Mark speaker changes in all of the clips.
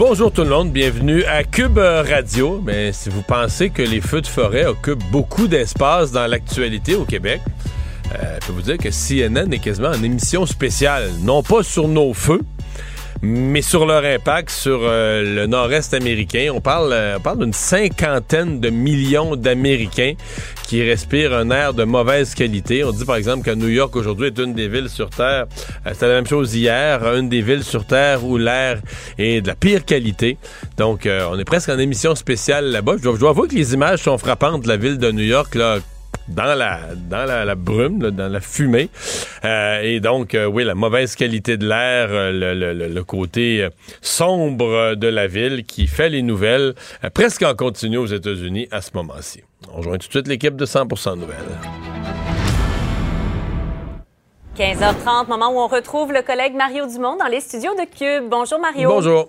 Speaker 1: Bonjour tout le monde, bienvenue à Cube Radio. Mais si vous pensez que les feux de forêt occupent beaucoup d'espace dans l'actualité au Québec, euh, je peux vous dire que CNN est quasiment en émission spéciale, non pas sur nos feux, mais sur leur impact sur euh, le nord-est américain. Euh, on parle d'une cinquantaine de millions d'Américains qui respirent un air de mauvaise qualité. On dit par exemple que New York aujourd'hui est une des villes sur Terre, euh, c'était la même chose hier, une des villes sur Terre où l'air est de la pire qualité. Donc on est presque en émission spéciale là-bas. Je dois, je dois avouer que les images sont frappantes de la ville de New York, là, dans la dans la, brume, dans la fumée. Euh, et donc, euh, oui, la mauvaise qualité de l'air, euh, le, côté sombre de la ville qui fait les nouvelles presque en continu aux États-Unis à ce moment-ci. On rejoint tout de suite l'équipe de 100% Nouvelles.
Speaker 2: 15h30, moment où on retrouve le collègue Mario Dumont dans les studios de Cube. Bonjour Mario.
Speaker 1: Bonjour.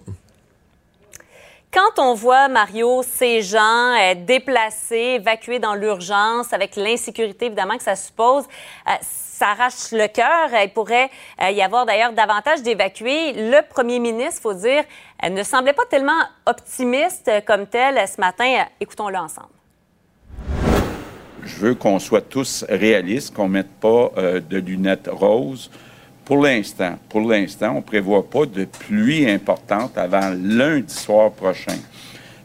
Speaker 2: Quand on voit, Mario, ces gens être déplacés, évacués dans l'urgence, avec l'insécurité évidemment que ça suppose, euh, ça arrache le cœur. Il pourrait euh, y avoir d'ailleurs davantage d'évacués. Le premier ministre, faut dire, ne semblait pas tellement optimiste comme tel ce matin. Écoutons-le ensemble.
Speaker 3: Je veux qu'on soit tous réalistes, qu'on ne mette pas euh, de lunettes roses pour l'instant, pour l'instant, on ne prévoit pas de pluie importante avant lundi soir prochain.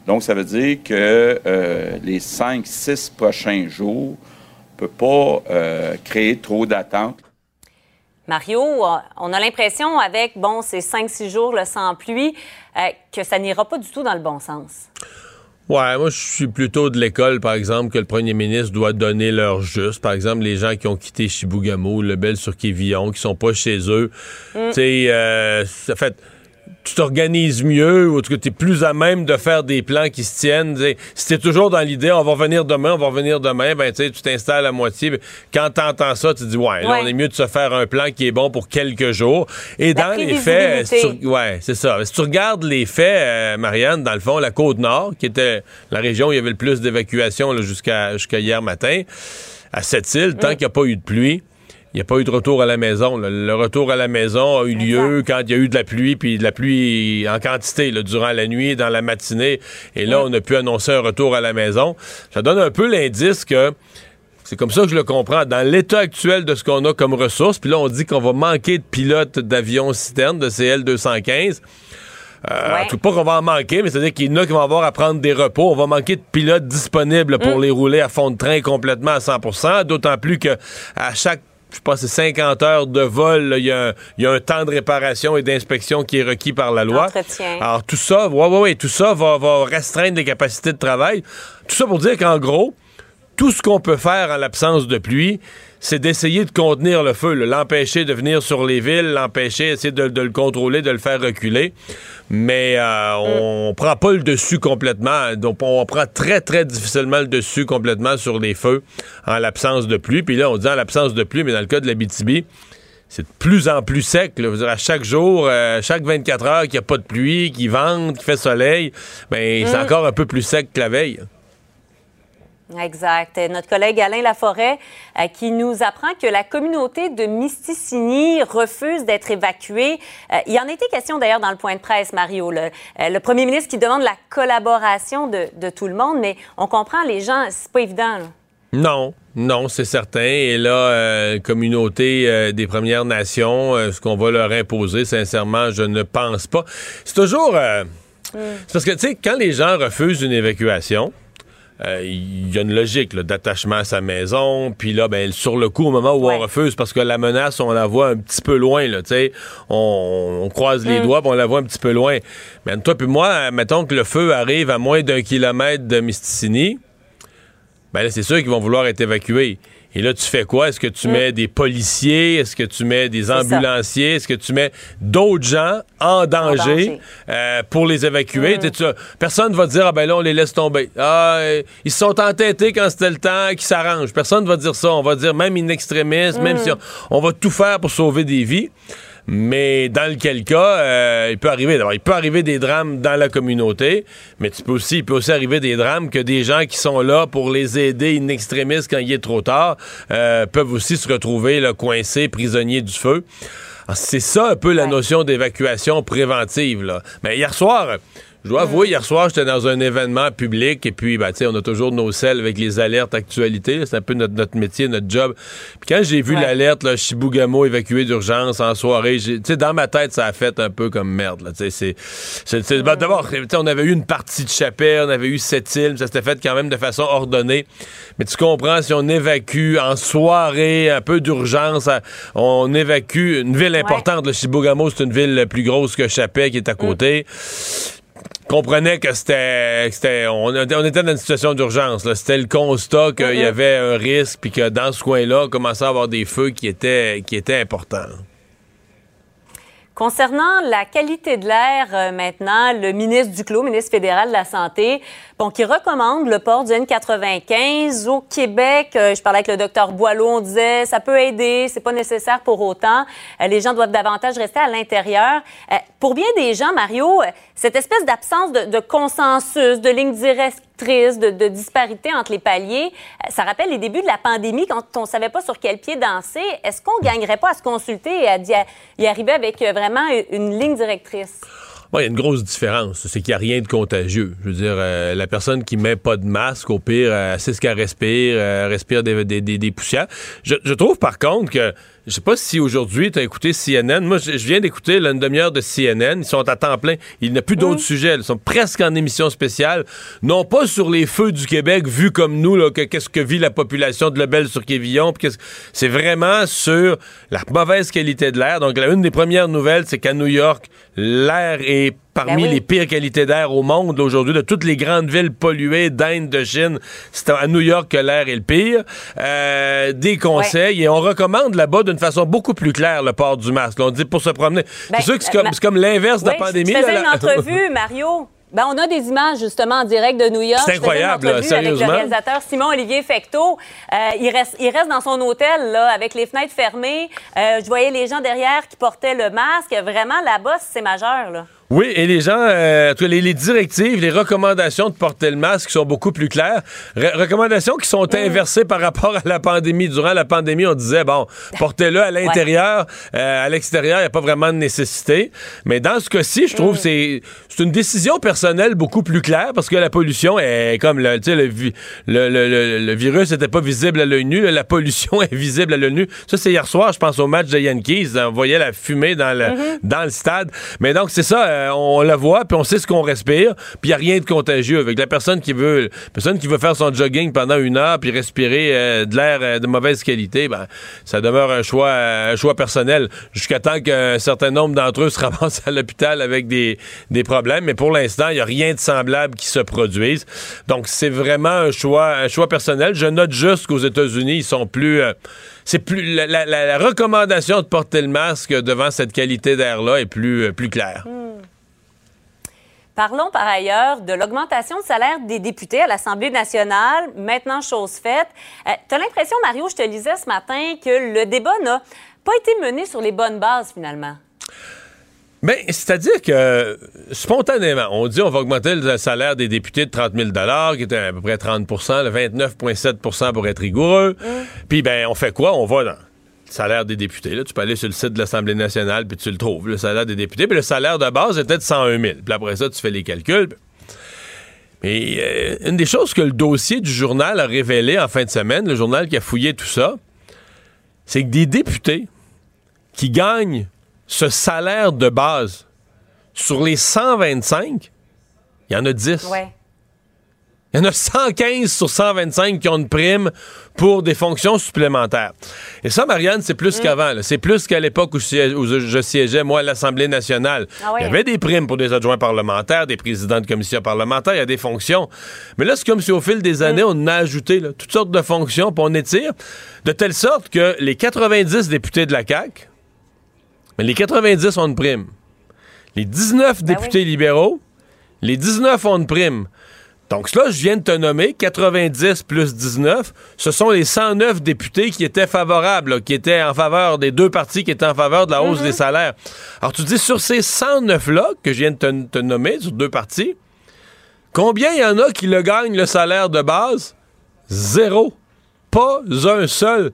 Speaker 3: Donc, ça veut dire que euh, les cinq, six prochains jours, on ne peut pas euh, créer trop d'attentes.
Speaker 2: Mario, on a l'impression, avec bon, ces cinq, six jours le sans pluie, que ça n'ira pas du tout dans le bon sens.
Speaker 1: Ouais, moi je suis plutôt de l'école, par exemple, que le premier ministre doit donner leur juste. Par exemple, les gens qui ont quitté Chibougamau, le Bel sur Quévillon, qui sont pas chez eux. Mm. Tu sais, euh, ça fait tu t'organises mieux ou tu es plus à même de faire des plans qui se tiennent. si t'es toujours dans l'idée, on va revenir demain, on va revenir demain, ben tu t'installes à moitié. Quand t'entends ça, tu dis ouais, là, on est mieux de se faire un plan qui est bon pour quelques jours. Et dans les faits, ouais, c'est ça. Si tu regardes les faits, euh, Marianne, dans le fond, la côte nord, qui était la région où il y avait le plus d'évacuation jusqu'à jusqu'à hier matin, à cette île, tant qu'il n'y a pas eu de pluie n'y a pas eu de retour à la maison. Le retour à la maison a eu lieu quand il y a eu de la pluie, puis de la pluie en quantité durant la nuit, dans la matinée. Et là, on a pu annoncer un retour à la maison. Ça donne un peu l'indice que c'est comme ça que je le comprends. Dans l'état actuel de ce qu'on a comme ressources, puis là, on dit qu'on va manquer de pilotes d'avions citernes, de CL-215. Euh, Tout pas qu'on va en manquer, mais c'est-à-dire qu'il y en a qui vont avoir à prendre des repos. On va manquer de pilotes disponibles pour mm. les rouler à fond de train complètement à 100% d'autant plus que à chaque je pense c'est 50 heures de vol, il y, a un temps de réparation et d'inspection qui est requis par la loi. Alors tout ça, ouais, ouais, ouais, tout ça va, va restreindre les capacités de travail. Tout ça pour dire qu'en gros, tout ce qu'on peut faire en l'absence de pluie, c'est d'essayer de contenir le feu, l'empêcher de venir sur les villes, l'empêcher, essayer de, le contrôler, de le faire reculer. Mais euh, on, prend pas le dessus complètement. Donc, on prend très, très difficilement le dessus complètement sur les feux en l'absence de pluie. Puis là, on dit en l'absence de pluie, mais dans le cas de la BTB, c'est de plus en plus sec. Là. à chaque jour, euh, chaque 24 heures qu'il n'y a pas de pluie, qu'il vente, qu'il fait soleil, ben, c'est mm. encore un peu plus sec que la veille.
Speaker 2: Exact. Notre collègue Alain Laforêt euh, qui nous apprend que la communauté de Misticini refuse d'être évacuée. Euh, il y en était question d'ailleurs dans le point de presse, Mario. Le, euh, le premier ministre qui demande la collaboration de, de, tout le monde, mais on comprend les gens, c'est pas évident.
Speaker 1: Non, non, c'est certain. Et là, communauté des Premières Nations, ce qu'on va leur imposer, sincèrement, je ne pense pas. C'est toujours... Mm. C'est parce que, tu sais, quand les gens refusent une évacuation, euh, il y a une logique d'attachement à sa maison. Puis là, ben, sur le coup, au moment où on refuse, parce que la menace, on la voit un petit peu loin. Là, on, on croise les mm. doigts, puis on la voit un petit peu loin. Mais toi puis moi, mettons que le feu arrive à moins d'un kilomètre de Misticini, ben là, c'est sûr qu'ils vont vouloir être évacués. Et là, tu fais quoi? Est-ce que tu mm. mets des policiers? Est-ce que tu mets des ambulanciers? Est-ce que tu mets d'autres gens en danger, euh, pour les évacuer? Mm. Tu, personne va dire, ah ben là, on les laisse tomber. Ah, ils se sont entêtés quand c'était le temps, qu'ils s'arrangent. Personne va dire ça. On va dire, même in extremis, même si on va tout faire pour sauver des vies. Mais dans lequel cas, euh, il peut arriver. il peut arriver des drames dans la communauté, mais tu peux aussi, il peut aussi arriver des drames que des gens qui sont là pour les aider in extremis quand il est trop tard euh, peuvent aussi se retrouver là, coincés, prisonniers du feu. C'est ça un peu la notion d'évacuation préventive. Là. Mais hier soir, je dois avouer, hier soir, j'étais dans un événement public et puis, ben, on a toujours nos selles avec les alertes actualités. C'est un peu notre, métier, notre job. Puis quand j'ai vu l'alerte, là, Chibougamau évacué d'urgence en soirée, tu sais, dans ma tête, ça a fait un peu comme merde, là. Tu sais, c'est, ben, d'abord, on avait eu une partie de chapelle, on avait eu sept îles, ça s'était fait quand même de façon ordonnée. Mais tu comprends, si on évacue en soirée, un peu d'urgence, on évacue une ville importante, le Chibougamau, c'est une ville plus grosse que Chapelle qui est à côté comprenait que c'était, on, était dans une situation d'urgence. C'était le constat qu'il y mm-hmm. avait un risque, puis que dans ce coin-là, on commençait à avoir des feux qui étaient, qui étaient importants.
Speaker 2: Concernant la qualité de l'air, euh, maintenant, le ministre Duclos, ministre fédéral de la Santé, bon, qui recommande le port du N95 au Québec. Euh, je parlais avec le docteur Boileau, on disait ça peut aider, c'est pas nécessaire pour autant. Euh, les gens doivent davantage rester à l'intérieur. pour bien des gens, Mario, cette espèce d'absence de, de, consensus, de ligne directe de, disparité entre les paliers. Euh, ça rappelle les débuts de la pandémie quand on ne savait pas sur quel pied danser. Est-ce qu'on gagnerait pas à se consulter et à y arriver avec euh, vraiment une ligne directrice?
Speaker 1: il y a une grosse différence. C'est qu'il n'y a rien de contagieux. Je veux dire, euh, la personne qui met pas de masque, au pire, c'est ce qu'elle respire, respire des, poussières. Je, trouve, par contre, que je sais pas si aujourd'hui tu as écouté CNN. Moi, je viens d'écouter une demi-heure de CNN. Ils sont à temps plein. Il n'y a plus d'autres sujets. Ils sont presque en émission spéciale. Non pas sur les feux du Québec, vus comme nous, là, qu'est-ce que vit la population de Lebel sur Quévillon. C'est vraiment sur la mauvaise qualité de l'air. Donc, la, une des premières nouvelles, c'est qu'à New York, l'air est parmi ben les pires qualités d'air au monde aujourd'hui, de toutes les grandes villes polluées d'Inde, de Chine, c'est à New York que l'air est le pire. Euh, des conseils et on recommande là-bas d'une façon beaucoup plus claire le port du masque. on dit pour se promener. c'est ben, sûr que c'est comme, comme l'inverse de la pandémie. Je
Speaker 2: faisais une entrevue, Mario. Ben, on a des images justement en direct de New York.
Speaker 1: C'est incroyable, là, sérieusement.
Speaker 2: Avec le réalisateur Simon-Olivier Fecteau. Euh, il, reste, il reste dans son hôtel là, avec les fenêtres fermées. Euh, je voyais les gens derrière qui portaient le masque. Vraiment, là-bas, c'est majeur. Là.
Speaker 1: Oui, et les gens, euh, les, les, directives, les recommandations de porter le masque sont beaucoup plus claires. recommandations qui sont inversées par rapport à la pandémie. Durant la pandémie, on disait, bon, portez-le à l'intérieur, euh, à l'extérieur, il n'y a pas vraiment de nécessité. Mais dans ce cas-ci, je trouve que c'est une décision personnelle beaucoup plus claire parce que la pollution est comme, le, le, le, le, virus n'était pas visible à l'œil nu, la pollution est visible à l'œil nu. Ça, c'est hier soir, je pense, au match de Yankees. On voyait la fumée dans le, mm-hmm. dans le stade. Mais donc, c'est ça euh, on la voit, puis on sait ce qu'on respire, puis il n'y a rien de contagieux. Avec la personne qui veut personne qui veut faire son jogging pendant une heure puis respirer euh, de l'air euh, de mauvaise qualité, ben, ça demeure un choix, personnel jusqu'à temps qu'un certain nombre d'entre eux se ramassent à l'hôpital avec des, problèmes. Mais pour l'instant, il n'y a rien de semblable qui se produise. Donc, c'est vraiment un choix, personnel. Je note juste qu'aux États-Unis, ils sont plus c'est plus la, recommandation de porter le masque devant cette qualité d'air-là est plus, plus claire. Hmm.
Speaker 2: Parlons par ailleurs de l'augmentation de salaire des députés à l'Assemblée nationale. Maintenant, chose faite. Euh, tu as l'impression, Mario, je te lisais ce matin, que le débat n'a pas été mené sur les bonnes bases finalement.
Speaker 1: Bien, c'est-à-dire que spontanément, on dit on va augmenter le salaire des députés de 30 000 qui était à peu près 30 le 29,7% pour être rigoureux. Mm. Puis, ben, on fait quoi? On va dans salaire des députés. Là, tu peux aller sur le site de l'Assemblée nationale, puis tu le trouves, le salaire des députés. Puis le salaire de base était de 101 000. Puis après ça, tu fais les calculs. Mais euh, une des choses que le dossier du journal a révélé en fin de semaine, le journal qui a fouillé tout ça, c'est que des députés qui gagnent ce salaire de base sur les 125, il y en a 10.
Speaker 2: Ouais.
Speaker 1: Il y en a 115 sur 125 qui ont une prime pour des fonctions supplémentaires. Et ça, Marianne, c'est plus mm. qu'avant. C'est plus qu'à l'époque où, je siégeais, moi, à l'Assemblée nationale. Ah il y avait des primes pour des adjoints parlementaires, des présidents de commissions parlementaires, il y a des fonctions. Mais là, c'est comme si au fil des années, mm. on a ajouté toutes sortes de fonctions, pour on étire, de telle sorte que les 90 députés de la CAQ, mais les 90 ont une prime. Les 19 ben députés libéraux, les 19 ont une prime. Donc là, je viens de te nommer 90 plus 19. Ce sont les 109 députés qui étaient favorables, qui étaient en faveur des deux partis qui étaient en faveur de la hausse des mhm. salaires. Alors tu dis sur ces 109-là que je viens de te, te, nommer, sur deux partis, combien il y en a qui le gagnent le salaire de base? Zéro pas un seul.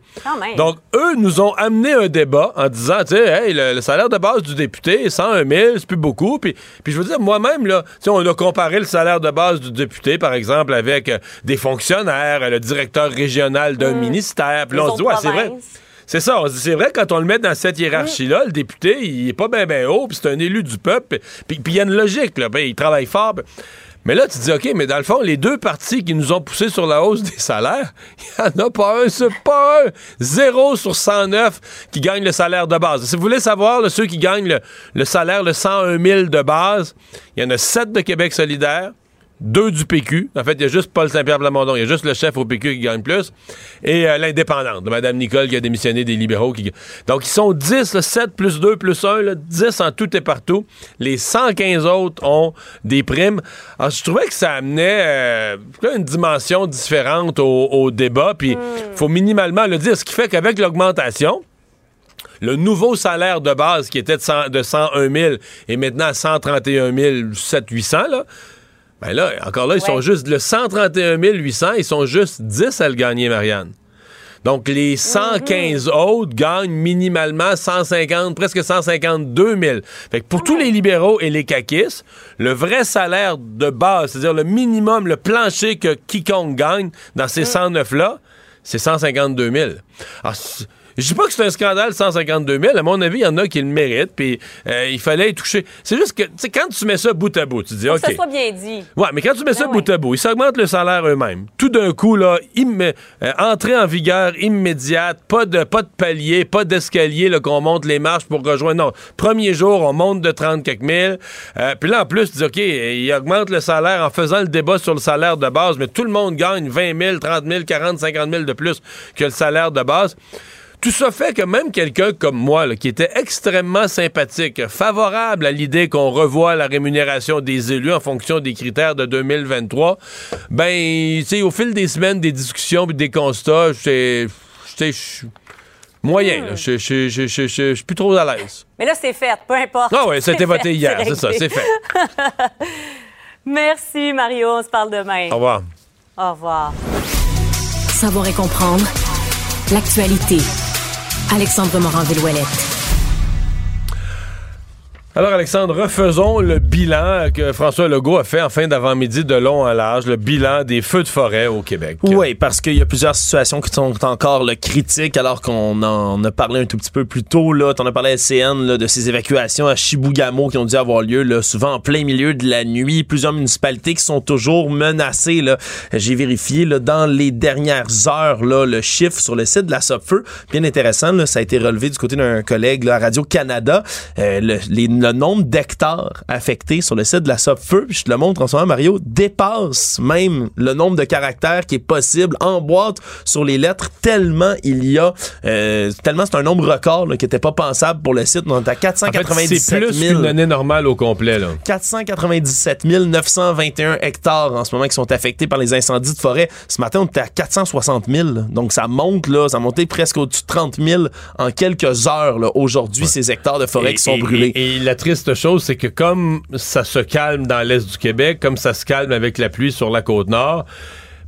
Speaker 1: Donc, eux nous ont amené un débat en disant, tu sais, le, salaire de base du député, 101 000, c'est plus beaucoup. Puis, puis je veux dire, moi-même, là, on a comparé le salaire de base du député, par exemple, avec euh, des fonctionnaires, le directeur régional d'un hmm. ministère. Puis là, on se dit, ouais, c'est vrai. C'est ça, c'est vrai, quand on le met dans cette hiérarchie-là, le député, il est pas bien ben haut, puis c'est un élu du peuple, puis il y a une logique, là, ben, il travaille fort. Mais là, tu dis, OK, mais dans le fond, les deux partis qui nous ont poussé sur la hausse des salaires, il n'y en a pas un, c'est pas un. Zéro sur 109 qui gagnent le salaire de base. Si vous voulez savoir, ceux qui gagnent le, salaire, le 101 000 de base, il y en a sept de Québec solidaire, deux du PQ. En fait, il y a juste Paul Saint-Pierre Blamondon. Il y a juste le chef au PQ qui gagne plus. Et euh, l'indépendante de Mme Nicole qui a démissionné des libéraux. Qui... Donc, ils sont 10, 7 plus 2 plus 1, 10 en tout et partout. Les 115 autres ont des primes. Alors, je trouvais que ça amenait euh, une dimension différente au, débat. Puis, il hmm. faut minimalement le dire. Ce qui fait qu'avec l'augmentation, le nouveau salaire de base qui était de, de 101 000 est maintenant à 131 700 là. Ben là, encore là, ils sont juste le 131 800, ils sont juste 10 à le gagner, Marianne. Donc, les 115 mhm. autres gagnent minimalement 150, presque 152 000. Fait que pour tous les libéraux et les caquistes, le vrai salaire de base, c'est-à-dire le minimum, le plancher que quiconque gagne dans ces 109-là, mm. c'est 152 000. Alors, je dis pas que c'est un scandale 152 000. À mon avis, il y en a qui le méritent. Puis euh, il fallait y toucher. C'est juste que, tu sais, quand tu mets ça bout à bout, tu dis, OK.
Speaker 2: Que ça soit bien dit.
Speaker 1: Ouais, mais quand tu mets ça ben bout à bout, ils s'augmentent le salaire eux-mêmes. Tout d'un coup, là, euh, entrée en vigueur immédiate, pas de, pas de palier, pas d'escalier qu'on monte les marches pour rejoindre. Non. Premier jour, on monte de 30 quelques mille. Euh, puis là, en plus, tu dis, OK, ils augmentent le salaire en faisant le débat sur le salaire de base, mais tout le monde gagne 20 000, 30 000, 40, 50 000 de plus que le salaire de base. Tout ça fait que même quelqu'un comme moi, qui était extrêmement sympathique, favorable à l'idée qu'on revoie la rémunération des élus en fonction des critères de 2023, ben, tu sais, au fil des semaines, des discussions et des constats, j'étais moyen. Je suis plus trop à l'aise.
Speaker 2: Mais là, c'est fait, peu importe.
Speaker 1: Ah oui, ça a été voté hier, c'est ça, c'est fait.
Speaker 2: Merci, Mario. On se parle demain.
Speaker 1: Au revoir.
Speaker 2: Au revoir.
Speaker 4: Savoir et comprendre l'actualité. Alexandre Morin-Villouellette.
Speaker 1: Alors, Alexandre, refaisons le bilan que François Legault a fait en fin d'avant-midi de long en large, le bilan des feux de forêt au Québec.
Speaker 5: Oui, parce qu'il y a plusieurs situations qui sont encore critiques, alors qu'on en a parlé un tout petit peu plus tôt. Là, en as parlé à SCN là, de ces évacuations à Chibougamau qui ont dû avoir lieu là, souvent en plein milieu de la nuit. Plusieurs municipalités qui sont toujours menacées. J'ai vérifié là, dans les dernières heures là, le chiffre sur le site de la SOPFEU. Bien intéressant, là, ça a été relevé du côté d'un collègue là, à Radio-Canada. Euh, les le nombre d'hectares affectés sur le site de la SOPFEU, je te le montre en ce moment, Mario, dépasse même le nombre de caractères qui est possible en boîte sur les lettres, tellement il y a, euh, tellement c'est un nombre record qui n'était pas pensable pour le site. On est à 497 000.
Speaker 1: c'est plus qu'une année normale au complet. Là.
Speaker 5: 497 921 hectares en ce moment qui sont affectés par les incendies de forêt. Ce matin, on était à 460 000. Donc ça monte, là, ça a monté presque au-dessus de 30 000 en quelques heures aujourd'hui, ces hectares de forêt qui sont brûlés
Speaker 1: la triste chose, c'est que comme ça se calme dans l'est du Québec, comme ça se calme avec la pluie sur la côte nord,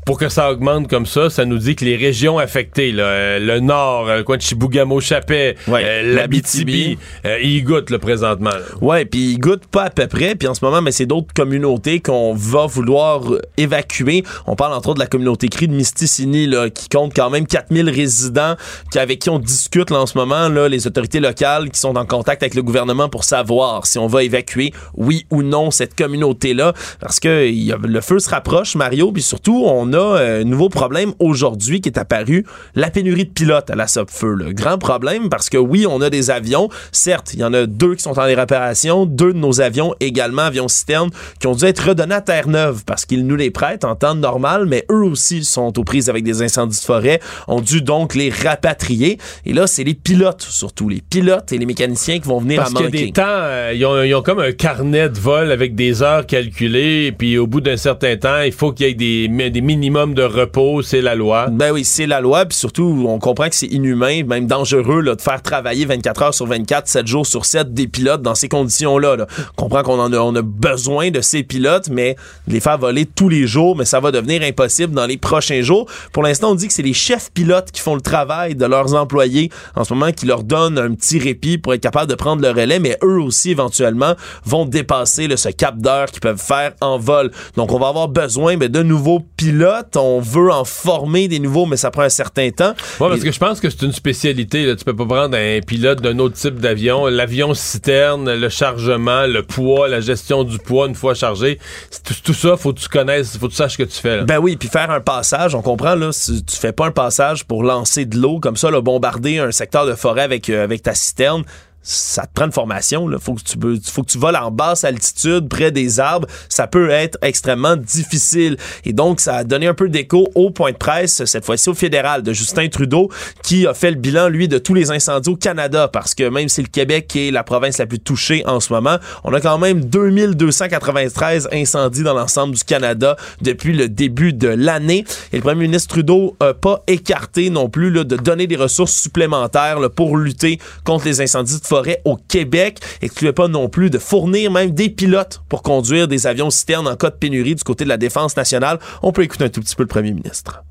Speaker 1: pour que ça augmente comme ça, ça nous dit que les régions affectées, là, le nord, le coin de Chibougamau-Chapais, l'Abitibi, ils goûtent le présentement.
Speaker 5: Ouais, puis ils goûtent pas à peu près. Puis en ce moment, mais c'est d'autres communautés qu'on va vouloir évacuer. On parle entre autres de la communauté cri de Misticini, là, qui compte quand même 4000 résidents qui, avec qui on discute là, en ce moment, là, les autorités locales qui sont en contact avec le gouvernement pour savoir si on va évacuer, oui ou non, cette communauté-là. Parce que y a, le feu se rapproche, Mario, puis surtout, on a euh, un nouveau problème aujourd'hui qui est apparu, la pénurie de pilotes à la Sopfeu. Grand problème parce que oui, on a des avions. Certes, il y en a deux qui sont en réparation, deux de nos avions également, avions citernes, qui ont dû être redonnés à Terre-Neuve parce qu'ils nous les prêtent en temps normal, mais eux aussi sont aux prises avec des incendies de forêt, ont dû donc les rapatrier. Et là, c'est les pilotes, surtout les pilotes et les mécaniciens qui vont venir
Speaker 1: parce
Speaker 5: à manquer.
Speaker 1: Parce des temps, euh, ils, ont, ils, ont, comme un carnet de vol avec des heures calculées, et puis au bout d'un certain temps, il faut qu'il y ait des, des minimums de repos, c'est la loi.
Speaker 5: Ben oui, c'est la loi, puis surtout, on comprend que c'est inhumain, même dangereux, là, de faire travailler 24 heures sur 24, 7 jours sur 7 des pilotes dans ces conditions-là. Là. On comprend qu'on en a, on a besoin de ces pilotes, mais les faire voler tous les jours, mais ça va devenir impossible dans les prochains jours. Pour l'instant, on dit que c'est les chefs pilotes qui font le travail de leurs employés en ce moment, qui leur donnent un petit répit pour être capable de prendre le relais, mais eux aussi, éventuellement, vont dépasser ce cap d'heure qu'ils peuvent faire en vol. Donc, on va avoir besoin ben, de nouveaux pilotes. On veut en former des nouveaux, mais ça prend un certain temps.
Speaker 1: Oui, parce que je pense que c'est une spécialité. Là. Tu peux pas prendre un pilote d'un autre type d'avion. L'avion citerne, le chargement, le poids, la gestion du poids une fois chargé. Tout, tout, ça, faut que tu connaisses, faut que tu saches ce que tu fais. Là.
Speaker 5: Ben oui, puis faire un passage, on comprend, là, si tu fais pas un passage pour lancer de l'eau comme ça, bombarder un secteur de forêt avec, euh, avec ta citerne, ça te prend une formation. Là. Faut que tu faut que tu voles en basse altitude, près des arbres. Ça peut être extrêmement difficile. Et donc, ça a donné un peu d'écho au point de presse, cette fois-ci au fédéral, de Justin Trudeau, qui a fait le bilan, lui, de tous les incendies au Canada. Parce que même si le Québec est la province la plus touchée en ce moment, on a quand même 2293 incendies dans l'ensemble du Canada depuis le début de l'année. Et le premier ministre Trudeau n'a pas écarté non plus là, de donner des ressources supplémentaires là, pour lutter contre les incendies de au Québec. Excluait pas non plus de fournir même des pilotes pour conduire des avions citernes en cas de pénurie du côté de la défense nationale. On peut écouter un tout petit peu le premier ministre.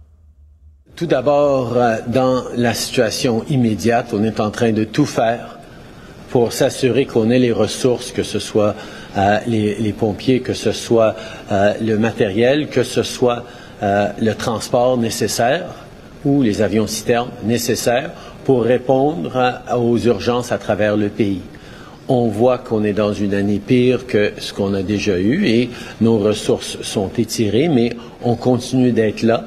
Speaker 6: Tout d'abord, euh, dans la situation immédiate, on est en train de tout faire pour s'assurer qu'on ait les ressources, que ce soit euh, les, pompiers, que ce soit euh, le matériel, que ce soit le transport nécessaire ou les avions citernes nécessaires pour répondre aux urgences à travers le pays. On voit qu'on est dans une année pire que ce qu'on a déjà eu et nos ressources sont étirées, mais on continue d'être là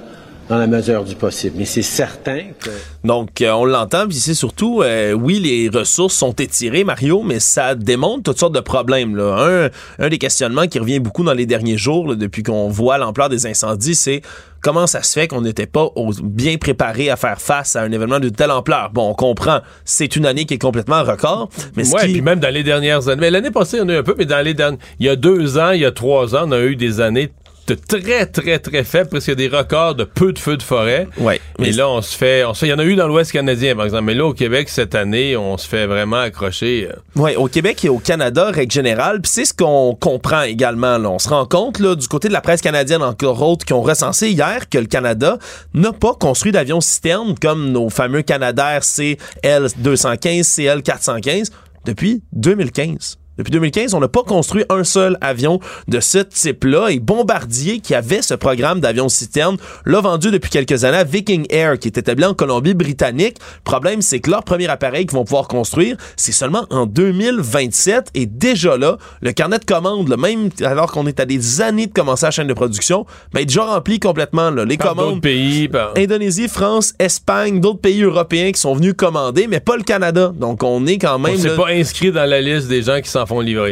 Speaker 6: dans la mesure du possible. Mais c'est certain que...
Speaker 5: Donc, euh, on l'entend, puis c'est surtout, euh, oui, les ressources sont étirées, Mario, mais ça démontre toutes sortes de problèmes. Là. Un, un des questionnements qui revient beaucoup dans les derniers jours, là, depuis qu'on voit l'ampleur des incendies, c'est comment ça se fait qu'on n'était pas bien préparé à faire face à un événement de telle ampleur. Bon, on comprend, c'est une année qui est complètement record, mais ce
Speaker 1: ouais,
Speaker 5: qui...
Speaker 1: puis même dans les dernières années, mais l'année passée, il y en a eu un peu, mais dans les dernières, il y a deux ans, il y a trois ans, on a eu des années très, très, très faible, parce qu'il y a des records de peu de feux de forêt.
Speaker 5: Ouais.
Speaker 1: Mais là, on se fait, on se fait, il y en a eu dans l'Ouest canadien, par exemple. Mais là, au Québec, cette année, on se fait vraiment accrocher.
Speaker 5: Oui, au Québec et au Canada, règle générale. Puis c'est ce qu'on comprend également. Là. On se rend compte, là, du côté de la presse canadienne, encore autres, qui ont recensé hier que le Canada n'a pas construit d'avions citernes comme nos fameux Canadair CL215, CL415 depuis 2015. Depuis 2015, on n'a pas construit un seul avion de ce type-là et Bombardier, qui avait ce programme d'avion citerne, l'a vendu depuis quelques années à Viking Air, qui est établi en Colombie-Britannique. Le problème, c'est que leur premier appareil qu'ils vont pouvoir construire, c'est seulement en 2027 et déjà là, le carnet de commandes, là, même alors qu'on est à des années de commencer la chaîne de production, ben, est déjà rempli complètement. Là. Les
Speaker 1: Par
Speaker 5: commandes.
Speaker 1: d'autres pays, par-
Speaker 5: Indonésie, France, Espagne, d'autres pays européens qui sont venus commander, mais pas le Canada. Donc on est quand même.
Speaker 1: s'est
Speaker 5: là,
Speaker 1: pas inscrit dans la liste des gens qui s'en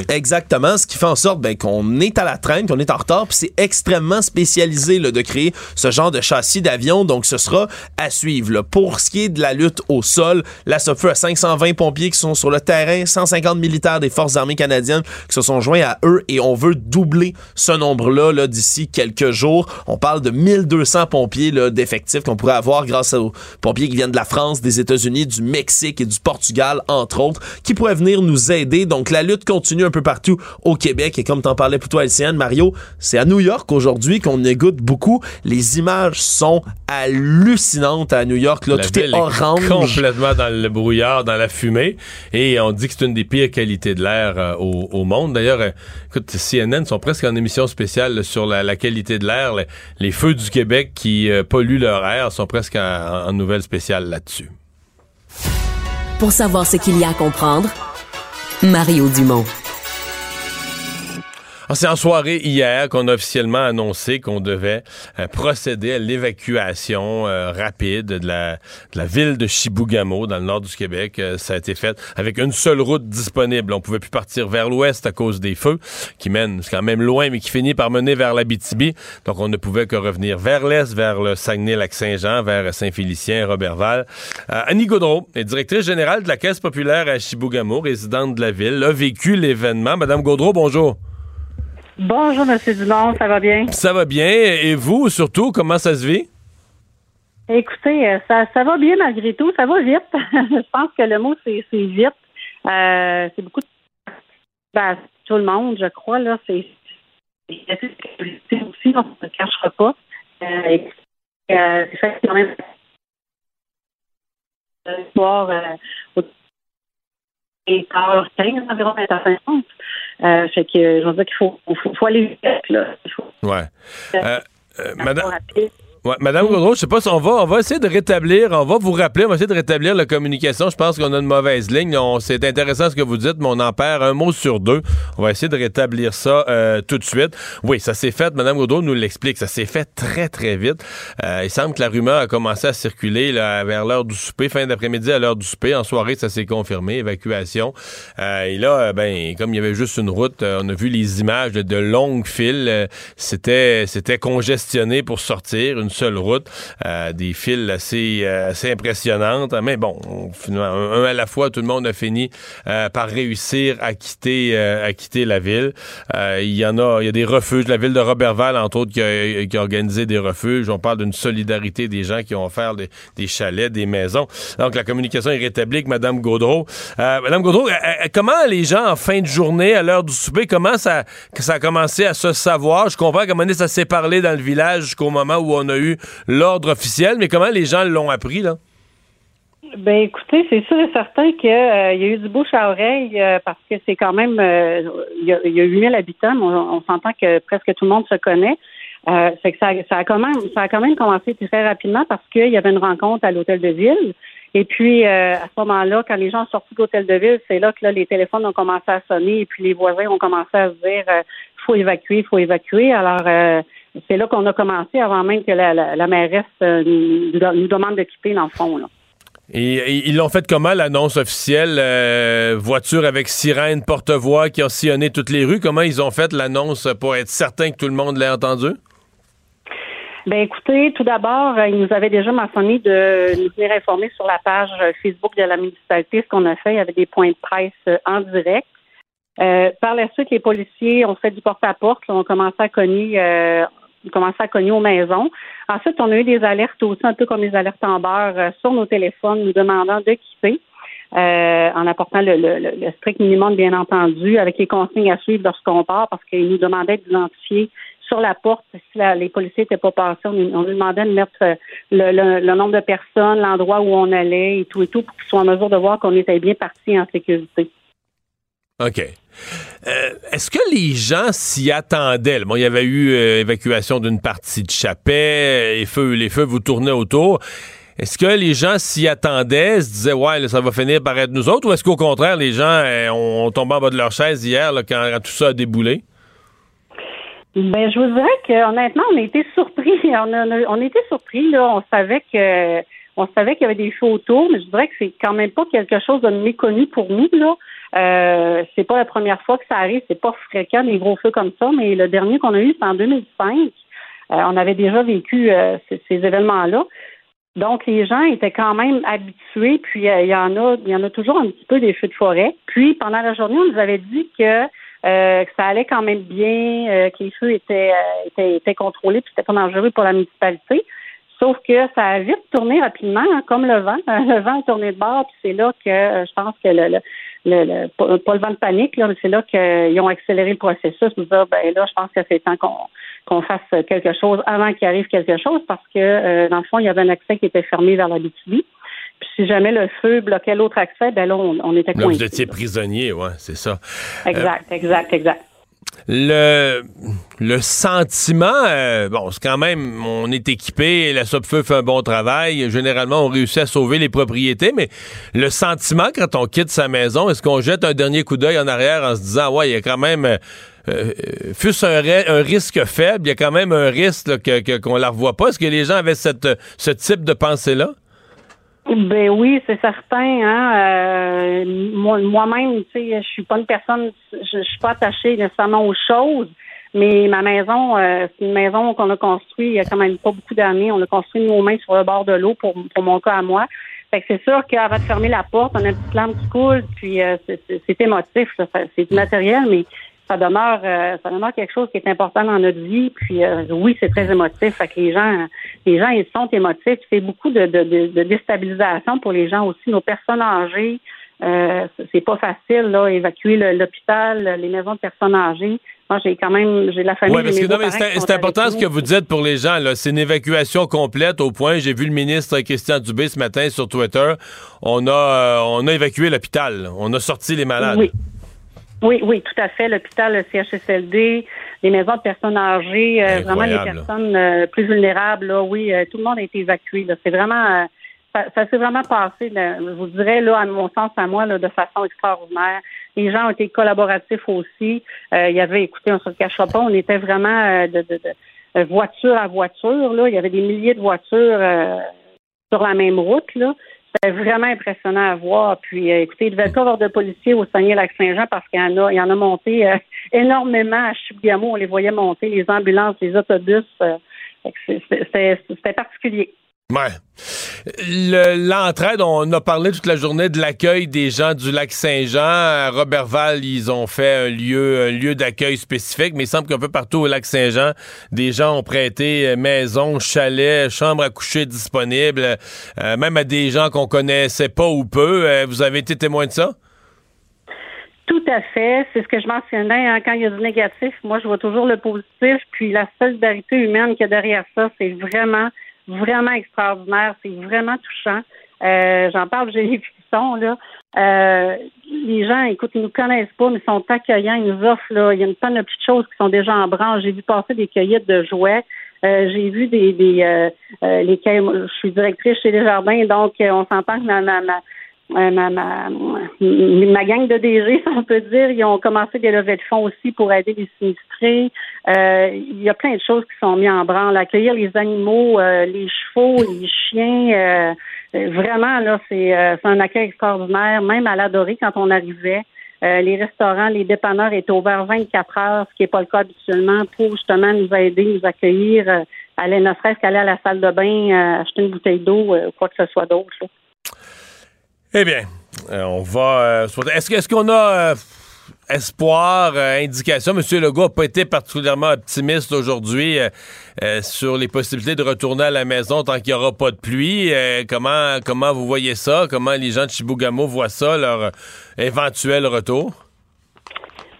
Speaker 5: Exactement, ce qui fait en sorte ben, qu'on est à la traîne, qu'on est en retard, puis c'est extrêmement spécialisé là, de créer ce genre de châssis d'avion, donc ce sera à suivre. là. Pour ce qui est de la lutte au sol, la SOFU a 520 pompiers qui sont sur le terrain, 150 militaires des forces armées canadiennes qui se sont joints à eux et on veut doubler ce nombre-là là, d'ici quelques jours. On parle de 1200 pompiers là, d'effectifs qu'on pourrait avoir grâce aux pompiers qui viennent de la France, des États-Unis, du Mexique et du Portugal, entre autres, qui pourraient venir nous aider. Donc la lutte continue un peu partout au Québec. Et comme t'en parlais plutôt à LCN, Mario, c'est à New York aujourd'hui qu'on égoutte beaucoup. Les images sont hallucinantes à New York. Là, tout est orange.
Speaker 1: complètement dans le brouillard, dans la fumée. Et on dit que c'est une des pires qualités de l'air euh, au, monde. D'ailleurs, euh, écoute, CNN sont presque en émission spéciale sur la, qualité de l'air. Les, feux du Québec qui euh, polluent leur air sont presque en nouvelle spéciale là-dessus.
Speaker 4: Pour savoir ce qu'il y a à comprendre, Mario Dumont.
Speaker 1: Ah, c'est en soirée hier qu'on a officiellement annoncé qu'on devait euh, procéder à l'évacuation euh, rapide de la, ville de Chibougamau dans le nord du Québec. Euh, ça a été fait avec une seule route disponible. On pouvait plus partir vers l'ouest à cause des feux qui mènent, quand même loin, mais qui finit par mener vers l'Abitibi. Donc on ne pouvait que revenir vers l'est, vers le Saguenay-Lac-Saint-Jean, vers Saint-Félicien, Robertval. Annie Gaudreau est directrice générale de la Caisse populaire à Chibougamau, résidente de la ville, a vécu l'événement. Madame Gaudreau, bonjour.
Speaker 7: Bonjour, M. Dumont, ça va bien?
Speaker 1: Ça va bien. Et vous, surtout, comment ça se vit?
Speaker 7: Écoutez, euh, ça, ça va bien malgré tout. Ça va vite. Je pense que le mot, c'est vite. Euh, c'est beaucoup de... Ben, tout le monde, je crois, là. C'est aussi, on ne se cachera pas. Euh, euh, c'est fait quand même soir euh, et 15 environ, 50. Euh, fait que je veux dire qu'il faut, faut, faut, aller vite. Là.
Speaker 1: Ouais. Euh, euh, madame. Ouais, Madame Gaudreau, je sais pas si on va, on va essayer de rétablir, on va vous rappeler, on va essayer de rétablir la communication. Je pense qu'on a une mauvaise ligne. C'est intéressant ce que vous dites, mais on en perd un mot sur deux. On va essayer de rétablir ça euh, tout de suite. Oui, ça s'est fait. Madame Gaudreau nous l'explique. Ça s'est fait très très vite. Euh, il semble que la rumeur a commencé à circuler là, vers l'heure du souper, fin d'après-midi à l'heure du souper. En soirée, ça s'est confirmé, évacuation. Euh, et là, ben, comme il y avait juste une route, on a vu les images de, longues files. c'était c'était congestionné pour sortir. Une seule route, euh, des files assez, euh, assez impressionnantes. Mais bon, un, à la fois, tout le monde a fini euh, par réussir à quitter, à quitter la ville. il y en a, il y a des refuges. La ville de Robertval, entre autres, qui a, organisé des refuges. On parle d'une solidarité des gens qui ont offert des, chalets, des maisons. Donc, la communication est rétablie avec Mme Gaudreau. Mme Gaudreau, comment les gens, en fin de journée, à l'heure du souper, comment ça, ça a commencé à se savoir? Je comprends qu'à un moment donné, ça s'est parlé dans le village jusqu'au moment où on a eu l'ordre officiel, mais comment les gens l'ont appris, là?
Speaker 7: Ben écoutez, c'est sûr et certain qu'il euh, y a eu du bouche à oreille euh, parce que c'est quand même euh, il y, a, y a 8000 habitants, on, s'entend que presque tout le monde se connaît. c'est que ça, a quand même ça a quand même commencé très rapidement parce qu'il y avait une rencontre à l'hôtel de ville. Et puis à ce moment-là, quand les gens sont sortis de l'hôtel de ville, c'est là que les téléphones ont commencé à sonner et puis les voisins ont commencé à se dire faut évacuer, faut évacuer. Alors c'est là qu'on a commencé avant même que la, mairesse euh, nous, demande de quitter, dans le fond.
Speaker 1: Et, ils l'ont fait comment, l'annonce officielle? Euh, voiture avec sirène, porte-voix qui ont sillonné toutes les rues? Comment ils ont fait l'annonce pour être certain que tout le monde l'ait entendu?
Speaker 7: Ben écoutez, tout d'abord, euh, ils nous avaient déjà mentionné de nous venir informer sur la page Facebook de la municipalité ce qu'on a fait. Il y avait des points de presse en direct. par la suite, les policiers ont fait du porte-à-porte. On commencé à cogner commençait à cogner aux maisons. Ensuite, on a eu des alertes aussi, un peu comme les alertes en beurre, euh, sur nos téléphones, nous demandant de quitter. Euh, en apportant le, strict minimum, bien entendu, avec les consignes à suivre lorsqu'on part, parce qu'ils nous demandaient d'identifier sur la porte si les policiers n'étaient pas passés. On, nous demandait de mettre euh, le, nombre de personnes, l'endroit où on allait et tout et tout, pour qu'ils soient en mesure de voir qu'on était bien parti en sécurité.
Speaker 1: OK. Euh, est-ce que les gens s'y attendaient? Bon, il y avait eu euh, évacuation d'une partie de Chapet, les feux, les feux vous tournaient autour. Est-ce que les gens s'y attendaient, se disaient ouais, ça va finir par être nous autres, ou est-ce qu'au contraire, les gens euh, ont, tombé en bas de leur chaise hier quand, tout ça a déboulé?
Speaker 7: Ben, je vous dirais que honnêtement, on a été surpris. On, a, on était surpris. Là. On savait que on savait qu'il y avait des feux autour, mais je dirais que c'est quand même pas quelque chose de méconnu pour nous. Là. Euh, c'est pas la première fois que ça arrive, c'est pas fréquent des gros feux comme ça, mais le dernier qu'on a eu, c'est en 2005. Euh, on avait déjà vécu euh, ces, événements-là. Donc les gens étaient quand même habitués, puis il y en a, il y en a toujours un petit peu des feux de forêt. Puis pendant la journée, on nous avait dit que que ça allait quand même bien, que les feux étaient, étaient, étaient contrôlés, puis c'était pas dangereux pour la municipalité. Sauf que ça a vite tourné rapidement, hein, comme le vent. Le vent a tourné de bord, puis c'est là que je pense que le, le, pas le vent de panique, là, mais c'est là qu'ils ont accéléré le processus. Nous dire, ben là, je pense que c'est temps qu'on qu'on fasse quelque chose avant qu'il arrive quelque chose, parce que euh, dans le fond, il y avait un accès qui était fermé vers la. Puis si jamais le feu bloquait l'autre accès, ben là, on, était
Speaker 1: là, Vous étiez prisonnier, ouais, c'est ça.
Speaker 7: Exact, exact, exact
Speaker 1: le, sentiment, euh, bon, c'est quand même, on est équipé, la Sopfeu fait un bon travail. Généralement, on réussit à sauver les propriétés, mais le sentiment quand on quitte sa maison, est-ce qu'on jette un dernier coup d'œil en arrière en se disant, ouais, il y a quand même, euh, euh fût-ce un, risque faible, il y a quand même un risque qu'on ne la revoit pas? Est-ce que les gens avaient ce type de pensée-là?
Speaker 7: Ben oui, c'est certain. Hein? Euh, moi-même, tu sais, je suis pas une personne, je, suis pas attachée nécessairement aux choses, mais ma maison, euh, c'est une maison qu'on a construite il y a quand même pas beaucoup d'années. On l'a construit nous-mêmes sur le bord de l'eau pour, pour mon cas à moi. Fait que c'est sûr qu'avant de fermer la porte, on a une petite lampe qui coule, puis euh, c'est émotif, c'est du matériel, mais ça demeure, euh, ça demeure quelque chose qui est important dans notre vie. Puis euh, oui, c'est très émotif. Fait que les gens, les gens, ils sont émotifs. C'est beaucoup de, de, de, déstabilisation pour les gens aussi. Nos personnes âgées, euh, c'est pas facile là, évacuer l'hôpital, les maisons de personnes âgées. Moi, j'ai quand même, j'ai la famille.
Speaker 1: Oui, parce que c'est important ce que vous dites pour les gens. C'est une évacuation complète au point. J'ai vu le ministre Christian Dubé ce matin sur Twitter. On a, euh, on a évacué l'hôpital. On a sorti les malades.
Speaker 7: Oui. Oui, oui, tout à fait. L'hôpital, le CHSLD, les maisons de personnes âgées, euh, vraiment les personnes euh, plus vulnérables, là, oui, euh, tout le monde a été évacué. C'est vraiment ça, s'est vraiment passé, je vous dirais, là, à mon sens, à moi, là, de façon extraordinaire. Les gens ont été collaboratifs aussi. il y avait, écoutez, on se le cachera pas, on était vraiment de, de, de, voiture à voiture. Là. Il y avait des milliers de voitures sur la même route. Là. C'était vraiment impressionnant à voir. Puis, euh, écoutez, il devait pas avoir de policiers au Saguenay-Lac-Saint-Jean parce qu'il y en a, il y en a monté euh, énormément à Chibougamau. On les voyait monter, les ambulances, les autobus. Euh, c'était particulier.
Speaker 1: Ouais. L'entraide, on a parlé toute la journée de l'accueil des gens du lac Saint-Jean. À Robertval, ils ont fait un lieu, un lieu d'accueil spécifique, mais il semble qu'un peu partout au lac Saint-Jean, des gens ont prêté euh, maison, chalet, chambre à coucher disponible, euh, même à des gens qu'on connaissait pas ou peu. Euh, vous avez été témoin de ça?
Speaker 7: Tout à fait. C'est ce que je mentionnais. Hein. Quand il y a du négatif, moi, je vois toujours le positif. Puis la solidarité humaine qu'il y a derrière ça, c'est vraiment vraiment extraordinaire. C'est vraiment touchant. Euh, J'en parle, j'ai les frissons, là. Euh, les gens, écoute, ils nous connaissent pas, mais ils sont accueillants, ils nous offrent, là, il y a une tonne de petites choses qui sont déjà en branche. J'ai vu passer des cueillettes de jouets. Euh, j'ai vu des, des euh, euh les je suis directrice chez les jardins, donc on s'entend que ma, ma, ma, ma, ma, gang de DG, on peut dire, ils ont commencé des levées de fonds aussi pour aider les sinistrés. Euh, il y a plein de choses qui sont mises en branle. Accueillir les animaux, euh, les chevaux, les chiens. Euh, vraiment, là, c'est un accueil extraordinaire. Même à l'adoré, quand on arrivait, les restaurants, les dépanneurs étaient ouverts 24 heures, ce qui n'est pas le cas habituellement, pour justement nous aider, nous accueillir, aller ne serait-ce qu'aller à la salle de bain, acheter une bouteille d'eau, quoi que ce soit d'autre.
Speaker 1: Eh bien, on va. est-ce qu'on a espoir, euh, indication? M. Legault n'a pas été particulièrement optimiste aujourd'hui euh, euh, sur les possibilités de retourner à la maison tant qu'il n'y aura pas de pluie. comment, comment vous voyez ça? Comment les gens de Chibougamau voient ça, leur éventuel retour?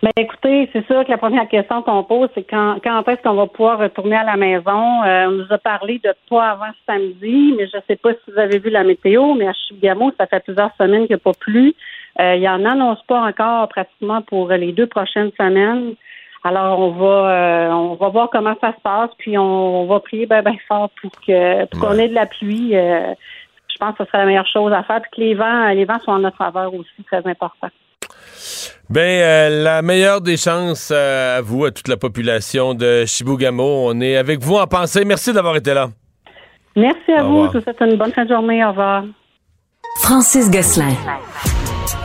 Speaker 7: Bien, écoutez, c'est sûr que la première question qu'on pose, c'est quand, quand est-ce qu'on va pouvoir retourner à la maison? on nous a parlé de pas avant samedi, mais je ne sais pas si vous avez vu la météo, mais à Chibougamau, ça fait plusieurs semaines qu'il n'y a pas plu. Euh, il en annonce pas encore pratiquement pour les deux prochaines semaines. Alors on va euh, on va voir comment ça se passe, puis on, va prier bien ben fort pour que pour qu'on ait de la pluie. Euh, je pense que ce serait la meilleure chose à faire, puis que les vents les vents soient en notre faveur aussi, très important.
Speaker 1: Ben, la meilleure des chances à vous, à toute la population de Chibougamau. On est avec vous en pensée. Merci d'avoir été là.
Speaker 7: Merci à vous. Je vous souhaite une bonne fin de journée. Au revoir.
Speaker 4: Francis Gosselin.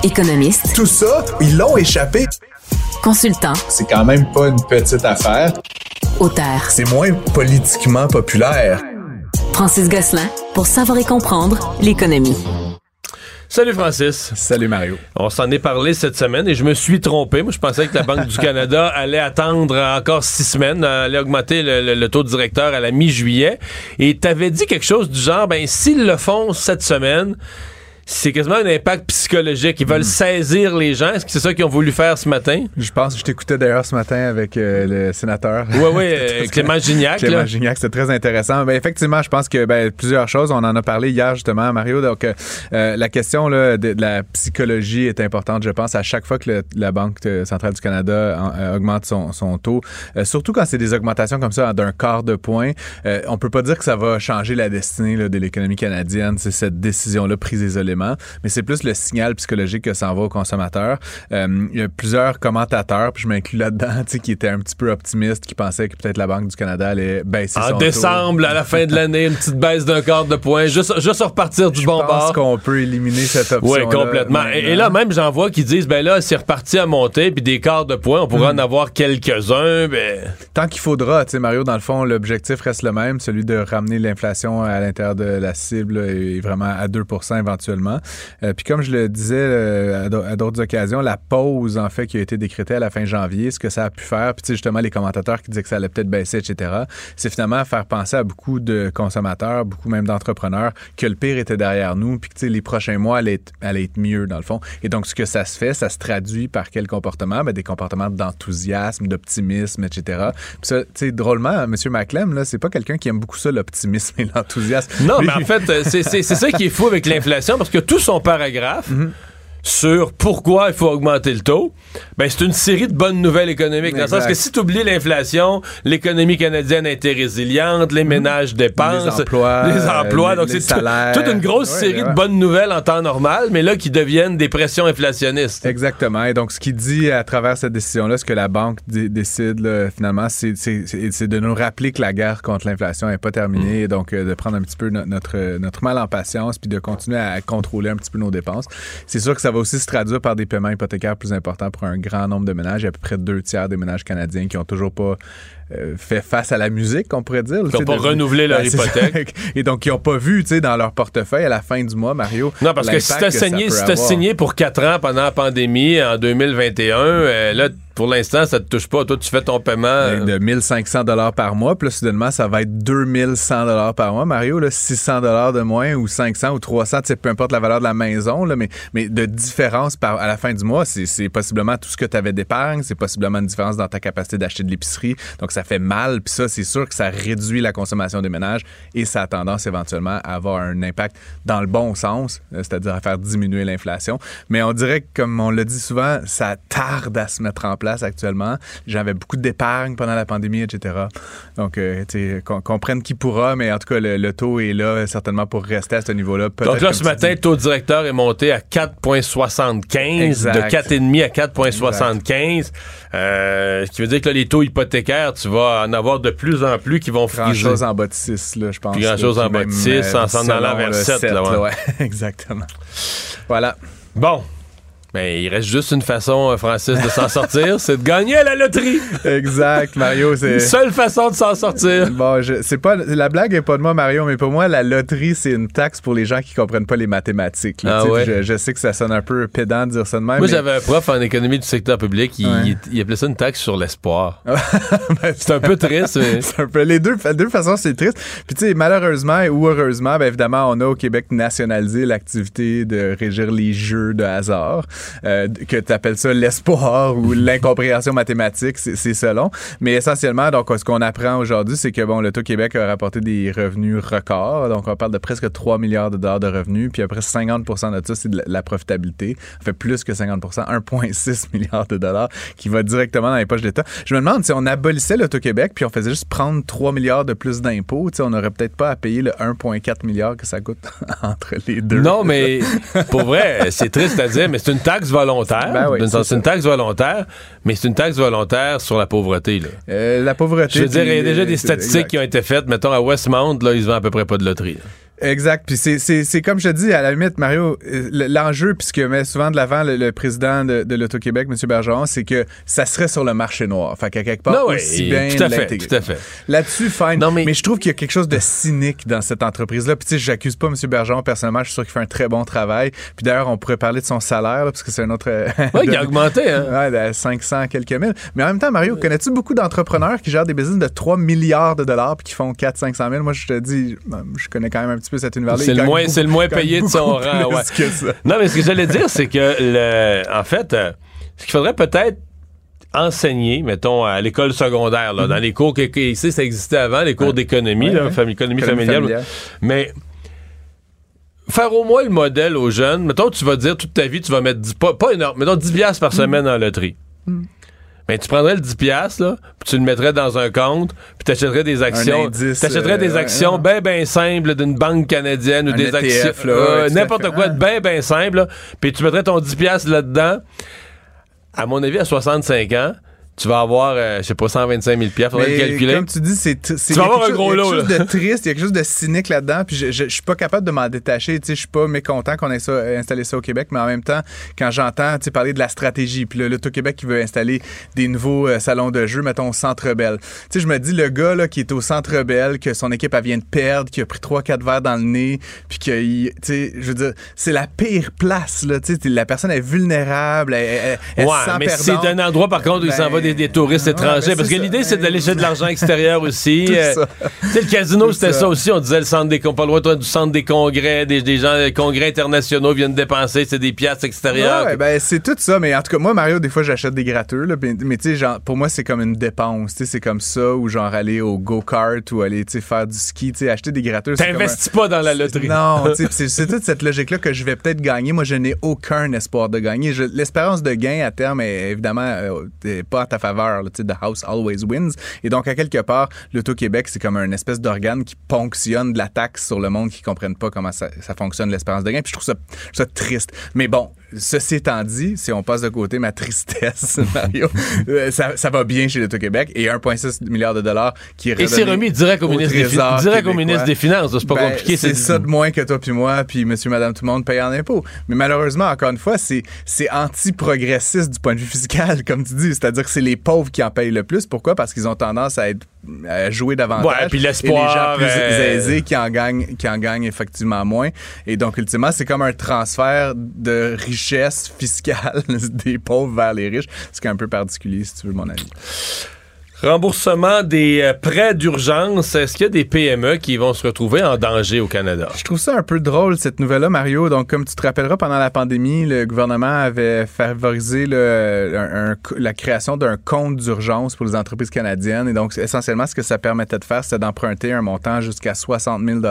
Speaker 4: Économiste.
Speaker 8: Tout ça, ils l'ont échappé.
Speaker 4: Consultant.
Speaker 8: C'est quand même pas une petite affaire.
Speaker 4: Auteur.
Speaker 8: C'est moins politiquement populaire.
Speaker 4: Francis Gosselin, pour savoir et comprendre l'économie.
Speaker 1: Salut Francis.
Speaker 9: Salut Mario.
Speaker 1: On s'en est parlé cette semaine et je me suis trompé. Moi, je pensais que la Banque du Canada allait attendre encore six semaines, allait augmenter le, taux directeur à la mi-juillet. Et tu avais dit quelque chose du genre, ben s'ils le font cette semaine, c'est quasiment un impact psychologique. Ils veulent saisir les gens. Est-ce que c'est ça qu'ils ont voulu faire ce matin?
Speaker 9: Je pense que je t'écoutais d'ailleurs ce matin avec euh, le sénateur.
Speaker 1: Oui, oui, euh, Clément Gignac.
Speaker 9: Clément
Speaker 1: là.
Speaker 9: Gignac, c'est très intéressant. Ben, effectivement, je pense que ben, plusieurs choses, on en a parlé hier justement, Mario. Donc, euh, euh, la question là, de, de la psychologie est importante, je pense, à chaque fois que le- la Banque centrale du Canada en- augmente son, son taux. Surtout quand c'est des augmentations comme ça d'un quart de point. On peut pas dire que ça va changer la destinée là, de l'économie canadienne, c'est cette décision-là prise mais c'est plus le signal psychologique que ça envoie aux consommateurs. Euh, il y a plusieurs commentateurs, puis je m'inclus là-dedans, qui étaient un petit peu optimistes, qui pensaient que peut-être la Banque du Canada allait baisser son
Speaker 1: En
Speaker 9: taux.
Speaker 1: décembre, à la fin de l'année, une petite baisse d'un quart de point, juste, juste repartir du
Speaker 9: Je
Speaker 1: bon
Speaker 9: pense
Speaker 1: bord.
Speaker 9: qu'on peut éliminer cette option.
Speaker 1: Oui, complètement. Et, et là, même, j'en vois qui disent, ben là, c'est reparti à monter, puis des quarts de point, on pourra en avoir quelques-uns, ben...
Speaker 9: Tant qu'il faudra, tu sais, Mario, dans le fond, l'objectif reste le même, celui de ramener l'inflation à l'intérieur de la cible et vraiment à 2% éventuellement. Euh, puis comme je le disais euh, à d'au- à d'autres occasions, la pause, en fait, qui a été décrétée à la fin janvier, ce que ça a pu faire, puis justement, les commentateurs qui disaient que ça allait peut-être baisser, etc., c'est finalement faire penser à beaucoup de consommateurs, beaucoup même d'entrepreneurs, que le pire était derrière nous, puis que les prochains mois allaient être, allaient être mieux, dans le fond. Et donc, ce que ça se fait, ça se traduit par quel comportement? Ben, des comportements d'enthousiasme, d'optimisme, etc. Puis ça, tu sais, drôlement, M. McClem, là, c'est pas quelqu'un qui aime beaucoup ça, l'optimisme et l'enthousiasme.
Speaker 1: Non,
Speaker 9: Lui,
Speaker 1: mais en fait, euh, c'est ça qui est fou avec l'inflation, parce que tout son paragraphe
Speaker 9: Mhm.
Speaker 1: Sur pourquoi il faut augmenter le taux, ben c'est une série de bonnes nouvelles économiques. Dans le sens que si tu oublies l'inflation, l'économie canadienne a été résiliente, les ménages dépensent,
Speaker 9: Mhm. Les emplois,
Speaker 1: les emplois.
Speaker 9: euh,
Speaker 1: donc c'est toute une grosse
Speaker 9: Ouais,
Speaker 1: série
Speaker 9: ouais.
Speaker 1: de bonnes nouvelles en temps normal, mais là qui deviennent des pressions inflationnistes.
Speaker 9: Exactement. Et donc, ce qu'il dit à travers cette décision-là, ce que la banque dé- décide là, finalement, c'est- de nous rappeler que la guerre contre l'inflation n'est pas terminée. Et donc, euh, de prendre un petit peu no- notre, notre mal en patience puis de continuer à contrôler un petit peu nos dépenses. C'est sûr que ça va aussi se traduire par des paiements hypothécaires plus importants pour un grand nombre de ménages. Il y a à peu près deux tiers des ménages canadiens qui ont toujours pas euh, fait face à la musique, on pourrait dire.
Speaker 1: Qui ont pas renouvelé leur
Speaker 9: ça.
Speaker 1: hypothèque.
Speaker 9: Et donc, qui n'ont pas vu, tu dans leur portefeuille à la fin du mois, Mario.
Speaker 1: Non, parce que si
Speaker 9: ça
Speaker 1: signé,
Speaker 9: peut
Speaker 1: si
Speaker 9: avoir.
Speaker 1: signé pour 4 ans pendant la pandémie en 2021, euh, là, pour l'instant, ça te touche pas. Toi, tu fais ton paiement. euh,
Speaker 9: de 1500 dollars par mois, puis là, soudainement, ça va être 2100 dollars par mois. Mario, là, 600 dollars de moins ou 500 ou 300, tu sais, peu importe la valeur de la maison, là, mais, mais de différence par, à la fin du mois, c'est possiblement tout ce que tu avais d'épargne, c'est possiblement une différence dans ta capacité d'acheter de l'épicerie. Donc, ça fait mal, puis ça, c'est sûr que ça réduit la consommation des ménages et ça a tendance éventuellement à avoir un impact dans le bon sens, euh, c'est-à-dire à faire diminuer l'inflation. Mais on dirait que, comme on l'a dit souvent, ça tarde à se mettre en place actuellement. J'avais beaucoup d'épargne pendant la pandémie, etc. Donc, euh, tu sais, qu'on comprenne qui pourra, mais en tout cas, le, le taux est là certainement pour rester à ce niveau-là.
Speaker 1: Donc là, ce matin, le taux directeur est monté à 4,75,
Speaker 9: Exact.
Speaker 1: de 4,5 à 4,75. Euh, ce qui veut dire que là, les taux hypothécaires, tu vas en avoir de plus en plus qui vont friser.
Speaker 9: chose en bas de 6, là, je pense.
Speaker 1: Puis grand chose
Speaker 9: là,
Speaker 1: en bas de
Speaker 9: même,
Speaker 1: 6, en s'en allant vers
Speaker 9: le
Speaker 1: 7, là, ouais.
Speaker 9: ouais. Exactement. Voilà.
Speaker 1: Bon. Mais il reste juste une façon, euh, Francis, de s'en sortir, c'est de gagner à la loterie.
Speaker 9: Exact, Mario, c'est...
Speaker 1: Une seule façon de s'en sortir.
Speaker 9: Bon, je, c'est pas la blague est pas de moi Mario, mais pour moi la loterie c'est une taxe pour les gens qui comprennent pas les mathématiques. là.
Speaker 1: Ah ouais?
Speaker 9: je, je sais que ça sonne un peu pédant de dire ça de même.
Speaker 1: Moi,
Speaker 9: mais-
Speaker 1: j'avais un prof en économie du secteur public, il,
Speaker 9: Ouais.
Speaker 1: il- il appelait ça une taxe sur l'espoir.
Speaker 9: Ben,
Speaker 1: C'est un peu triste, mais...
Speaker 9: c'est un peu les deux, de deux façons c'est triste. Puis tu sais malheureusement ou heureusement, ben évidemment on a au Québec nationalisé l'activité de régir les jeux de hasard, euh, que tu appelles ça l'espoir ou l'incompréhension mathématique, c'est selon. Mais essentiellement donc ce qu'on apprend aujourd'hui, c'est que bon l'Auto-Québec a rapporté des revenus records, donc on parle de presque 3 milliards de dollars de revenus, puis après 50 de ça c'est de la- profitabilité, ça fait plus que 50 1,6 milliard de dollars qui va directement dans les poches d'État. Je me demande si on abolissait l'Auto-Québec puis on faisait juste prendre 3 milliards de plus d'impôts, tu sais, on n'aurait peut-être pas à payer le 1,4 milliard que ça coûte entre les deux.
Speaker 1: Non, mais pour vrai, c'est triste à dire, mais c'est une taxe volontaire.
Speaker 9: Ben oui,
Speaker 1: D'une
Speaker 9: c'est
Speaker 1: une taxe volontaire, mais c'est une taxe volontaire sur la pauvreté. Là.
Speaker 9: Euh, la pauvreté.
Speaker 1: Je veux dire, il y a déjà
Speaker 9: euh,
Speaker 1: des statistiques
Speaker 9: exact.
Speaker 1: qui ont été faites. Mettons, à Westmount, là, ils se vendent à peu près pas de loterie. là.
Speaker 9: Exact. Puis c'est- comme je te dis, à la limite, Mario, euh, l'enjeu, puisque met souvent de l'avant le, le président de, de l'Auto-Québec, M. Bergeron, c'est que ça serait sur le marché noir. Fait qu'à quelque part,
Speaker 1: Non, oui,
Speaker 9: bien
Speaker 1: tout à fait, tout à fait.
Speaker 9: Là-dessus, fine.
Speaker 1: Non, mais-
Speaker 9: mais... je trouve qu'il y a quelque chose de cynique dans cette entreprise-là. Puis tu sais, j'accuse pas M. Bergeron personnellement. Je suis sûr qu'il fait un très bon travail. Puis d'ailleurs, on pourrait parler de son salaire, là, parce que c'est un autre... euh,
Speaker 1: Oui, il a augmenté. Hein?
Speaker 9: Ouais, de 500 quelques mille. Mais en même temps, Mario, connais-tu beaucoup d'entrepreneurs qui gèrent des business de 3 milliards de dollars puis qui font 400-500 000? Moi, je te dis, je connais quand même un petit petit peu cet univers-là.
Speaker 1: C'est le moins,
Speaker 9: beaucoup-
Speaker 1: le moins payé de son rang.
Speaker 9: plus
Speaker 1: ouais.
Speaker 9: que ça.
Speaker 1: Non, mais ce que j'allais dire, c'est que, le, en fait, euh, ce qu'il faudrait peut-être enseigner, mettons, à l'école secondaire, là, dans les cours que, que- ici, ça existait avant, les cours
Speaker 9: Ouais.
Speaker 1: d'économie,
Speaker 9: Ouais,
Speaker 1: économie familiale.
Speaker 9: familiale.
Speaker 1: Mais faire au moins le modèle aux jeunes. Mettons, tu vas dire toute ta vie, tu vas mettre 10, pas, pas énorme, mettons 10 piastres par semaine en loterie. Mais tu prendrais le 10 piastres, là, puis tu le mettrais dans un compte, puis tu achèterais des actions. Tu achèterais
Speaker 9: euh,
Speaker 1: des
Speaker 9: ouais,
Speaker 1: actions
Speaker 9: ouais.
Speaker 1: ben ben simples d'une banque canadienne ou des
Speaker 9: ETF,
Speaker 1: actions euh,
Speaker 9: ouais,
Speaker 1: n'importe quoi de
Speaker 9: Ouais.
Speaker 1: ben ben simple, puis tu mettrais ton 10 piastres là-dedans. À mon avis, à 65 ans, tu vas avoir, euh, je sais pas, 125 000 piastres. Faudrait le calculer.
Speaker 9: Comme tu dis, c'est
Speaker 1: Tu vas avoir un gros
Speaker 9: chose- il y a
Speaker 1: lot,
Speaker 9: quelque chose de triste, il y a quelque chose de cynique là-dedans. Puis je, je, je suis pas capable de m'en détacher. Tu sais, je suis pas mécontent qu'on ait ça, euh, installé ça au Québec, mais en même temps, quand j'entends tu sais, parler de la stratégie, puis là, l'Auto-Québec qui veut installer des nouveaux euh, salons de jeu, mettons au Centre Bell. Tu sais, je me dis le gars là qui est au Centre Bell, que son équipe elle vient de perdre, qui a pris trois quatre verres dans le nez, puis que il- tu sais, je veux dire, c'est la pire place là. Tu sais, la personne est vulnérable, elle, elle- elle
Speaker 1: Ouais, mais c'est un endroit, par contre, où il s'en
Speaker 9: Ben,
Speaker 1: va des, des touristes étrangers. parce que l'idée, c'est d'aller chercher de l'argent extérieur aussi. Euh,
Speaker 9: ça.
Speaker 1: tu sais, le casino, c'était
Speaker 9: ça.
Speaker 1: ça aussi. On disait le centre des, pas loin du centre des congrès, des, des gens, des congrès internationaux viennent dépenser, c'est des piastres extérieures.
Speaker 9: Ouais, ben c'est tout ça, mais en tout cas, moi, Mario, des fois, j'achète des gratteux, là, mais, mais tu sais, pour moi, c'est comme une dépense, tu sais, c'est comme ça, ou genre aller au go-kart, ou aller, faire du ski, tu sais, acheter des gratteux. comme
Speaker 1: T'investis pas dans la loterie.
Speaker 9: Non, tu sais, puis c'est toute cette logique-là que je vais peut-être gagner. Moi, je n'ai aucun espoir de gagner. L'espérance de gain à terme est évidemment euh, pas à ta faveur. là, the house always wins. Et donc, à quelque part, l'Auto-Québec, c'est comme un espèce d'organe qui ponctionne de la taxe sur le monde qui comprennent pas comment ça, fonctionne, l'espérance de gain. Puis je trouve ça triste. Mais bon, ceci étant dit, si on passe de côté ma tristesse, Mario, euh, ça, ça va bien chez l'Auto-Québec et 1,6 milliard de dollars qui est
Speaker 1: Et c'est remis direct au, ministre, des, direct au ministre des Finances. C'est pas
Speaker 9: Ben,
Speaker 1: compliqué.
Speaker 9: C'est ça de moins que toi puis moi, puis monsieur, madame, tout le monde paye en impôts. Mais malheureusement, encore une fois, c'est anti-progressiste du point de vue fiscal, comme tu dis. C'est-à-dire que c'est les pauvres qui en payent le plus. Pourquoi? Parce qu'ils ont tendance à être à jouer davantage.
Speaker 1: Ouais, puis l'espoir,
Speaker 9: les gens plus
Speaker 1: euh,
Speaker 9: aisés qui en gagnent qui en gagnent effectivement moins. Et donc ultimement, c'est comme un transfert de richesse fiscale des pauvres vers les riches, ce qui est un peu particulier si tu veux mon avis.
Speaker 1: Remboursement des euh, prêts d'urgence. Est-ce qu'il y a des PME qui vont se retrouver en danger au Canada?
Speaker 9: Je trouve ça un peu drôle, cette nouvelle-là, Mario. Donc, comme tu te rappelleras, pendant la pandémie, le gouvernement avait favorisé la création d'un compte d'urgence pour les entreprises canadiennes. Et donc, essentiellement, ce que ça permettait de faire, c'était d'emprunter un montant jusqu'à 60 000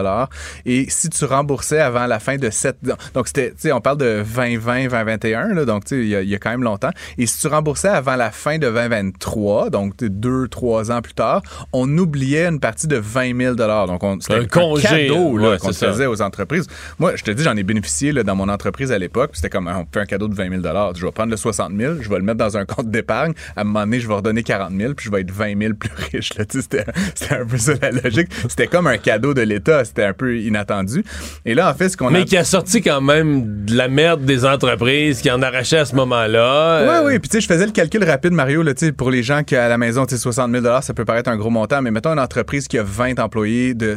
Speaker 9: Et si tu remboursais avant la fin de cette... Donc, c'était, tu sais, on parle de 2020, 2021, là, donc, tu sais, il y, y a quand même longtemps. Et si tu remboursais avant la fin de 2023, donc sais, deux, trois ans plus tard, on oubliait une partie de 20 000 Donc, on, c'était
Speaker 1: Un congé,
Speaker 9: cadeau
Speaker 1: ouais,
Speaker 9: qu'on faisait aux entreprises. Moi, je te dis, j'en ai bénéficié là, dans mon entreprise à l'époque. C'était comme, on fait un cadeau de 20 000 Je vais prendre le 60 000, je vais le mettre dans un compte d'épargne. À un moment donné, je vais redonner 40 000, puis je vais être 20 000 plus riche. C'était un peu ça la logique. C'était comme un cadeau de l'État. C'était un peu inattendu. Et là, en fait, ce qu'on
Speaker 1: Mais
Speaker 9: a...
Speaker 1: qui a sorti quand même de la merde des entreprises qui en arrachaient à ce moment-là.
Speaker 9: Oui,
Speaker 1: Euh,
Speaker 9: oui. Puis, tu sais, je faisais le calcul rapide, Mario, là, pour les gens qui, à la maison, tu sais, 60 000 ça peut paraître un gros montant, mais mettons une entreprise qui a 20 employés de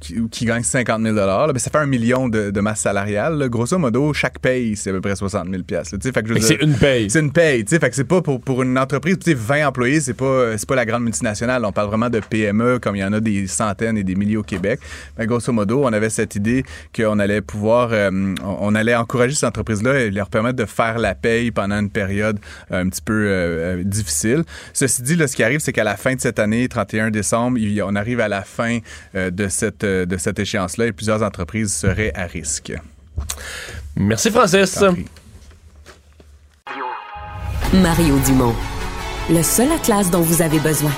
Speaker 9: qui, qui gagne 50 000 là, ben, ça fait un million de, de masse salariale. là. Grosso modo, chaque paye, c'est à peu près 60 000 là, tu sais. Fait que je veux
Speaker 1: Fait que
Speaker 9: dire-
Speaker 1: c'est une paye.
Speaker 9: C'est une paye. Fait que c'est pas pour, pour une entreprise, tu sais, 20 employés, c'est pas, c'est pas la grande multinationale. On parle vraiment de PME, comme il y en a des centaines et des milliers au Québec. Mais grosso modo, on avait cette idée qu'on allait pouvoir, euh, on, on allait encourager ces entreprises-là et leur permettre de faire la paye pendant une période euh, un petit peu euh, euh, difficile. Ceci dit, là, ce qui arrive, c'est qu'à la fin de cette année, 31 décembre, il on arrive à la fin euh, de cette, euh, de cette échéance-là et plusieurs entreprises seraient à risque.
Speaker 1: Merci, Francis.
Speaker 4: Mario Dumont. Le seul atlas dont vous avez besoin.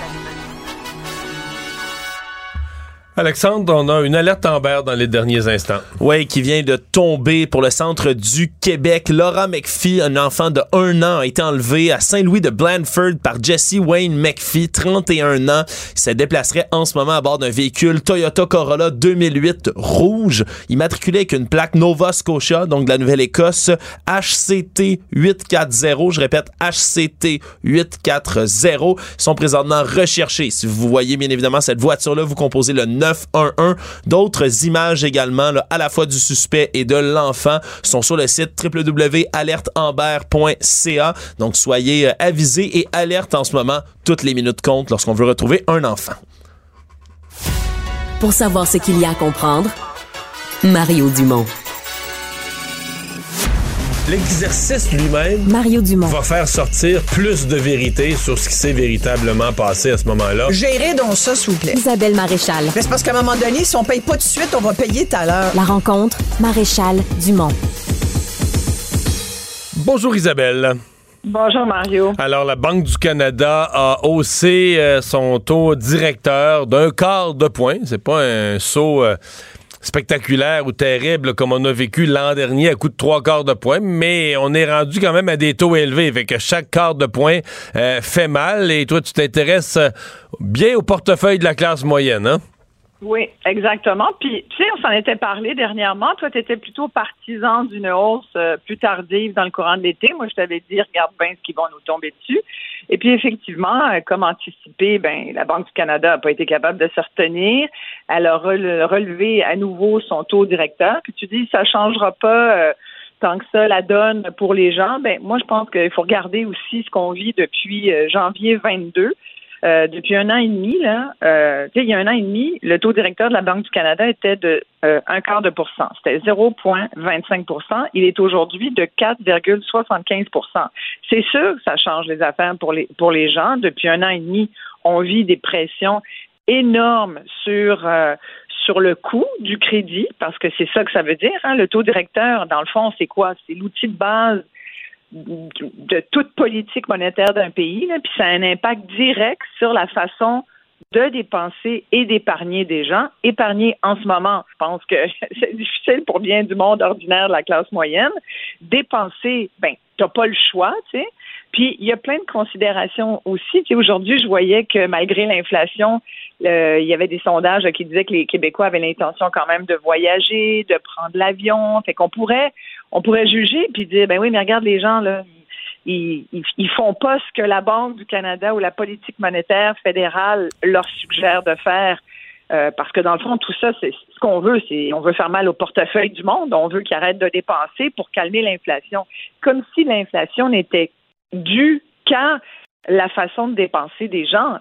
Speaker 1: Alexandre, on a une alerte Amber dans les derniers instants.
Speaker 5: Oui, qui vient de tomber pour le centre du Québec. Laura McPhee, un enfant de 1 an, a été enlevé à Saint-Louis de Blandford par Jesse Wayne McPhee, 31 ans. Il se déplacerait en ce moment à bord d'un véhicule Toyota Corolla 2008 rouge, immatriculé avec une plaque Nova Scotia, donc de la Nouvelle-Écosse, HCT 840. Je répète, HCT 840. Ils sont présentement recherchés. Si vous voyez bien évidemment cette voiture-là, vous composez le 911. D'autres images également, à la fois du suspect et de l'enfant, sont sur le site www.alerteamber.ca. Donc soyez euh, avisés et alerte en ce moment. Toutes les minutes comptent lorsqu'on veut retrouver un enfant.
Speaker 4: Pour savoir ce qu'il y a à comprendre, Mario Dumont.
Speaker 1: L'exercice lui-même
Speaker 4: Mario Dumont.
Speaker 1: va faire sortir plus de vérité sur ce qui s'est véritablement passé à ce moment-là.
Speaker 10: Gérez donc ça, s'il vous plaît.
Speaker 4: Isabelle Maréchal.
Speaker 10: Mais c'est parce qu'à un moment donné, si on paye pas tout de suite, on va payer tout à l'heure.
Speaker 4: La rencontre, Maréchal Dumont.
Speaker 1: Bonjour Isabelle.
Speaker 11: Bonjour Mario.
Speaker 1: Alors, la Banque du Canada a haussé euh, son taux directeur d'un quart de point. C'est pas un saut euh, spectaculaire ou terrible comme on a vécu l'an dernier à coup de trois quarts de point, mais on est rendu quand même à des taux élevés. Fait que chaque quart de point euh, fait mal. Et toi, tu t'intéresses euh, bien au portefeuille de la classe moyenne, hein?
Speaker 11: Oui, exactement. Puis, tu sais, on s'en était parlé dernièrement. Toi, tu étais plutôt partisan d'une hausse euh, plus tardive dans le courant de l'été. Moi, je t'avais dit, regarde bien ce qui vont nous tomber dessus. Et puis, effectivement, euh, comme anticipé, ben, la Banque du Canada n'a pas été capable de se retenir. Elle a rele- relevé à nouveau son taux directeur. Puis, tu dis, ça changera pas. euh, tant que ça la donne pour les gens, ben moi je pense qu'il faut regarder aussi ce qu'on vit depuis janvier 22. Euh, depuis un an et demi, là, euh, il y a un an et demi, le taux directeur de la Banque du Canada était de euh, un quart de pour cent. C'était 0,25% Il est aujourd'hui de 4,75% C'est sûr que ça change les affaires pour les pour les gens. Depuis un an et demi, on vit des pressions énormes sur euh, sur le coût du crédit, parce que c'est ça que ça veut dire. Hein, le taux directeur, dans le fond, c'est quoi? C'est l'outil de base de toute politique monétaire d'un pays, puis ça a un impact direct sur la façon de dépenser et d'épargner des gens. Épargner en ce moment, je pense que c'est difficile pour bien du monde ordinaire de la classe moyenne. Dépenser, ben, t'as pas le choix, tu sais. Puis il y a plein de considérations aussi. Tu sais, aujourd'hui, je voyais que malgré l'inflation, il y avait des sondages qui disaient que les Québécois avaient l'intention quand même de voyager, de prendre l'avion. Fait qu'on pourrait, on pourrait juger puis dire, ben oui, mais regarde les gens là, ils, font pas ce que la Banque du Canada ou la politique monétaire fédérale leur suggère de faire. Euh, parce que dans le fond, tout ça, c'est ce qu'on veut, c'est on veut faire mal au portefeuille du monde, on veut qu'ils arrêtent de dépenser pour calmer l'inflation. Comme si l'inflation n'était due qu'à la façon de dépenser des gens.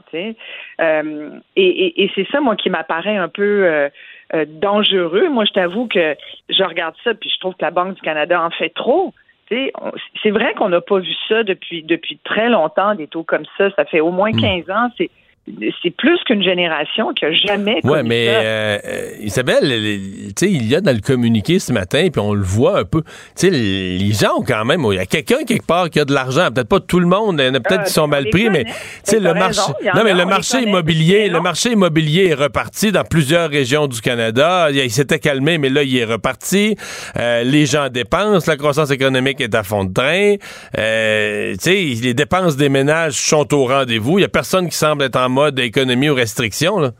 Speaker 11: Euh, et c'est ça, moi, qui m'apparaît un peu euh, euh, dangereux. Moi, je t'avoue que je regarde ça, puis je trouve que la Banque du Canada en fait trop. C'est vrai qu'on n'a pas vu ça depuis depuis très longtemps, des taux comme ça. Ça fait au moins 15 ans. C'est c'est plus qu'une génération qui a jamais connu
Speaker 1: mais euh, euh, Isabelle, les- tu sais, il y a dans le communiqué ce matin, puis on le voit un peu. Tu sais, les gens ont quand même, il y a quelqu'un quelque part qui a de l'argent. Peut-être pas tout le monde, il y en a peut-être
Speaker 11: Euh,
Speaker 1: qui sont
Speaker 11: on
Speaker 1: mal pris, mais
Speaker 11: connaît.
Speaker 1: le marché,
Speaker 11: raison,
Speaker 1: non, mais le marché
Speaker 11: connaît.
Speaker 1: immobilier, le marché immobilier est reparti dans plusieurs régions du Canada. Il, il s'était calmé, mais là, il est reparti. Euh, les gens dépensent, la croissance économique est à fond de train. Tu sais, les dépenses des ménages sont au rendez-vous. Il y a personne qui semble être en mode économie ou restriction, là?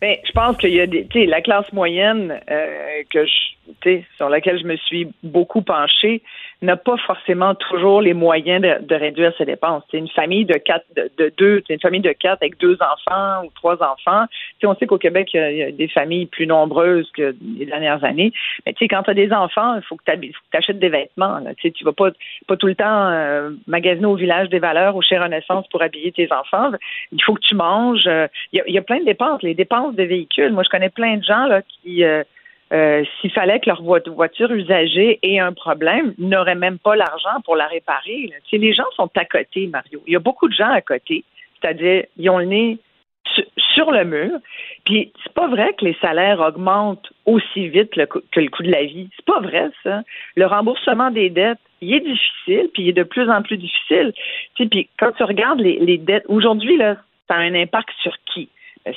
Speaker 11: Ben, je pense qu'il y a des, la classe moyenne euh, que je, sur laquelle je me suis beaucoup penchée n'a pas forcément toujours les moyens de, de réduire ses dépenses. C'est une famille de quatre, de, de deux, une famille de quatre avec deux enfants ou trois enfants. Tu sais, on sait qu'au Québec, il y, a, des familles plus nombreuses que les dernières années. Mais tu sais, quand tu as des enfants, il faut que tu achètes des vêtements. Là. Tu vas pas, pas tout le temps euh, magasiner au village des valeurs ou chez Renaissance pour habiller tes enfants. Il faut que tu manges. Euh, Il y, a, y a plein de dépenses. Les dépenses de véhicules. Moi, je connais plein de gens là qui euh, euh, s'il fallait que leur vo- voiture usagée ait un problème, n'auraient même pas l'argent pour la réparer. les gens sont à côté, Mario. Il y a beaucoup de gens à côté, c'est-à-dire ils ont le nez su- sur le mur. Puis c'est pas vrai que les salaires augmentent aussi vite que le coût de la vie. C'est pas vrai ça. Le remboursement des dettes, il est difficile, puis il est de plus en plus difficile. Puis quand tu regardes les, les dettes aujourd'hui là, ça a un impact sur qui?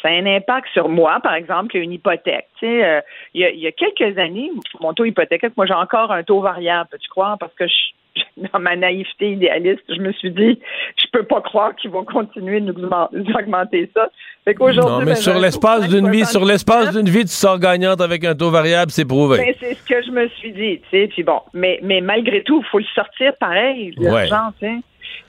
Speaker 11: Ça a un impact sur moi, par exemple, une hypothèque. Tu sais, euh, il, y a, il y a quelques années, mon taux hypothécaire, moi j'ai encore un taux variable, peux-tu croire? Parce que je, dans ma naïveté idéaliste, je me suis dit, je peux pas croire qu'ils vont continuer de nous augmen- nous augmenter ça. Fait
Speaker 1: Non, mais
Speaker 11: ben,
Speaker 1: sur
Speaker 11: un
Speaker 1: l'espace
Speaker 11: de
Speaker 1: d'une vie, sur
Speaker 11: 5,77.
Speaker 1: l'espace d'une vie, tu sors gagnante avec un taux variable, c'est prouvé.
Speaker 11: Ben, c'est ce que je me suis dit, tu sais. Puis bon, mais, mais malgré tout, il faut le sortir pareil, l'argent, tu sais.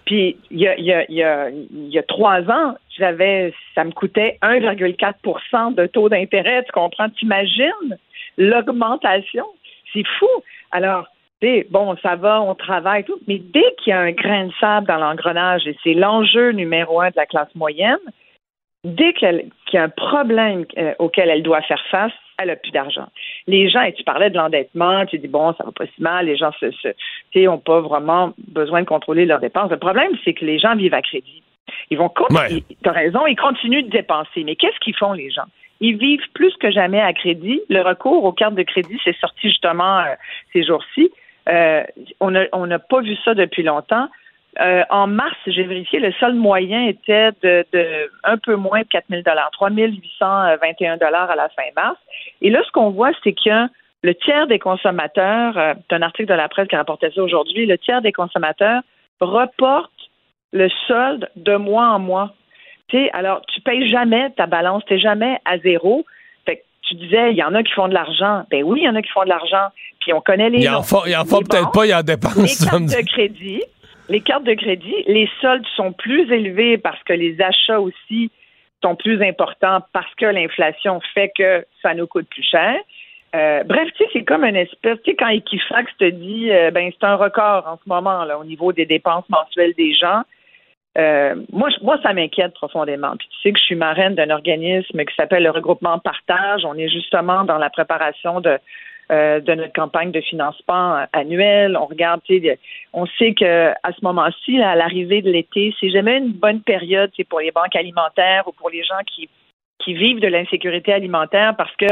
Speaker 11: Puis il y a, il y, a, y, a, y a trois ans, j'avais, ça me coûtait 1,4% de taux d'intérêt. Tu comprends? T'imagines l'augmentation? C'est fou. Alors, bon, ça va, on travaille, tout, mais dès qu'il y a un grain de sable dans l'engrenage, et c'est l'enjeu numéro un de la classe moyenne, dès qu'il y a un problème euh, auquel elle doit faire face, elle a plus d'argent. Les gens, et tu parlais de l'endettement, tu dis bon, ça va pas si mal, les gens se, se ont pas vraiment besoin de contrôler leurs dépenses. Le problème, c'est que les gens vivent à crédit. Ils vont continuer. Tu as raison, ils continuent de dépenser. Mais qu'est-ce qu'ils font, les gens? Ils vivent plus que jamais à crédit. Le recours aux cartes de crédit, c'est sorti justement euh, ces jours-ci. Euh, on n'a pas vu ça depuis longtemps. Euh, en mars, j'ai vérifié, le solde moyen était de, un peu moins de 4 000 3 821 à la fin mars. Et là, ce qu'on voit, c'est que le tiers des consommateurs, euh, c'est un article de la presse qui rapportait ça aujourd'hui, le tiers des consommateurs reportent le solde de mois en mois. alors, tu payes jamais ta balance, tu n'es jamais à zéro. Tu disais, il y en a qui font de l'argent. Ben oui, il y en a qui font de l'argent. Puis on connaît les.
Speaker 1: Il en faut peut-être pas, il en dépense.
Speaker 11: Les cartes de crédit, les cartes de crédit, les soldes sont plus élevés parce que les achats aussi sont plus importants parce que l'inflation fait que ça nous coûte plus cher. Euh, bref, tu sais, c'est comme une espèce, tu sais, quand Equifax te dit, euh, ben, c'est un record en ce moment, là, au niveau des dépenses mensuelles des gens. Euh, moi, moi, ça m'inquiète profondément. Puis tu sais que je suis marraine d'un organisme qui s'appelle le regroupement Partage. On est justement dans la préparation de euh, de notre campagne de financement annuelle. On regarde, on sait que à ce moment-ci, à l'arrivée de l'été, c'est jamais une bonne période pour les banques alimentaires ou pour les gens qui qui vivent de l'insécurité alimentaire parce que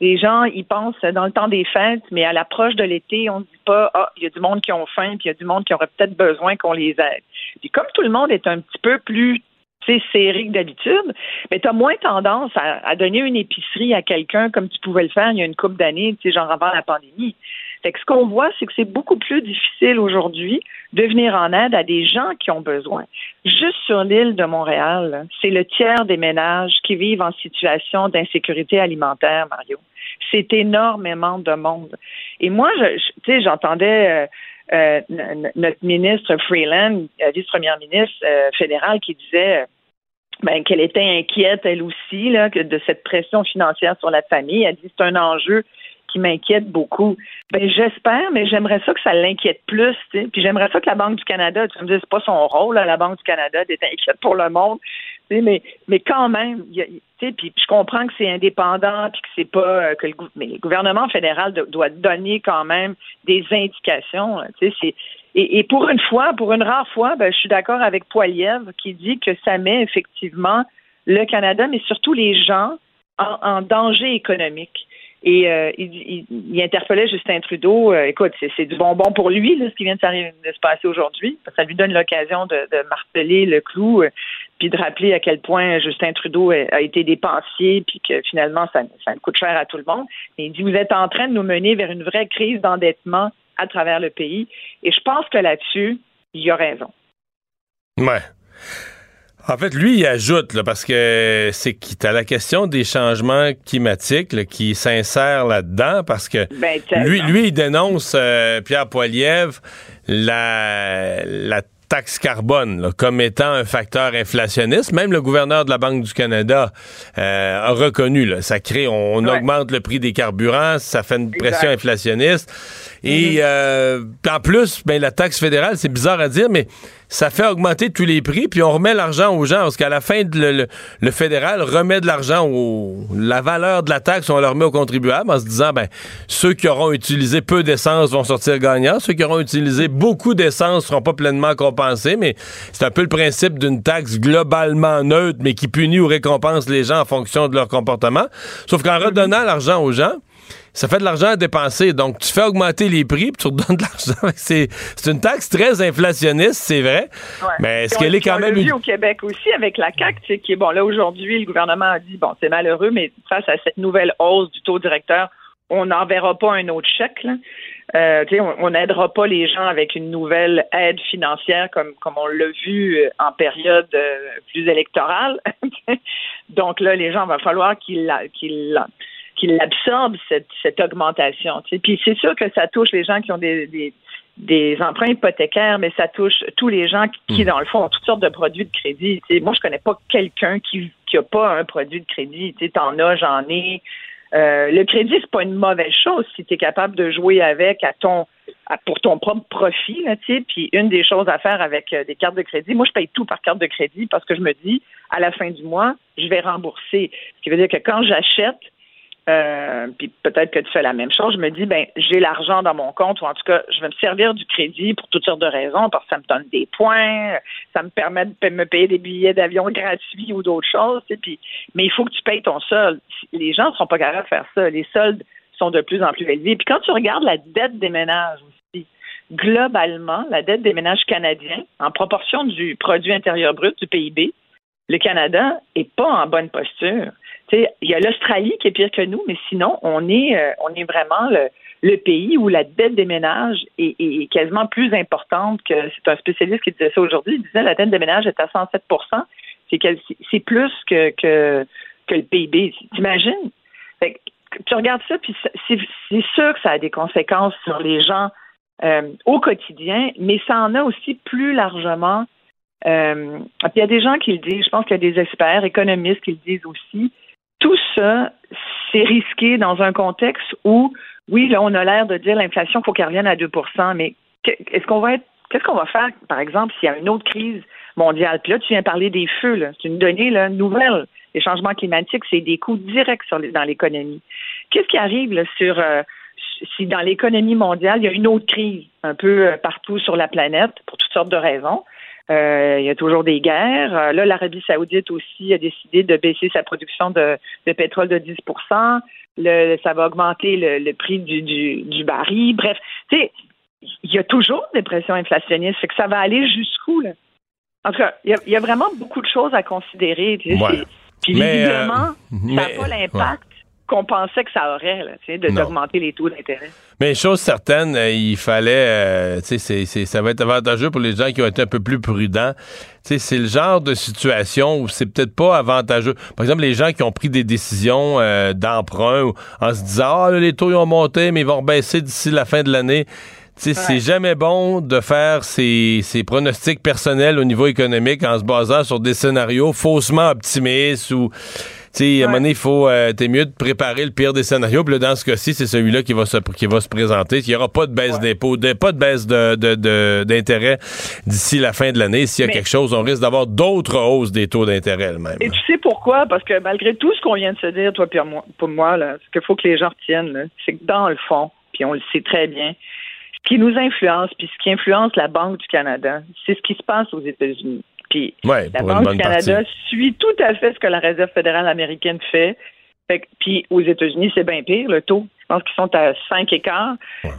Speaker 11: les gens, ils pensent dans le temps des fêtes, mais à l'approche de l'été, on ne dit pas, ah, il y a du monde qui ont faim, puis il y a du monde qui aurait peut-être besoin qu'on les aide. Puis comme tout le monde est un petit peu plus c'est serré que d'habitude, mais tu as moins tendance à, donner une épicerie à quelqu'un comme tu pouvais le faire il y a une couple d'années, genre avant la pandémie. Fait que ce qu'on voit, c'est que c'est beaucoup plus difficile aujourd'hui de venir en aide à des gens qui ont besoin. Juste sur l'île de Montréal, c'est le tiers des ménages qui vivent en situation d'insécurité alimentaire, Mario. C'est énormément de monde. Et moi, je, tu sais, j'entendais euh, euh, notre ministre Freeland, euh, vice-première ministre fédérale, qui disait ben, qu'elle était inquiète, elle aussi, là, de cette pression financière sur la famille. Elle dit c'est un enjeu qui m'inquiète beaucoup. Ben, j'espère, mais j'aimerais ça que ça l'inquiète plus, tu Puis j'aimerais ça que la Banque du Canada, tu me dis, c'est pas son rôle, la Banque du Canada, d'être inquiète pour le monde, mais, mais quand même, tu sais, puis je comprends que c'est indépendant, puis que c'est pas, euh, que le, mais le gouvernement fédéral doit donner quand même des indications, et, pour une fois, pour une rare fois, ben, je suis d'accord avec Poiliev qui dit que ça met effectivement le Canada, mais surtout les gens, en, danger économique. Et euh, il, il, interpellait Justin Trudeau. Euh, écoute, c'est du bonbon pour lui, ce qui vient de, se passer aujourd'hui. Ça lui donne l'occasion de, marteler le clou, euh, puis de rappeler à quel point Justin Trudeau a, été dépensier, puis que finalement, ça, ça coûte cher à tout le monde. Et il dit, vous êtes en train de nous mener vers une vraie crise d'endettement à travers le pays. Et je pense que là-dessus, il a raison.
Speaker 1: Ouais. En fait, lui, il ajoute, là, parce que c'est qu'il a la question des changements climatiques qui s'insère là-dedans, parce que ben, lui, lui, il dénonce, euh, Pierre Poilievre, la, la taxe carbone comme étant un facteur inflationniste. Même le gouverneur de la Banque du Canada euh, a reconnu, là, ça crée, on, augmente le prix des carburants, ça fait une pression inflationniste. Et mm-hmm. euh, en plus, ben, la taxe fédérale, c'est bizarre à dire, mais ça fait augmenter tous les prix, puis on remet l'argent aux gens, parce qu'à la fin, le, le, fédéral remet de l'argent, au, la valeur de la taxe, on le remet aux contribuables en se disant, ben, ceux qui auront utilisé peu d'essence vont sortir gagnants, ceux qui auront utilisé beaucoup d'essence seront pas pleinement compensés, mais c'est un peu le principe d'une taxe globalement neutre, mais qui punit ou récompense les gens en fonction de leur comportement. Sauf qu'en redonnant l'argent aux gens, ça fait de l'argent à dépenser. Donc, tu fais augmenter les prix, puis tu redonnes de l'argent. C'est, une taxe très inflationniste, c'est vrai. Mais est-ce qu'elle est quand même...
Speaker 11: vu au Québec aussi avec la CAQ, qui est bon, là, aujourd'hui, le gouvernement a dit, bon, c'est malheureux, mais face à cette nouvelle hausse du taux directeur, on n'enverra pas un autre chèque. Euh, on n'aidera pas les gens avec une nouvelle aide financière comme, comme on l'a vu euh, en période euh, plus électorale. Donc là, les gens, il va falloir qu'ils, qu'ils qu'il absorbe cette, cette augmentation. Puis c'est sûr que ça touche les gens qui ont des, des, emprunts hypothécaires, mais ça touche tous les gens qui, hmm. dans le fond, ont toutes sortes de produits de crédit. moi, je connais pas quelqu'un qui n'a pas un produit de crédit. Tu en as, j'en ai. Euh, le crédit, c'est pas une mauvaise chose si tu es capable de jouer avec à ton pour ton propre profit. Là, puis une des choses à faire avec euh, des cartes de crédit, moi je paye tout par carte de crédit parce que je me dis à la fin du mois, je vais rembourser. Ce qui veut dire que quand j'achète, euh, puis peut-être que tu fais la même chose, je me dis, ben, j'ai l'argent dans mon compte, ou en tout cas, je vais me servir du crédit pour toutes sortes de raisons, parce que ça me donne des points, ça me permet de me payer des billets d'avion gratuits ou d'autres choses, puis, mais il faut que tu payes ton solde. Les gens ne sont pas capables de faire ça. Les soldes sont de plus en plus élevés. Puis quand tu regardes la dette des ménages aussi, globalement, la dette des ménages canadiens, en proportion du produit intérieur brut, du PIB, le Canada est pas en bonne posture il y a l'Australie qui est pire que nous, mais sinon, on est, euh, on est vraiment le, pays où la dette des ménages est, quasiment plus importante que c'est un spécialiste qui disait ça aujourd'hui. Il disait la dette des ménages est à 107% c'est plus que, que, le PIB. T'imagines? Tu regardes ça, puis c'est sûr que ça a des conséquences sur les gens euh, au quotidien, mais ça en a aussi plus largement. Euh, il y a des gens qui le disent, je pense qu'il y a des experts, économistes qui le disent aussi tout ça, c'est risqué dans un contexte où, oui, là, on a l'air de dire l'inflation, il faut qu'elle revienne à 2% mais est-ce qu'on va être, qu'est-ce qu'on va faire, par exemple, s'il y a une autre crise mondiale? Puis là, tu viens parler des feux. C'est une donnée là, nouvelle. Les changements climatiques, c'est des coûts directs dans l'économie. Qu'est-ce qui arrive là, sur euh, si dans l'économie mondiale, il y a une autre crise un peu euh, partout sur la planète pour toutes sortes de raisons? Euh, il y a toujours des guerres. Euh, là, l'Arabie saoudite aussi a décidé de baisser sa production de, pétrole de 10 le, Ça va augmenter le, prix du, du, baril. Bref, tu sais, il y a toujours des pressions inflationnistes. Fait que ça va aller jusqu'où, là? En tout cas, il y, a, vraiment beaucoup de choses à considérer. Puis, visiblement, euh, ça n'a pas l'impact qu'on pensait que ça aurait, là, de, d'augmenter les taux d'intérêt.
Speaker 1: Mais chose certaine, euh, il fallait, euh, tu sais, ça va être avantageux pour les gens qui ont été un peu plus prudents. Tu sais, c'est le genre de situation où c'est peut-être pas avantageux. Par exemple, les gens qui ont pris des décisions euh, d'emprunt en se disant, ah, les taux ils ont monté, mais ils vont baisser d'ici la fin de l'année. sais, C'est jamais bon de faire ses, ses, pronostics personnels au niveau économique en se basant sur des scénarios faussement optimistes ou sais, à un moment donné, il faut, euh, t'es mieux de préparer le pire des scénarios. Puis là, dans ce cas-ci, c'est celui-là qui va se, qui va se présenter. Il n'y aura pas de baisse d'impôts, pas de baisse de, d'intérêt d'ici la fin de l'année. S'il y a quelque chose, on risque d'avoir d'autres hausses des taux d'intérêt même.
Speaker 11: Et tu sais pourquoi? Parce que malgré tout ce qu'on vient de se dire, toi, pour moi, pour moi là, ce qu'il faut que les gens retiennent, c'est que dans le fond, puis on le sait très bien, ce qui nous influence, puis ce qui influence la Banque du Canada, c'est ce qui se passe aux États-Unis. Puis la Banque du Canada suit tout à fait ce que la Réserve fédérale américaine fait. puis aux États-Unis, c'est bien pire, le taux. Je pense qu'ils sont à 5 écarts.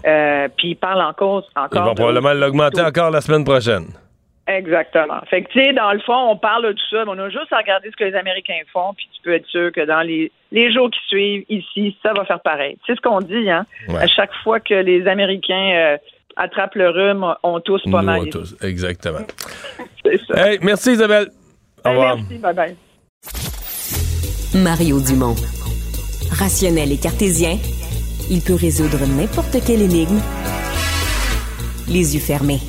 Speaker 11: Euh, puis ils parlent encore. encore
Speaker 1: ils vont probablement l'augmenter encore la semaine prochaine.
Speaker 11: Exactement. Fait que, tu sais, dans le fond, on parle de tout ça, mais on a juste à regarder ce que les Américains font, puis tu peux être sûr que dans les, les jours qui suivent, ici, ça va faire pareil. C'est ce qu'on dit, hein. À chaque fois que les Américains euh, attrape le rhume, on tous pas mal. On tous,
Speaker 1: exactement. C'est ça. Hey, merci Isabelle. Au revoir.
Speaker 11: Merci, bye bye.
Speaker 4: Mario Dumont. Rationnel et cartésien, il peut résoudre n'importe quelle énigme les yeux fermés.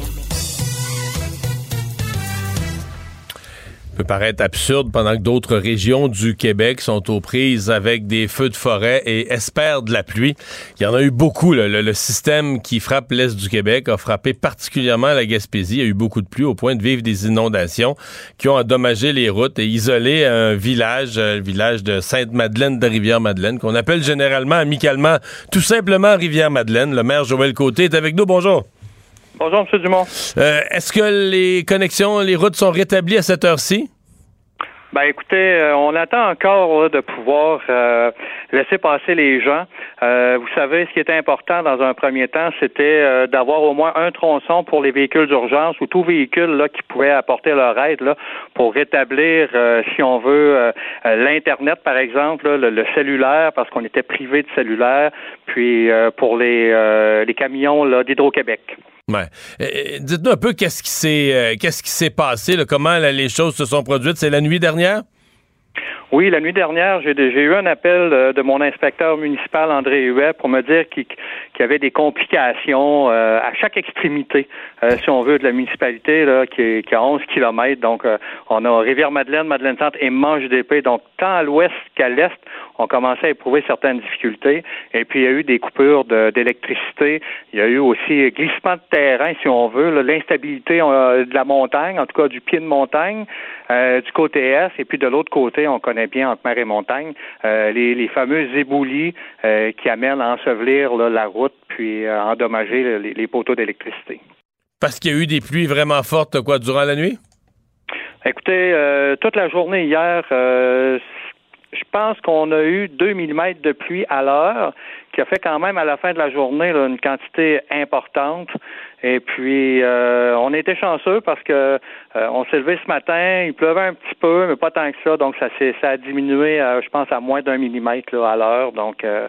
Speaker 1: Peut paraître absurde pendant que d'autres régions du Québec sont aux prises avec des feux de forêt et espèrent de la pluie. Il y en a eu beaucoup. Le, système qui frappe l'Est du Québec a frappé particulièrement la Gaspésie. Il y a eu beaucoup de pluie au point de vivre des inondations qui ont endommagé les routes et isolé un village, le village de Sainte-Madeleine de Rivière-Madeleine, qu'on appelle généralement, amicalement, tout simplement Rivière-Madeleine. Le maire Joël Côté est avec nous. Bonjour.
Speaker 12: Bonjour, M. Dumont.
Speaker 1: Euh, est-ce que les connexions, les routes sont rétablies à cette heure-ci?
Speaker 12: Ben écoutez, euh, on attend encore de pouvoir euh, laisser passer les gens. vous savez, ce qui était important dans un premier temps, c'était d'avoir au moins un tronçon pour les véhicules d'urgence ou tout véhicule là, qui pouvait apporter leur aide là, pour rétablir, si on veut, l'Internet, par exemple, le, le, cellulaire, parce qu'on était privé de cellulaire, puis pour les, les camions d'Hydro-Québec.
Speaker 1: Euh, euh, dites-nous un peu qu'est-ce qui s'est euh, qui passé, comment les choses se sont produites? C'est la nuit dernière?
Speaker 12: Oui, la nuit dernière, j'ai eu un appel de mon inspecteur municipal, André Huet, pour me dire qu'il y avait des complications à chaque extrémité, si on veut, de la municipalité, qui, est, a 11 kilomètres. Donc, on a Rivière-Madeleine, Madeleine-Centre et Manche d'épée. Donc, tant à l'ouest qu'à l'est, on commençait à éprouver certaines difficultés. Et puis, il y a eu des coupures d'électricité. Il y a eu aussi glissement de terrain, si on veut, l'instabilité de la montagne, en tout cas du pied de montagne, du côté est. Et puis, de l'autre côté, on connaît bien entre mer et montagne, les, les, fameux éboulis qui amènent à ensevelir la route puis à endommager les, les poteaux d'électricité.
Speaker 1: Parce qu'il y a eu des pluies vraiment fortes quoi durant la nuit?
Speaker 12: Écoutez, toute la journée hier, je pense qu'on a eu 2 mm de pluie à l'heure, qui a fait quand même à la fin de la journée une quantité importante. Et puis, euh, on était chanceux parce que euh, on s'est levé ce matin, il pleuvait un petit peu, mais pas tant que ça, donc ça, ça a diminué, je pense, à moins d'un millimètre à l'heure. Donc, euh,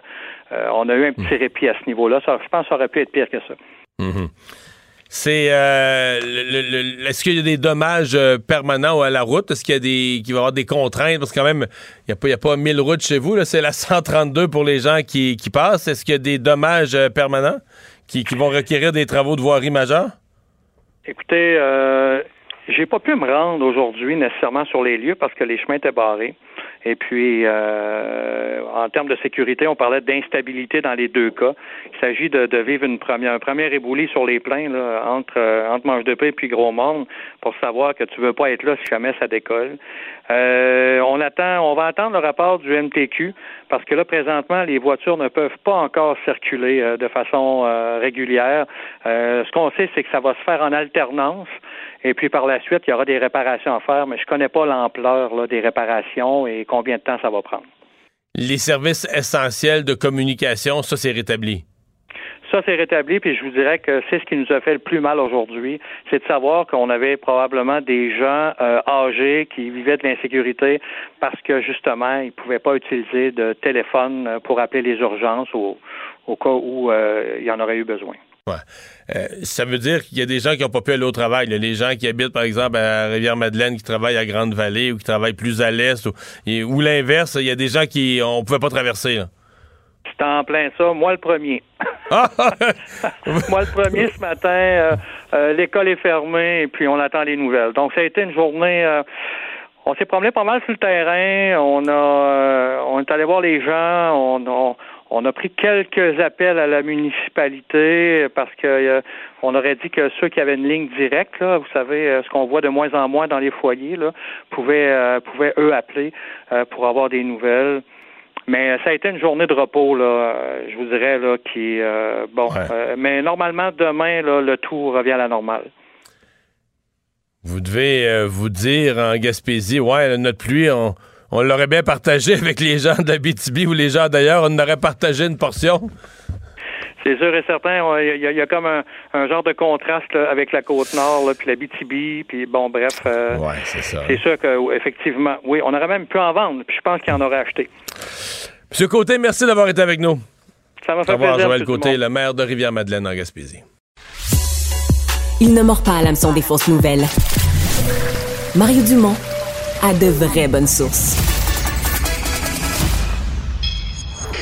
Speaker 12: on a eu un petit répit à ce niveau-là. Ça, je pense que ça aurait pu être pire que ça.
Speaker 1: Mm-hmm. C'est euh, est-ce qu'il y a des dommages euh, permanents à la route? Est-ce qu'il y a des qu'il va y avoir des contraintes? Parce que quand même, il n'y a, pas, y a pas 1000 routes chez vous, c'est la 132 pour les gens qui, qui passent. Est-ce qu'il y a des dommages euh, permanents qui, qui, vont requérir des travaux de voirie majeurs?
Speaker 12: Écoutez, euh, j'ai pas pu me rendre aujourd'hui nécessairement sur les lieux parce que les chemins étaient barrés. Et puis, euh, en termes de sécurité, on parlait d'instabilité dans les deux cas. Il s'agit de, de, vivre une première, un premier éboulis sur les plains là, entre, euh, entre Manche de Paix et puis Gros Monde pour savoir que tu veux pas être là si jamais ça décolle. Euh, on attend, on va attendre le rapport du MTQ parce que là, présentement, les voitures ne peuvent pas encore circuler euh, de façon euh, régulière. ce qu'on sait, c'est que ça va se faire en alternance. Et puis par la suite, il y aura des réparations à faire, mais je ne connais pas l'ampleur des réparations et combien de temps ça va prendre.
Speaker 1: Les services essentiels de communication, ça c'est rétabli.
Speaker 12: Ça, c'est rétabli, puis je vous dirais que c'est ce qui nous a fait le plus mal aujourd'hui, c'est de savoir qu'on avait probablement des gens euh, âgés qui vivaient de l'insécurité parce que justement, ils ne pouvaient pas utiliser de téléphone euh, pour appeler les urgences au, au cas où euh, il y en aurait eu besoin.
Speaker 1: Ouais. Euh, ça veut dire qu'il y a des gens qui n'ont pas pu aller au travail. Les gens qui habitent, par exemple, à Rivière-Madeleine, qui travaillent à Grande-Vallée ou qui travaillent plus à l'est, ou, l'inverse, il y a des gens qui on pouvait pas traverser.
Speaker 12: C'est en plein ça. Moi, le premier. Ah! Moi, le premier, ce matin, euh, euh, l'école est fermée et puis on attend les nouvelles. Donc, ça a été une journée... on s'est promené pas mal sur le terrain. On a, on est allé voir les gens. On, on, on a pris quelques appels à la municipalité parce que euh, on aurait dit que ceux qui avaient une ligne directe, là, vous savez, euh, ce qu'on voit de moins en moins dans les foyers, là, pouvaient, euh, pouvaient eux appeler pour avoir des nouvelles. Mais ça a été une journée de repos, là, je vous dirais, là, qui bon. mais normalement, demain, là, le tout revient à la normale.
Speaker 1: Vous devez vous dire en Gaspésie, ouais, notre pluie, on on l'aurait bien partagé avec les gens d'Abitibi ou les gens d'ailleurs, on aurait partagé une portion.
Speaker 12: C'est sûr et certain. Il y, a comme un, genre de contraste avec la côte nord, puis la BTB, puis bon, bref.
Speaker 1: Euh, ouais, c'est ça.
Speaker 12: C'est sûr qu'effectivement, oui, on aurait même pu en vendre, puis je pense qu'il en aurait acheté.
Speaker 1: Monsieur Côté, merci d'avoir été avec nous.
Speaker 12: Ça m'a fait plaisir.
Speaker 1: Joël Côté, le maire de Rivière-Madeleine en Gaspésie.
Speaker 4: Il ne mord pas à l'hameçon des fausses nouvelles. Mario Dumont a de vraies bonnes sources.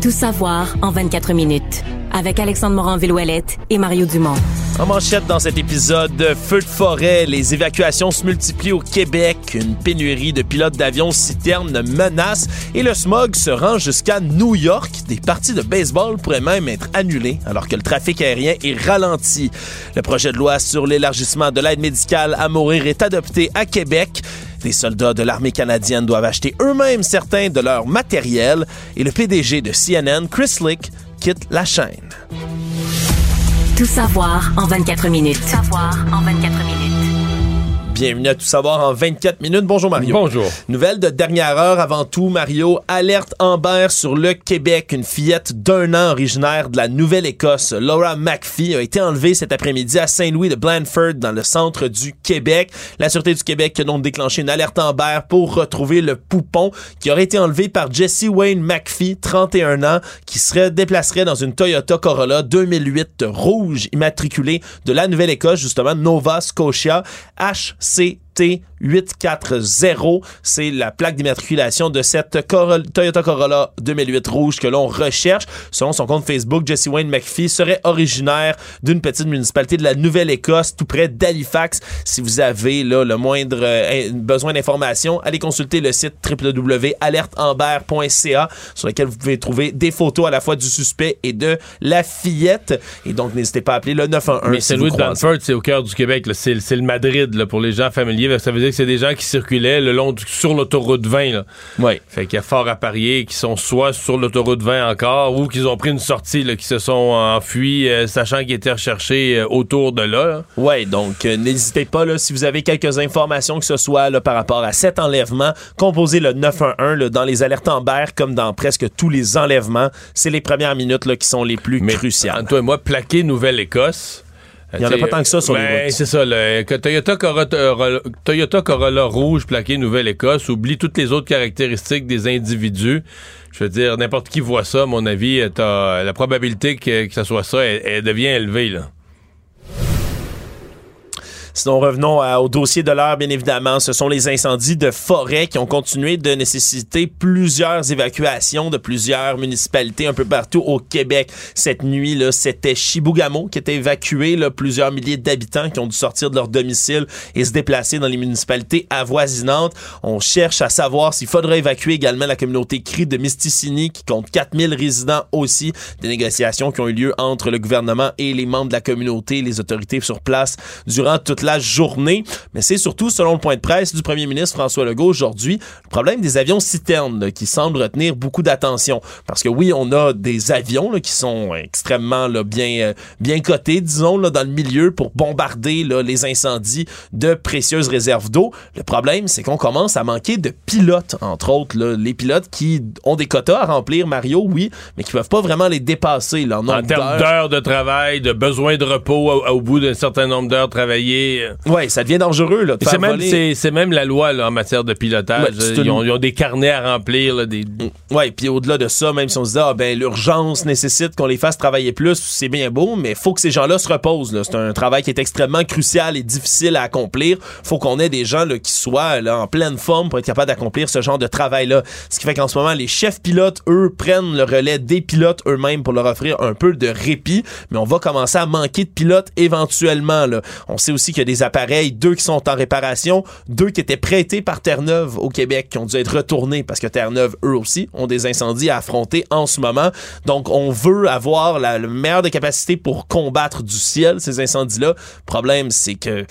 Speaker 4: Tout savoir en 24 minutes avec Alexandre Morin-Villouellette et Mario Dumont.
Speaker 5: En manchette dans cet épisode, feu de forêt, les évacuations se multiplient au Québec, une pénurie de pilotes d'avions citernes menace et le smog se rend jusqu'à New York. Des parties de baseball pourraient même être annulées alors que le trafic aérien est ralenti. Le projet de loi sur l'élargissement de l'aide médicale à mourir est adopté à Québec. Les soldats de l'armée canadienne doivent acheter eux-mêmes certains de leur matériel et le PDG de CNN, Chris Lick, quitte la chaîne.
Speaker 4: Tout savoir en 24 minutes. Tout savoir en 24 minutes.
Speaker 5: Bienvenue à Tout savoir en 24 minutes. Bonjour Mario.
Speaker 1: Bonjour.
Speaker 5: Nouvelle de dernière heure avant tout, Mario. Alerte Amber sur le Québec. Une fillette d'un an originaire de la Nouvelle-Écosse, Laura McPhee, a été enlevée cet après-midi à Saint-Louis de Blandford dans le centre du Québec. La Sûreté du Québec a donc déclenché une alerte Amber pour retrouver le poupon qui aurait été enlevé par Jesse Wayne McPhee, 31 ans, qui serait déplacerait dans une Toyota Corolla 2008 rouge immatriculée de la Nouvelle-Écosse, justement Nova Scotia, H c'est ST840. C'est la plaque d'immatriculation de cette Corolla- Toyota Corolla 2008 rouge que l'on recherche. Selon son compte Facebook, Jesse Wayne McPhee serait originaire d'une petite municipalité de la Nouvelle-Écosse, tout près d'Halifax. Si vous avez là, le moindre euh, besoin d'informations, allez consulter le site www.alerteamber.ca sur lequel vous pouvez trouver des photos à la fois du suspect et de la fillette. Et donc, n'hésitez pas à appeler le 911
Speaker 1: Mais
Speaker 5: si
Speaker 1: c'est
Speaker 5: vous
Speaker 1: Louis de c'est au cœur du Québec. C'est c'est le Madrid là, pour les gens familiers. Ça veut dire que c'est des gens qui circulaient le long du- sur l'autoroute 20. Là.
Speaker 5: Ouais.
Speaker 1: Fait qu'il y a fort à parier qui sont soit sur l'autoroute 20 encore ou qu'ils ont pris une sortie, là, qui se sont enfuis, euh, sachant qu'ils étaient recherchés euh, autour de là. là.
Speaker 5: Ouais, donc euh, n'hésitez pas là, si vous avez quelques informations que ce soit là, par rapport à cet enlèvement, composez le 911 là, dans les alertes Amber comme dans presque tous les enlèvements, c'est les premières minutes là, qui sont les plus cruciales.
Speaker 1: Toi et moi, plaqué Nouvelle-Écosse.
Speaker 5: Il y en a pas tant que ça sur les
Speaker 1: ben,
Speaker 5: routes.
Speaker 1: C'est ça. Le, que Toyota, Corolla, euh, Toyota Corolla rouge plaqué Nouvelle-Écosse oublie toutes les autres caractéristiques des individus. Je veux dire, n'importe qui voit ça, à mon avis, euh, t'as- la probabilité que, que ça soit ça, elle, elle devient élevée. Là.
Speaker 5: Sinon, revenons au dossier de l'heure, bien évidemment. Ce sont les incendies de forêt qui ont continué de nécessiter plusieurs évacuations de plusieurs municipalités un peu partout au Québec. Cette nuit, là, c'était Chibougamau qui était évacué, là, plusieurs milliers d'habitants qui ont dû sortir de leur domicile et se déplacer dans les municipalités avoisinantes. On cherche à savoir s'il faudrait évacuer également la communauté CRI de Misticini qui compte 4000 résidents aussi. Des négociations qui ont eu lieu entre le gouvernement et les membres de la communauté, les autorités sur place durant toute la journée. Mais c'est surtout, selon le point de presse du premier ministre François Legault aujourd'hui, le problème des avions citernes là, qui semble retenir beaucoup d'attention. Parce que oui, on a des avions là, qui sont extrêmement là, bien, euh, bien cotés, disons, dans le milieu pour bombarder les incendies de précieuses réserves d'eau. Le problème, c'est qu'on commence à manquer de pilotes, entre autres. les pilotes qui ont des quotas à remplir, Mario, oui, mais qui peuvent pas vraiment les dépasser. En
Speaker 1: En termes
Speaker 5: d'heures.
Speaker 1: d'heures de travail, de besoin de repos au, au bout d'un certain nombre d'heures travaillées.
Speaker 5: Ouais, ça devient dangereux. Là, de
Speaker 1: C'est même,
Speaker 5: voler-
Speaker 1: c'est- c'est même la loi là, en matière de pilotage.
Speaker 5: Ouais,
Speaker 1: ils, ont, ils ont des carnets à remplir. Là, des...
Speaker 5: Ouais, puis au-delà de ça, même si on se dit ah ben l'urgence nécessite qu'on les fasse travailler plus, c'est bien beau, mais faut que ces gens-là se reposent. C'est un travail qui est extrêmement crucial et difficile à accomplir. Faut qu'on ait des gens là, qui soient là, en pleine forme pour être capables d'accomplir ce genre de travail-là. Ce qui fait qu'en ce moment, les chefs pilotes, eux, prennent le relais des pilotes eux-mêmes pour leur offrir un peu de répit, mais on va commencer à manquer de pilotes éventuellement. Là. On sait aussi des appareils, deux qui sont en réparation, deux qui étaient prêtés par Terre-Neuve au Québec, qui ont dû être retournés parce que Terre-Neuve, eux aussi, ont des incendies à affronter en ce moment. Donc, on veut avoir la, le meilleur des capacités pour combattre du ciel ces incendies-là. Problème, c'est que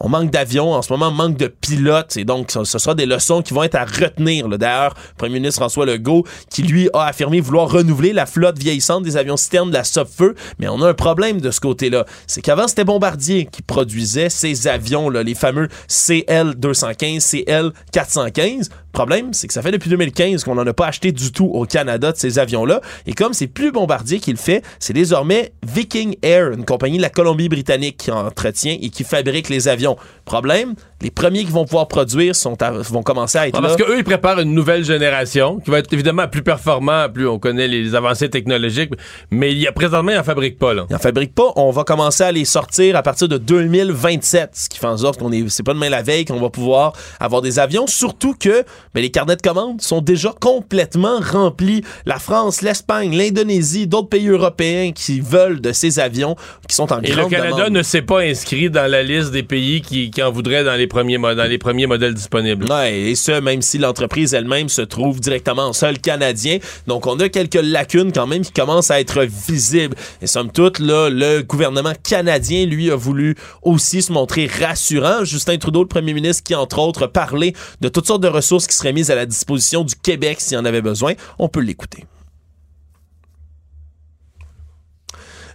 Speaker 5: on manque d'avions en ce moment, on manque de pilotes, et donc ce, sera des leçons qui vont être à retenir. D'ailleurs, le Premier ministre François Legault, qui lui a affirmé vouloir renouveler la flotte vieillissante des avions citernes de la Sopfeu, mais on a un problème de ce côté-là. C'est qu'avant, c'était Bombardier qui produisait ces avions, là, les fameux CL-215, CL-415. Problème, c'est que ça fait depuis 2015 qu'on n'en a pas acheté du tout au Canada de ces avions-là. Et comme c'est plus Bombardier qui le fait, c'est désormais Viking Air, une compagnie de la Colombie-Britannique qui entretient et qui fabrique les avions. Problème, les premiers qui vont pouvoir produire sont à- vont commencer à être
Speaker 1: Ah,
Speaker 5: là.
Speaker 1: parce qu'eux, ils préparent une nouvelle génération qui va être évidemment plus performant, plus on connaît les avancées technologiques, mais il y a, présentement, ils n'en fabriquent pas. Là.
Speaker 5: Ils en fabriquent pas. On va commencer à les sortir à partir de 2027, ce qui fait en sorte qu'on est, c'est pas demain la veille qu'on va pouvoir avoir des avions. Surtout que ben, les carnets de commandes sont déjà complètement remplis. La France, l'Espagne, l'Indonésie, d'autres pays européens qui veulent de ces avions, qui sont en
Speaker 1: Et le
Speaker 5: grande
Speaker 1: Canada
Speaker 5: demande.
Speaker 1: ne s'est pas inscrit dans la liste des pays qui, qui en voudraient dans les premiers, dans les premiers modèles disponibles.
Speaker 5: Ouais, et ce, même si l'entreprise elle-même se trouve directement en sol canadien. Donc, on a quelques lacunes quand même qui commencent à être visibles. Et somme toute, là, le gouvernement canadien, lui, a voulu aussi se montrer rassurant. Justin Trudeau, le premier ministre, qui, entre autres, parlait de toutes sortes de ressources qui seraient mises à la disposition du Québec s'il en avait besoin. On peut l'écouter.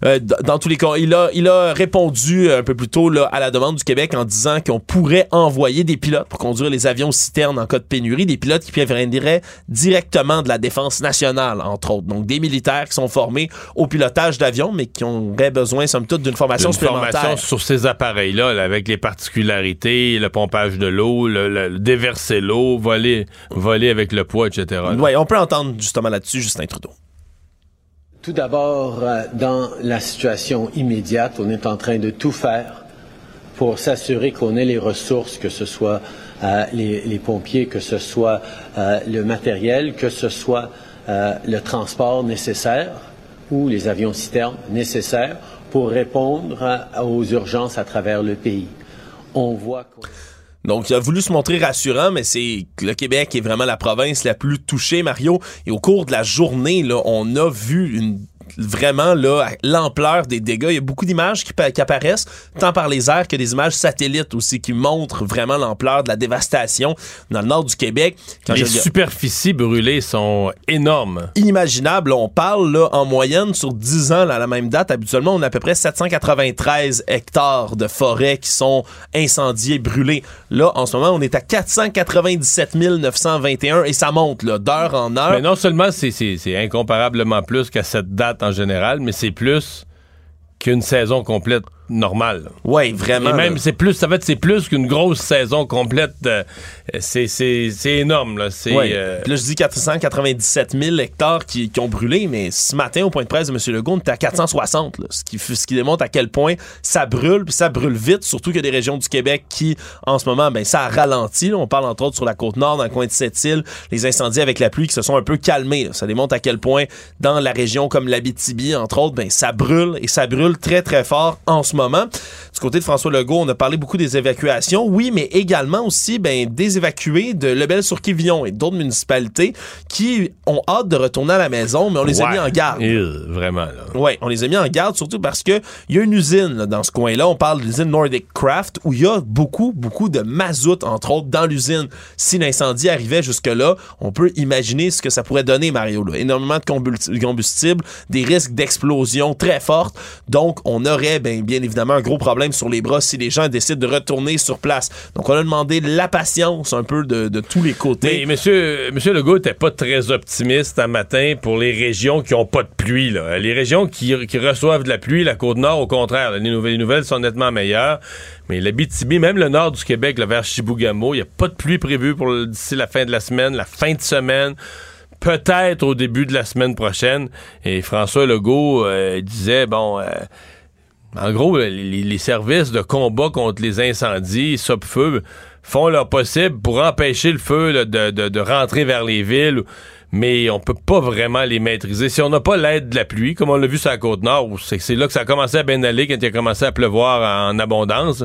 Speaker 5: Euh, dans tous les cas, il a, il a répondu un peu plus tôt là, à la demande du Québec en disant qu'on pourrait envoyer des pilotes pour conduire les avions citernes en cas de pénurie, des pilotes qui viendraient directement de la défense nationale, entre autres. Donc des militaires qui sont formés au pilotage d'avions, mais qui auraient besoin, somme toute, d'une formation
Speaker 1: Une
Speaker 5: supplémentaire.
Speaker 1: formation sur ces appareils-là, là, avec les particularités, le pompage de l'eau, le, le- le déverser l'eau, voler, voler avec le poids, etc.
Speaker 5: Ouais, on peut entendre justement là-dessus Justin Trudeau.
Speaker 6: Tout d'abord, euh, dans la situation immédiate, on est en train de tout faire pour s'assurer qu'on ait les ressources, que ce soit euh, les, pompiers, que ce soit euh, le matériel, que ce soit le transport nécessaire ou les avions citernes nécessaires pour répondre aux urgences à travers le pays. On voit
Speaker 5: donc, il a voulu se montrer rassurant, mais c'est le Québec est vraiment la province la plus touchée, Mario. Et au cours de la journée, là, on a vu une vraiment là l'ampleur des dégâts. Il y a beaucoup d'images qui, qui, apparaissent, tant par les airs que des images satellites aussi qui montrent vraiment l'ampleur de la dévastation dans le nord du Québec.
Speaker 1: les je... superficies brûlées sont énormes.
Speaker 5: Inimaginable. On parle là, en moyenne sur 10 ans là, à la même date. Habituellement, on a à peu près 793 hectares de forêts qui sont incendiés, brûlés. Là, en ce moment, on est à 497 921 et ça monte d'heure en heure.
Speaker 1: Mais non seulement c'est incomparablement plus qu'à cette date en général, mais c'est plus qu'une saison complète normale.
Speaker 5: Oui, vraiment.
Speaker 1: Et même, c'est plus, ça fait c'est plus qu'une grosse saison complète. c'est, énorme, là. C'est,
Speaker 5: ouais. euh... Là, je dis 497 000 hectares qui, qui, ont brûlé, mais ce matin, au point de presse de M. Legault, on était à 460, là, ce, qui, ce qui démontre à quel point ça brûle, puis ça brûle vite, surtout qu'il y a des régions du Québec qui, en ce moment, ben, ça a ralenti. Là. On parle, entre autres, sur la Côte-Nord, dans le coin de Sept-Îles, les incendies avec la pluie qui se sont un peu calmés. Là. Ça démontre à quel point, dans la région comme l'Abitibi, entre autres, ben, ça brûle, et ça brûle très, très fort en ce moment. Du côté de François Legault, on a parlé beaucoup des évacuations, oui, mais également aussi ben, des évacués de Lebel-sur-Quivillon et d'autres municipalités qui ont hâte de retourner à la maison, mais on les
Speaker 1: ouais.
Speaker 5: a mis en garde.
Speaker 1: Euh, vraiment.
Speaker 5: Oui, on les a mis en garde, surtout parce que il y a une usine là, dans ce coin-là, on parle de l'usine Nordic Craft, où il y a beaucoup, beaucoup de mazout, entre autres, dans l'usine. Si l'incendie arrivait jusque-là, on peut imaginer ce que ça pourrait donner, Mario. Là. Énormément de combustible, des risques d'explosion très fortes, donc on aurait ben, bien évidemment un gros problème sur les bras si les gens décident de retourner sur place. Donc, on a demandé la patience un peu de, tous les côtés.
Speaker 1: Mais monsieur, monsieur Legault était pas très optimiste un matin pour les régions qui ont pas de pluie. Là. Les régions qui, reçoivent de la pluie, la Côte-Nord, au contraire, les nouvelles, les nouvelles sont nettement meilleures. Mais l'Abitibi, même le nord du Québec, là, vers Chibougamau, il n'y a pas de pluie prévue pour d'ici la fin de la semaine, la fin de semaine peut-être au début de la semaine prochaine. Et François Legault euh, disait, bon, euh, en gros, les, les, services de combat contre les incendies, SOP-Feu, font leur possible pour empêcher le feu de, rentrer vers les villes, mais on peut pas vraiment les maîtriser. Si on n'a pas l'aide de la pluie, comme on l'a vu sur la Côte-Nord, c'est, c'est là que ça a commencé à bien aller quand il a commencé à pleuvoir en abondance.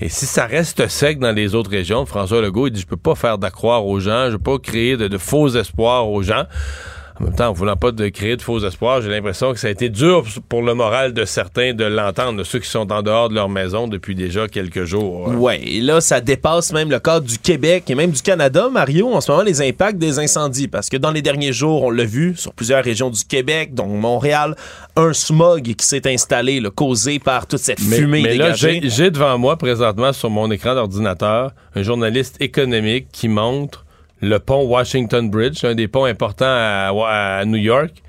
Speaker 1: Et si ça reste sec dans les autres régions, François Legault, il dit, je peux pas faire d'accroire aux gens, je peux pas créer de faux espoirs aux gens. En même temps, en voulant pas de créer de faux espoirs, j'ai l'impression que ça a été dur pour le moral de certains de l'entendre, de ceux qui sont en dehors de leur maison depuis déjà quelques jours.
Speaker 5: Ouais, ouais et là, ça dépasse même le cadre du Québec et même du Canada, Mario, en ce moment, les impacts des incendies. Parce que dans les derniers jours, on l'a vu sur plusieurs régions du Québec, dont Montréal, un smog qui s'est installé, là, causé par toute cette
Speaker 1: mais,
Speaker 5: fumée
Speaker 1: mais
Speaker 5: dégagée.
Speaker 1: là, j'ai devant moi, présentement, sur mon écran d'ordinateur, un journaliste économique qui montre le pont Washington Bridge, un des ponts importants à, à New York.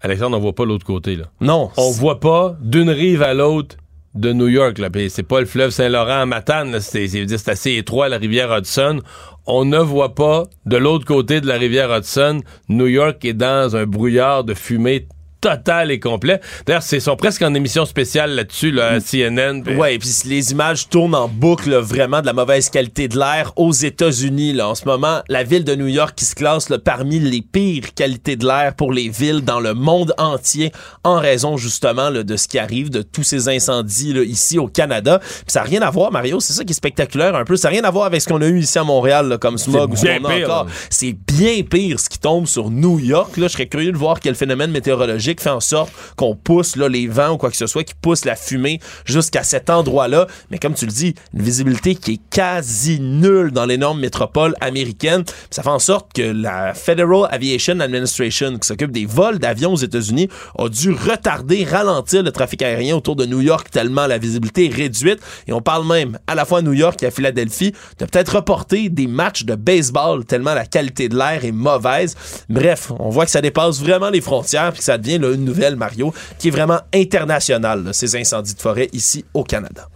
Speaker 1: Alexandre, on voit pas l'autre côté. Là.
Speaker 5: Non.
Speaker 1: On voit pas d'une rive à l'autre de New York. Là. C'est pas le fleuve Saint-Laurent à Matane. C'est, c'est assez étroit, la rivière Hudson. On ne voit pas de l'autre côté de la rivière Hudson. New York est dans un brouillard de fumée total et complet. D'ailleurs, c'est sont presque en émission spéciale là-dessus, là, à CNN.
Speaker 5: Pis... Ouais, puis les images tournent en boucle, là, vraiment de la mauvaise qualité de l'air aux États-Unis. Là, en ce moment, la ville de New York qui se classe là, parmi les pires qualités de l'air pour les villes dans le monde entier, en raison justement là, de ce qui arrive, de tous ces incendies là, ici au Canada. Puis ça n'a rien à voir, Mario. C'est ça qui est spectaculaire un peu. Ça n'a rien à voir avec ce qu'on a eu ici à Montréal là, comme smog ou ce qu'on a
Speaker 1: pire,
Speaker 5: encore. C'est bien pire ce qui tombe sur New York. Là, je serais curieux de voir quel phénomène météorologique fait en sorte qu'on pousse là, les vents ou quoi que ce soit, qui pousse la fumée jusqu'à cet endroit-là. Mais comme tu le dis, une visibilité qui est quasi nulle dans l'énorme métropole américaine. Ça fait en sorte que la Federal Aviation Administration, qui s'occupe des vols d'avions aux États-Unis, a dû retarder, ralentir le trafic aérien autour de New York tellement la visibilité est réduite. Et on parle même, à la fois à New York et à Philadelphie, de peut-être reporter des matchs de baseball tellement la qualité de l'air est mauvaise. Bref, on voit que ça dépasse vraiment les frontières puis que ça devient là, une nouvelle Mario, qui est vraiment international, là, ces incendies de forêt ici au Canada.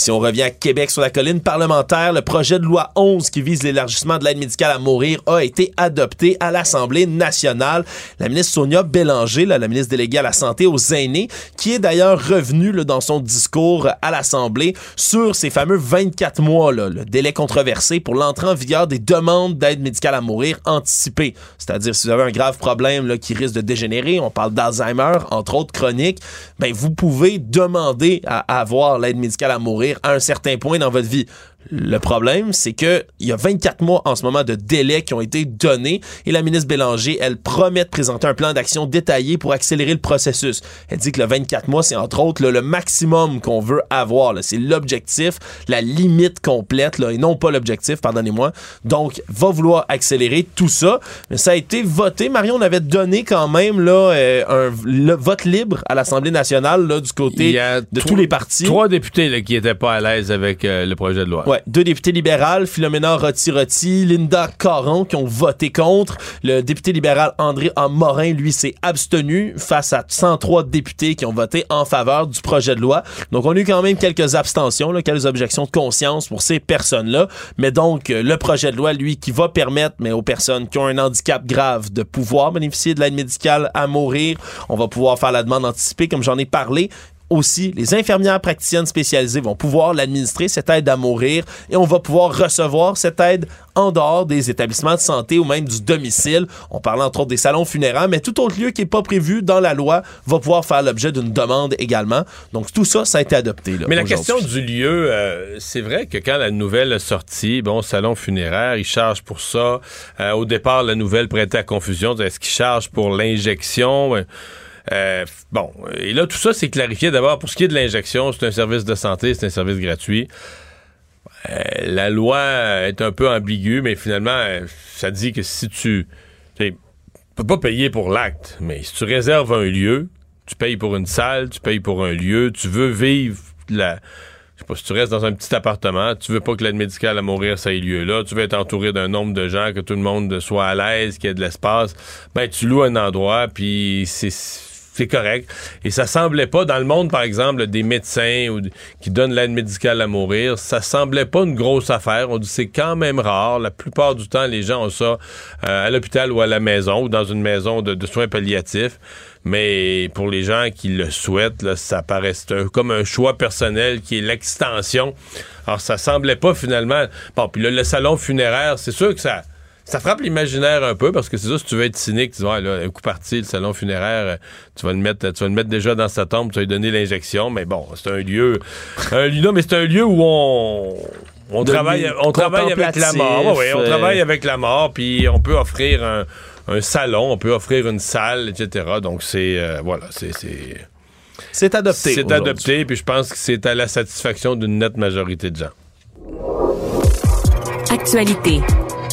Speaker 5: Si on revient à Québec sur la colline parlementaire, le projet de loi 11 qui vise l'élargissement de l'aide médicale à mourir a été adopté à l'Assemblée nationale. La ministre Sonia Bélanger, la ministre déléguée à la santé aux aînés, qui est d'ailleurs revenue dans son discours à l'Assemblée sur ces fameux 24 mois, le délai controversé pour l'entrée en vigueur des demandes d'aide médicale à mourir anticipée. C'est-à-dire si vous avez un grave problème qui risque de dégénérer, on parle d'Alzheimer, entre autres chroniques, ben vous pouvez demander à avoir l'aide médicale à mourir à un certain point dans votre vie. Le problème, c'est que il y a 24 mois en ce moment de délais qui ont été donnés et la ministre Bélanger, elle promet de présenter un plan d'action détaillé pour accélérer le processus. Elle dit que le 24 mois, c'est entre autres là, le maximum qu'on veut avoir. C'est l'objectif, la limite complète, là, et non pas l'objectif, pardonnez-moi. Donc, va vouloir accélérer tout ça. Mais ça a été voté. Marion, on avait donné quand même là, euh, un le vote libre à l'Assemblée nationale là, du côté de tous les partis.
Speaker 1: Trois députés là, qui étaient pas à l'aise avec euh, le projet de loi.
Speaker 5: Ouais, deux députés libérales, Philomena Rotti-Rotti, Linda Caron, qui ont voté contre. Le député libéral André. Morin, lui, s'est abstenu face à 103 députés qui ont voté en faveur du projet de loi. Donc, on a eu quand même quelques abstentions, là, quelques objections de conscience pour ces personnes-là. Mais donc, euh, le projet de loi, lui, qui va permettre, mais aux personnes qui ont un handicap grave, de pouvoir bénéficier de l'aide médicale à mourir. On va pouvoir faire la demande anticipée, comme j'en ai parlé aussi, les infirmières praticiennes spécialisées vont pouvoir l'administrer, cette aide à mourir, et on va pouvoir recevoir cette aide en dehors des établissements de santé ou même du domicile. On parle entre autres des salons funéraires, mais tout autre lieu qui n'est pas prévu dans la loi va pouvoir faire l'objet d'une demande également. Donc tout ça, ça a été adopté. là,
Speaker 1: Mais la question du lieu, euh, c'est vrai que quand la nouvelle est sortie, bon, salon funéraire, ils chargent pour ça. Euh, au départ, la nouvelle prêtait à confusion. Est-ce qu'ils chargent pour l'injection? Euh, bon, et là, tout ça, c'est clarifié. D'abord, pour ce qui est de l'injection, c'est un service de santé, c'est un service gratuit. Euh, la loi est un peu ambiguë, mais finalement, euh, ça dit que si tu... Tu peux pas payer pour l'acte, mais si tu réserves un lieu, tu payes pour une salle, tu payes pour un lieu, tu veux vivre la... Je sais pas, si tu restes dans un petit appartement, tu veux pas que l'aide médicale à mourir ça ait lieu là, tu veux être entouré d'un nombre de gens, que tout le monde soit à l'aise, qu'il y ait de l'espace, ben tu loues un endroit, puis c'est c'est correct. Et ça semblait pas, dans le monde, par exemple, des médecins qui donnent l'aide médicale à mourir, ça semblait pas une grosse affaire. On dit c'est quand même rare. La plupart du temps, les gens ont ça euh, à l'hôpital ou à la maison ou dans une maison de, soins palliatifs. Mais pour les gens qui le souhaitent, ça paraît comme un choix personnel qui est l'extension. Alors, ça semblait pas finalement. Bon, puis là, le salon funéraire, c'est sûr que ça. Ça frappe l'imaginaire un peu parce que c'est ça, si tu veux être cynique, tu dis, ouais, là, un coup parti, le salon funéraire, euh, tu vas le mettre, tu vas le mettre déjà dans sa tombe, tu vas lui donner l'injection, mais bon, c'est un lieu, un lieu, non, mais c'est un lieu où on, travaille, on travaille avec la mort, Ouais, ouais, on
Speaker 5: euh,
Speaker 1: travaille avec la mort, puis on peut offrir un, un salon, on peut offrir une salle, etc. Donc c'est, euh, voilà, c'est, c'est,
Speaker 5: C'est adopté.
Speaker 1: c'est adopté, puis je pense que c'est à la satisfaction d'une nette majorité de gens.
Speaker 4: Actualité.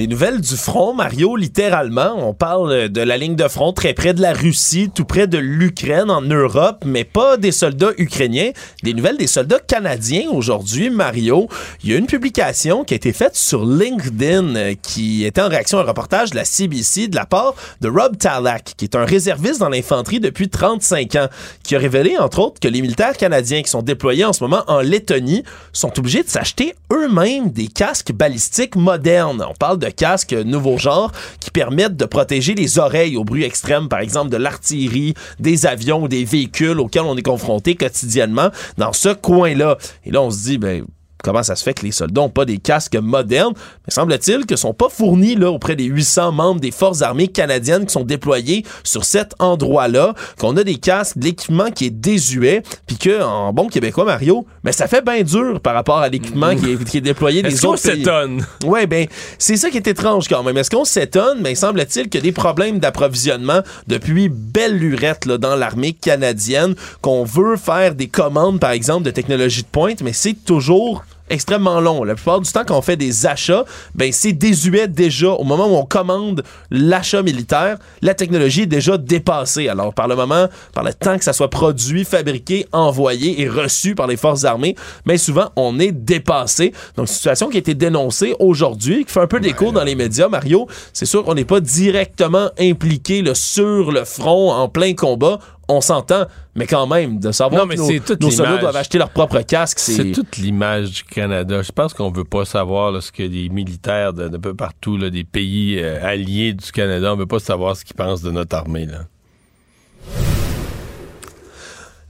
Speaker 5: Des nouvelles du front, Mario, littéralement. On parle de la ligne de front très près de la Russie, tout près de l'Ukraine, en Europe, mais pas des soldats ukrainiens. Des nouvelles des soldats canadiens aujourd'hui, Mario. Il y a une publication qui a été faite sur LinkedIn euh, qui était en réaction à un reportage de la CBC de la part de Rob Talak, qui est un réserviste dans l'infanterie depuis 35 ans, qui a révélé, entre autres, que les militaires canadiens qui sont déployés en ce moment en Lettonie sont obligés de s'acheter eux-mêmes des casques balistiques modernes. On parle de casques nouveau genre qui permettent de protéger les oreilles au bruit extrême, par exemple de l'artillerie, des avions ou des véhicules auxquels on est confronté quotidiennement dans ce coin-là. Et là, on se dit, ben, comment ça se fait que les soldats n'ont pas des casques modernes? Mais semble-t-il que sont pas fournis là, auprès des 800 membres des forces armées canadiennes qui sont déployés sur cet endroit-là, qu'on a des casques, de l'équipement qui est désuet, puis que, en bon québécois, Mario, mais ça fait bien dur par rapport à l'équipement qui, est, qui est déployé des
Speaker 1: Est-ce qu'on
Speaker 5: autres pays.
Speaker 1: s'étonne?
Speaker 5: Ouais, ben, c'est ça qui est étrange quand même. Est-ce qu'on s'étonne? Ben, semble-t-il qu'il y a des problèmes d'approvisionnement depuis belle lurette là, dans l'armée canadienne, qu'on veut faire des commandes, par exemple, de technologie de pointe, mais c'est toujours extrêmement long. La plupart du temps, quand on fait des achats, ben c'est désuet déjà. Au moment où on commande l'achat militaire, la technologie est déjà dépassée. Alors, par le moment, par le temps que ça soit produit, fabriqué, envoyé et reçu par les forces armées, mais souvent, on est dépassé. Donc, situation qui a été dénoncée aujourd'hui, qui fait un peu d'écho dans les médias, Mario. C'est sûr qu'on n'est pas directement impliqué là, sur le front, en plein combat. On s'entend, mais quand même, de savoir
Speaker 1: Non, mais
Speaker 5: que nos, nos doivent acheter leur propre casque,
Speaker 1: C'est toute l'image du Canada. Je pense qu'on veut pas savoir là, ce que les militaires de, de peu partout, là, des pays euh, alliés du Canada, on veut pas savoir ce qu'ils pensent de notre armée. Là.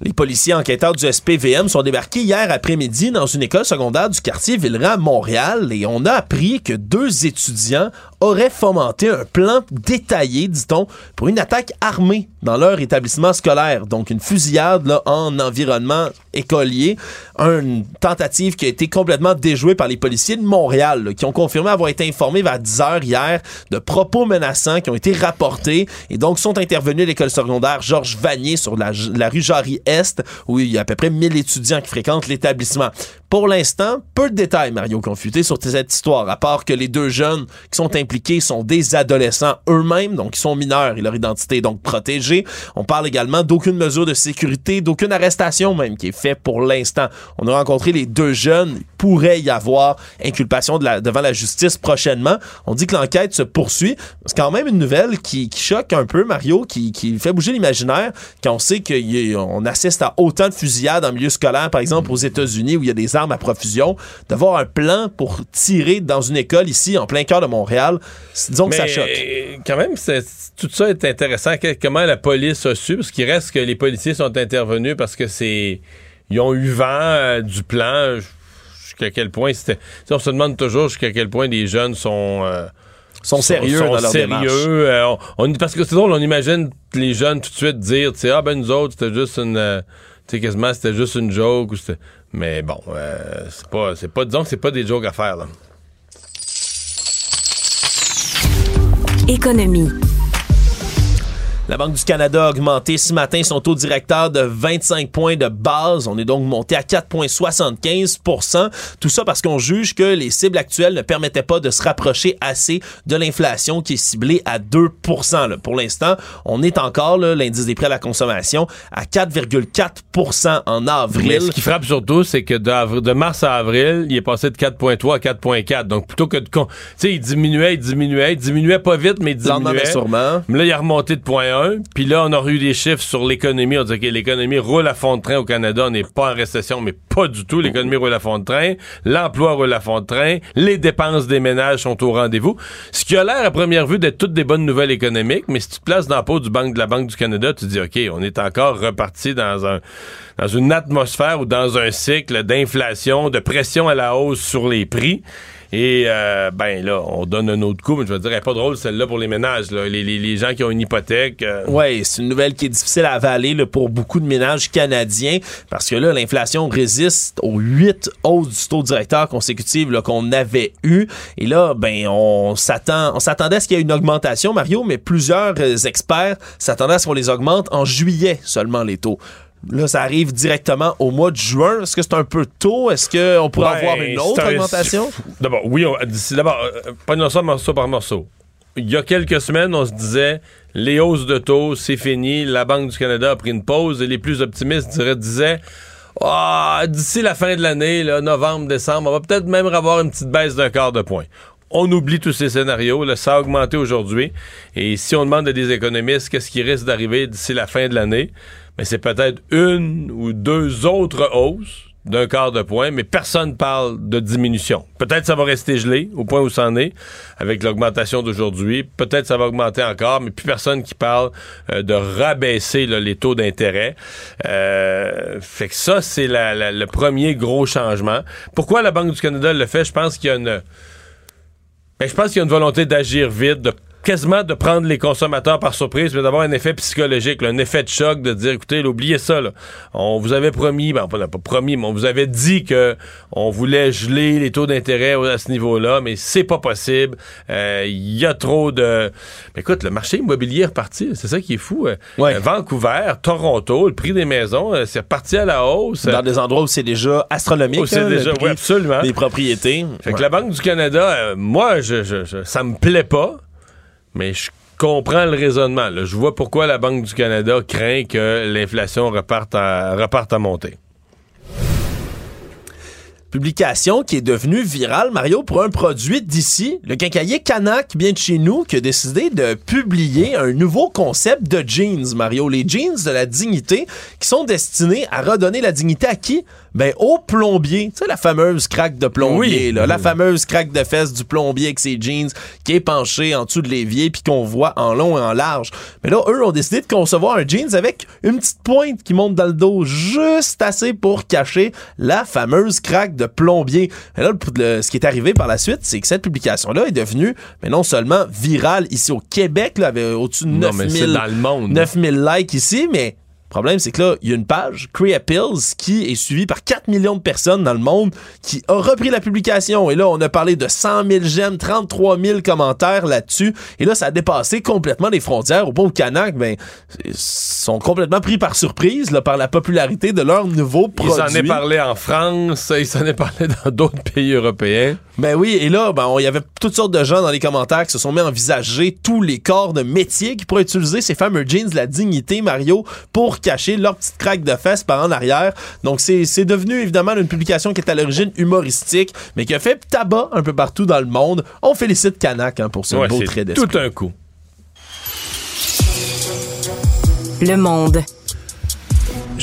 Speaker 5: Les policiers enquêteurs du SPVM sont débarqués hier après-midi dans une école secondaire du quartier Villeray à Montréal et on a appris que deux étudiants auraient fomenté un plan détaillé, dit-on, pour une attaque armée dans leur établissement scolaire. Donc une fusillade en environnement écolier. Une tentative qui a été complètement déjouée par les policiers de Montréal, là, qui ont confirmé avoir été informés vers 10 heures hier de propos menaçants qui ont été rapportés et donc sont intervenus à l'école secondaire Georges Vanier sur la, la rue Jarry-Est, où il y a à peu près 1000 étudiants qui fréquentent l'établissement. Pour l'instant, peu de détails, Mario Confuté, sur cette histoire, à part que les deux jeunes qui sont impliqués sont des adolescents eux-mêmes, donc ils sont mineurs et leur identité est donc protégée. On parle également d'aucune mesure de sécurité, d'aucune arrestation même qui est faite pour l'instant. On a rencontré les deux jeunes, il pourrait y avoir inculpation devant la justice prochainement. On dit que l'enquête se poursuit. C'est quand même une nouvelle qui, qui choque un peu, Mario, qui, qui fait bouger l'imaginaire quand on sait qu'on assiste à autant de fusillades en milieu scolaire, par exemple aux États-Unis, où il y a des armes à profusion. D'avoir un plan pour tirer dans une école ici, en plein cœur de Montréal, disons que ça choque.
Speaker 1: euh, Quand même, tout ça est intéressant. Comment la police a su, parce qu'il reste que les policiers sont intervenus parce que c'est. Ils ont eu vent euh, du plan. Jusqu'à quel point c'était. On se demande toujours jusqu'à quel point les jeunes sont. euh,
Speaker 5: Sont sérieux dans leur
Speaker 1: sérieux.
Speaker 5: démarche.
Speaker 1: Euh, on- on- parce que c'est drôle, on imagine les jeunes tout de suite dire, tu sais, ah ben nous autres, c'était juste une. euh, tu sais, quasiment, c'était juste une joke. ou c'était- Mais bon, euh, c'est pas, c'est pas, disons que c'est pas des jokes à faire, là.
Speaker 4: Économie.
Speaker 5: La Banque du Canada a augmenté ce matin son taux directeur de 25 points de base. On est donc monté à 4,75% Tout ça parce qu'on juge que les cibles actuelles ne permettaient pas de se rapprocher assez de l'inflation qui est ciblée à 2 là. Pour l'instant, on est encore, l'indice des prix à la consommation, à 4,4% en avril.
Speaker 1: Mais ce qui frappe surtout, c'est que de mars à avril, il est passé de 4.3 à 4.4. Donc, plutôt que de... Tu sais, il diminuait, il diminuait, il diminuait pas vite, mais il diminuait.
Speaker 5: mais sûrement.
Speaker 1: Mais là, il a remonté de 0.1. Puis là, on aurait eu des chiffres sur l'économie. On dit que l'économie roule à fond de train au Canada. On n'est pas en récession, mais pas du tout. L'économie roule à fond de train. L'emploi roule à fond de train. Les dépenses des ménages sont au rendez-vous. Ce qui a l'air, à première vue, d'être toutes des bonnes nouvelles économiques. Mais si tu te places dans la peau du banque, de la Banque du Canada, tu te dis, OK, on est encore reparti dans un, dans une atmosphère ou dans un cycle d'inflation, de pression à la hausse sur les prix. Et euh, ben là, on donne un autre coup, mais je veux dire, pas drôle celle-là pour les ménages, là. Les, les- les gens qui ont une hypothèque. euh,
Speaker 5: Oui, c'est une nouvelle qui est difficile à avaler là, pour beaucoup de ménages canadiens parce que là, l'inflation résiste aux huit hausses du taux directeur consécutives qu'on avait eues. Et là, ben, on s'attend, on s'attendait à ce qu'il y ait une augmentation, Mario, mais plusieurs euh, experts s'attendaient à ce qu'on les augmente en juillet seulement les taux. Là, ça arrive directement au mois de juin. Est-ce que c'est un peu tôt? Est-ce qu'on pourrait
Speaker 1: ben,
Speaker 5: avoir une autre
Speaker 1: un-
Speaker 5: augmentation?
Speaker 1: D'abord, oui, d'abord, euh, prenons ça morceau par morceau. Il y a quelques semaines, on se disait les hausses de taux, c'est fini. La Banque du Canada a pris une pause et les plus optimistes diraient, disaient Ah, d'ici la fin de l'année, novembre, décembre, on va peut-être même avoir une petite baisse d'un quart de point. On oublie tous ces scénarios. Là, ça a augmenté aujourd'hui. Et si on demande à des économistes qu'est-ce qui risque d'arriver d'ici la fin de l'année, mais c'est peut-être une ou deux autres hausses d'un quart de point, mais personne parle de diminution. Peut-être ça va rester gelé au point où ça en est avec l'augmentation d'aujourd'hui. Peut-être ça va augmenter encore, mais plus personne qui parle euh, de rabaisser les taux d'intérêt. Euh, fait que ça, c'est la- le premier gros changement. Pourquoi la Banque du Canada le fait? Je pense qu'il y a une... Ben, je pense qu'il y a une volonté d'agir vite, de quasiment de prendre les consommateurs par surprise, mais d'avoir un effet psychologique, là, un effet de choc, de dire, écoutez, là, oubliez ça, là. on vous avait promis, ben, on n'a pas promis, mais on vous avait dit que on voulait geler les taux d'intérêt à ce niveau-là, mais c'est pas possible. Euh, Il y a trop de... Mais écoute, le marché immobilier est reparti, c'est ça qui est fou. euh. Euh, Vancouver, Toronto, le prix des maisons, c'est reparti à la hausse.
Speaker 5: Dans des endroits où c'est déjà astronomique.
Speaker 1: Oh, c'est
Speaker 5: hein, le
Speaker 1: déjà,
Speaker 5: prix
Speaker 1: absolument.
Speaker 5: Des propriétés.
Speaker 1: Fait que
Speaker 5: Ouais.
Speaker 1: la Banque du Canada, euh, moi, je, je- je- ça me plaît pas, mais je comprends le raisonnement. Je vois pourquoi la Banque du Canada craint que l'inflation reparte à, reparte monter.
Speaker 5: Publication qui est devenue virale, Mario, pour un produit d'ici, le quincailler Canac, bien de chez nous, qui a décidé de publier un nouveau concept de jeans, Mario. Les jeans de la dignité qui sont destinés à redonner la dignité à qui? Ben, au plombier. Tu sais, la fameuse craque de plombier,
Speaker 1: Oui.
Speaker 5: là. La fameuse craque de fesses du plombier avec ses jeans qui est penché en dessous de l'évier puis qu'on voit en long et en large. Mais là, eux ont décidé de concevoir un jeans avec une petite pointe qui monte dans le dos, juste assez pour cacher la fameuse craque de plombier. Et là, le- le- ce qui est arrivé par la suite, c'est que cette publication-là est devenue, mais non seulement virale ici au Québec, là, avait au-dessus de
Speaker 1: Non, mais c'est
Speaker 5: 9000
Speaker 1: dans le monde.
Speaker 5: 9000 likes ici, mais le problème, c'est que là, il y a une page, Cree Pills, qui est suivie par 4 millions de personnes dans le monde, qui a repris la publication. Et là, on a parlé de 100 000 j'aime, 33 000 commentaires là-dessus. Et là, ça a dépassé complètement les frontières. Au point où Canac, ben, ils sont complètement pris par surprise là, par la popularité de leur nouveau produit.
Speaker 1: s'en est parlé en France, il s'en est parlé dans d'autres pays européens.
Speaker 5: Ben oui, et là, ben, il y avait toutes sortes de gens dans les commentaires qui se sont mis à envisager tous les corps de métier qui pourraient utiliser ces fameux jeans de la dignité, Mario, pour cacher leur petite craque de fesses par en arrière. Donc, c'est c'est devenu évidemment une publication qui est à l'origine humoristique, mais qui a fait tabac un peu partout dans le monde. On félicite Canac hein, pour ce
Speaker 1: Ouais,
Speaker 5: beau trait d'esprit.
Speaker 1: tout un coup.
Speaker 4: Le monde.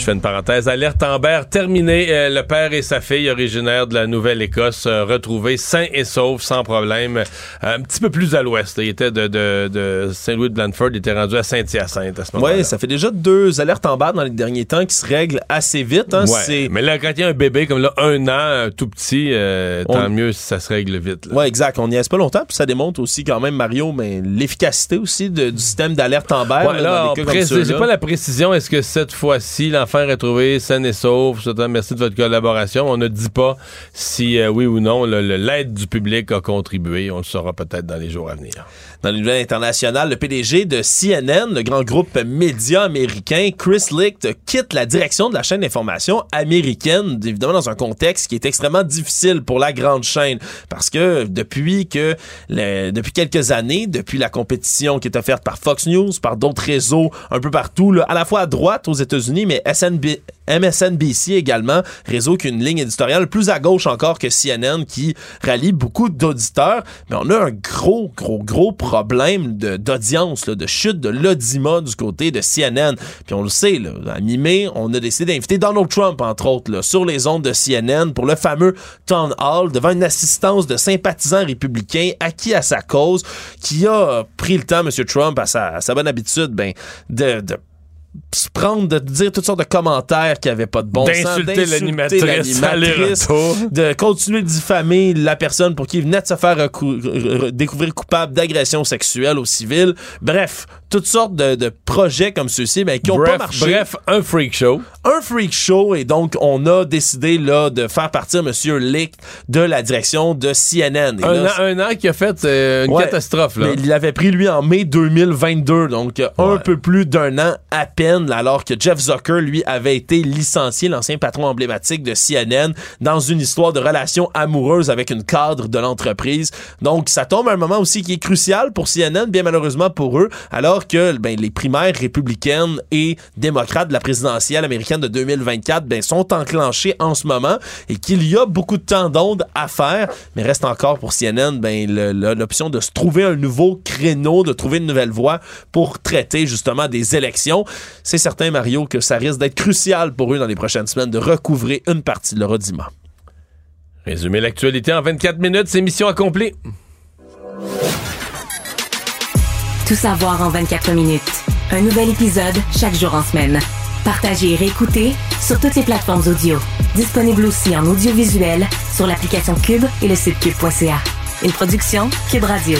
Speaker 1: Fais une parenthèse. Alerte Amber terminée. Euh, le père et sa fille, originaires de la Nouvelle-Écosse, euh, retrouvés sains et saufs, sans problème. Euh, un petit peu plus à l'ouest. Il était de, de, de Saint-Louis de Blandford. Il était rendu à Saint-Hyacinthe à ce moment-là.
Speaker 5: Ouais, ça fait déjà deux alertes en bas dans les derniers temps qui se règlent assez vite. Hein,
Speaker 1: Ouais. Mais là, quand il y a un bébé comme là, un an, tout petit, tant mieux si ça se règle vite.
Speaker 5: Ouais, exact. On n'y reste pas longtemps, puis ça démontre aussi quand même, Mario, mais l'efficacité aussi de- du système d'alerte Amber.
Speaker 1: Ouais,
Speaker 5: là,
Speaker 1: là, on précise- pas la précision. Est-ce que cette fois-ci, l'enfant est retrouvé sain et te remercie de votre collaboration. On ne dit pas si euh, oui ou non l'aide du public a contribué. On le saura peut-être dans les jours à venir.
Speaker 5: Dans les nouvelles internationales, le PDG de CNN, le grand groupe média américain, Chris Licht, quitte la direction de la chaîne d'information américaine, évidemment dans un contexte qui est extrêmement difficile pour la grande chaîne, parce que depuis que depuis quelques années, depuis la compétition qui est offerte par Fox News, par d'autres réseaux un peu partout, à la fois à droite aux États-Unis, mais SNB, MSNBC également, réseau qui une ligne éditoriale plus à gauche encore que CNN qui rallie beaucoup d'auditeurs, mais on a un gros, gros, gros problème de- d'audience, là, de chute de l'audimat du côté de CNN. Puis on le sait, là, à mi-mai, on a décidé d'inviter Donald Trump, entre autres, là, sur les ondes de CNN pour le fameux Town Hall devant une assistance de sympathisants républicains acquis à sa cause, qui a pris le temps, M. Trump, à sa, à sa bonne habitude, ben, de, de se prendre de dire toutes sortes de commentaires qui n'avaient pas de bon sens,
Speaker 1: D'insulter l'animatrice,
Speaker 5: de continuer de diffamer la personne pour qui il venait de se faire découvrir coupable d'agression sexuelle au civil. Bref, toutes sortes de, de projets comme ceux-ci ben, qui n'ont pas marché.
Speaker 1: bref, un freak show.
Speaker 5: Un freak show et donc on a décidé là de faire partir Monsieur Lick de la direction de CNN.
Speaker 1: Un,
Speaker 5: là,
Speaker 1: an, un an qui a fait euh, une
Speaker 5: Ouais,
Speaker 1: catastrophe. Là.
Speaker 5: Mais il l'avait pris, lui, en mai 2022, donc euh, un peu plus d'un an à alors que Jeff Zucker, lui, avait été licencié, l'ancien patron emblématique de CNN, dans une histoire de relation amoureuse avec une cadre de l'entreprise. Donc, ça tombe à un moment aussi qui est crucial pour CNN, bien malheureusement pour eux, alors que ben, les primaires républicaines et démocrates de la présidentielle américaine de 2024 ben, sont enclenchées en ce moment et qu'il y a beaucoup de temps d'onde à faire, mais reste encore pour CNN ben, l'option de se trouver un nouveau créneau, de trouver une nouvelle voie pour traiter justement des élections. C'est certain, Mario, que ça risque d'être crucial pour eux dans les prochaines semaines de recouvrer une partie de leur audimat.
Speaker 1: Résumer l'actualité en 24 minutes, c'est mission accomplie.
Speaker 4: Tout savoir en 24 minutes. Un nouvel épisode chaque jour en semaine. Partagez et réécoutez sur toutes les plateformes audio. Disponible aussi en audiovisuel sur l'application Cube et le site cube.ca. Une production Cube Radio.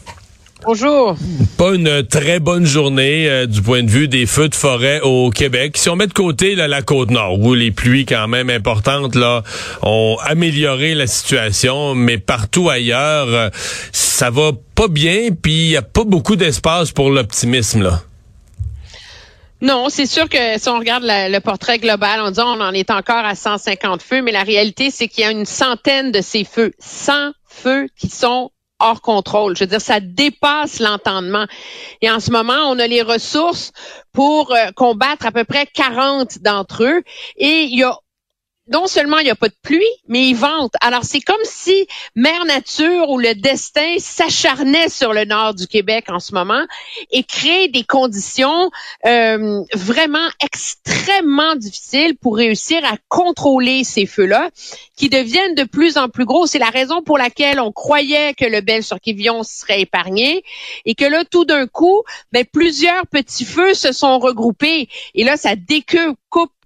Speaker 13: Bonjour.
Speaker 1: Pas une très bonne journée euh, du point de vue des feux de forêt au Québec. Si on met de côté là, la côte nord, où les pluies quand même importantes là ont amélioré la situation, mais partout ailleurs, euh, ça va pas bien, puis il y a pas beaucoup d'espace pour l'optimisme là.
Speaker 13: Non, c'est sûr que si on regarde la- le portrait global, on dit on en est encore à 150 feux, mais la réalité, c'est qu'il y a une centaine de ces feux, 100 feux qui sont hors contrôle. Je veux dire, ça dépasse l'entendement. Et en ce moment, on a les ressources pour euh, combattre à peu près 40 d'entre eux. Et il y a non seulement il n'y a pas de pluie, mais il vente. Alors, c'est comme si Mère Nature ou le destin s'acharnait sur le nord du Québec en ce moment et crée des conditions euh, vraiment extrêmement difficiles pour réussir à contrôler ces feux-là qui deviennent de plus en plus gros. C'est la raison pour laquelle on croyait que le bel sur Quévillon serait épargné et que là, tout d'un coup, ben, plusieurs petits feux se sont regroupés et là, ça décupe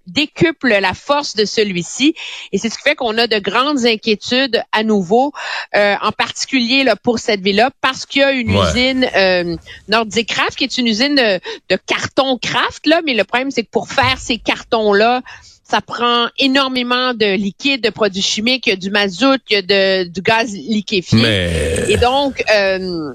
Speaker 13: décuple la force de celui-ci. Et c'est ce qui fait qu'on a de grandes inquiétudes à nouveau, euh, en particulier là, pour cette ville-là, parce qu'il y a une
Speaker 1: Ouais.
Speaker 13: usine euh, Nordic Craft, qui est une usine de, de carton craft, là, mais le problème, c'est que pour faire ces cartons-là, ça prend énormément de liquide, de produits chimiques, il y a du mazout, il y a de, du gaz liquéfié.
Speaker 1: Mais-
Speaker 13: Et donc, euh,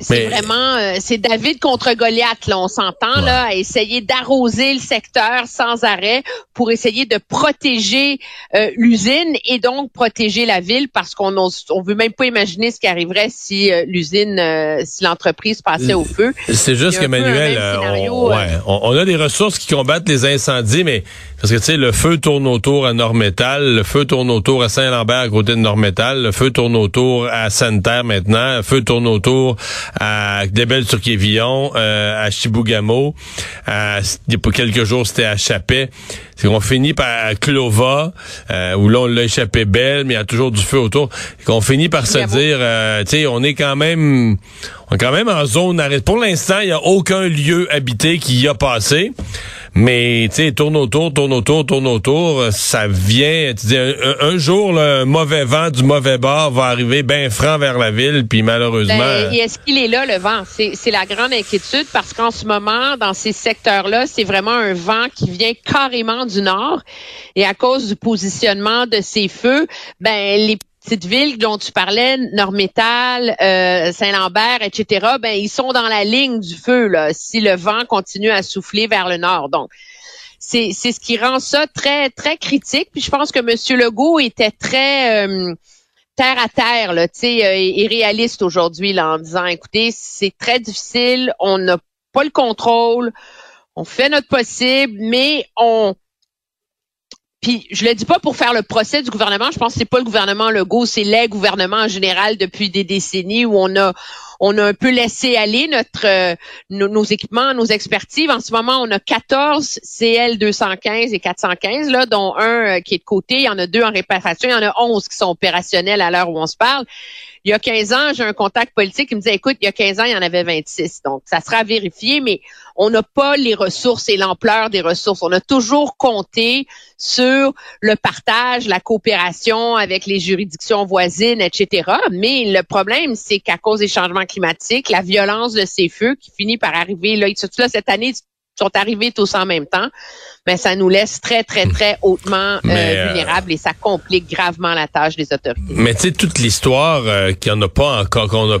Speaker 13: c'est vraiment, euh, c'est David contre Goliath, là, on s'entend, là, à essayer d'arroser le secteur sans arrêt pour essayer de protéger euh, l'usine et donc protéger la ville parce qu'on on veut même pas imaginer ce qui arriverait si euh, l'usine, euh, si l'entreprise passait au feu.
Speaker 1: C'est juste
Speaker 13: scénario,
Speaker 1: on,
Speaker 13: euh,
Speaker 1: ouais, on a des ressources qui combattent les incendies, mais parce que tu sais, le feu tourne autour à Nord-Métal, le feu tourne autour à Saint-Lambert à côté de Nord-Métal, le feu tourne autour à Sainte-Terre maintenant, le feu tourne autour à Debel-sur-Quévillon, euh, à Chibougamau, à, a pas quelques jours c'était à Chapet. C'est qu'on finit par Clova, euh, où là on l'a échappé belle, mais il y a toujours du feu autour. Et qu'on finit par se dire, euh, tu sais, on est quand même, on est quand même en zone arrêt. Pour l'instant, il n'y a aucun lieu habité qui y a passé. Mais, tu sais, tourne autour, tourne autour, tourne autour, euh, ça vient, tu dis, un, un- jour, un mauvais vent du mauvais bord va arriver bien franc vers la ville, puis malheureusement...
Speaker 13: Ben, et est-ce qu'il est là, le vent? C'est c'est la grande inquiétude parce qu'en ce moment, dans ces secteurs-là, c'est vraiment un vent qui vient carrément du nord. Et à cause du positionnement de ces feux, ben, les petites villes dont tu parlais, Nord-Métal, euh, Saint-Lambert, etc., ben, ils sont dans la ligne du feu, là, si le vent continue à souffler vers le nord. Donc, c'est ce qui rend ça très très critique. Puis je pense que M. Legault était très euh, terre à terre, là, tu sais, euh, et réaliste aujourd'hui, là, en disant, écoutez, c'est très difficile, on n'a pas le contrôle, on fait notre possible, mais on puis je le dis pas pour faire le procès du gouvernement, je pense que c'est pas le gouvernement Legault, c'est les gouvernements en général depuis des décennies où on a on a un peu laissé aller notre euh, nos, équipements, nos expertises. En ce moment, on a 14 CL 215 et 415 là, dont un euh, qui est de côté, il y en a deux en réparation, il y en a 11 qui sont opérationnels à l'heure où on se parle. Il y a 15 ans, j'ai un contact politique qui me disait, écoute, il y a 15 ans, il y en avait 26. Donc, ça sera vérifié, mais on n'a pas les ressources et l'ampleur des ressources. On a toujours compté sur le partage, la coopération avec les juridictions voisines, etc. Mais le problème, c'est qu'à cause des changements climatiques, la violence de ces feux qui finit par arriver, là, surtout là, cette année, ils sont arrivés tous en même temps, mais ça nous laisse très, très, très hautement euh,
Speaker 1: euh,
Speaker 13: vulnérables et ça complique gravement la tâche des autorités.
Speaker 1: Mais tu sais, toute l'histoire euh, qu'il n'y en a pas encore, qu'on n'a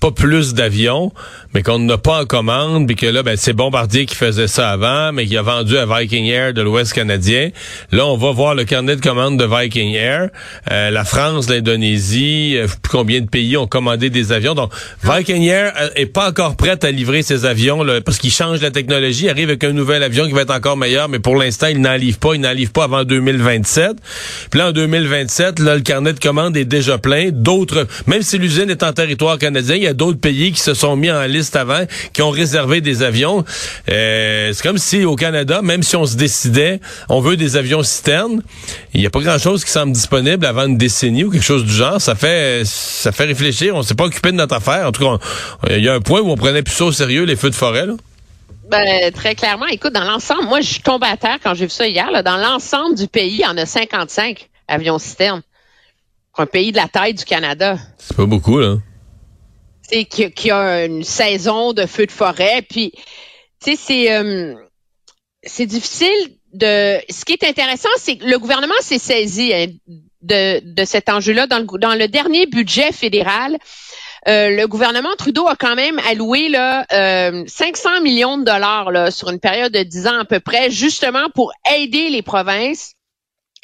Speaker 1: pas plus d'avions, mais qu'on n'a pas en commande, puis que là, ben, c'est Bombardier qui faisait ça avant, mais qui a vendu à Viking Air de l'Ouest canadien. Là, on va voir le carnet de commande de Viking Air. Euh, la France, l'Indonésie, euh, combien de pays ont commandé des avions. Donc, Viking Air euh, est pas encore prête à livrer ses avions là, parce qu'ils changent la technologie, arrive avec un nouvel avion qui va être encore meilleur, mais pour l'instant, ils n'en livrent pas. Ils n'en pas avant 2027. Puis là, en 2027, là, le carnet de commande est déjà plein. D'autres, même si l'usine est en territoire canadien, il y a d'autres pays qui se sont mis en liste avant, qui ont réservé des avions. Euh, c'est comme si au Canada, même si on se décidait, on veut des avions citernes, il n'y a pas grand-chose qui semble disponible avant une décennie ou quelque chose du genre. Ça fait, ça fait réfléchir. On s'est pas occupé de notre affaire. En tout cas, il y a un point où on prenait plus ça au sérieux, les feux de forêt. Là.
Speaker 13: Ben, très clairement. Écoute, dans l'ensemble, moi, je suis tombée à terre quand j'ai vu ça hier. Là, dans l'ensemble du pays, il y en a 55 avions citernes. Pour un pays de la taille du Canada.
Speaker 1: C'est pas beaucoup, là.
Speaker 13: C'est qui, qui a une saison de feux de forêt. Puis, tu sais, c'est euh, c'est difficile de. Ce qui est intéressant, c'est que le gouvernement s'est saisi hein, de, de cet enjeu-là dans le, dans le dernier budget fédéral. euh, le gouvernement Trudeau a quand même alloué là, euh, 500 millions de dollars là, sur une période de 10 ans à peu près, justement pour aider les provinces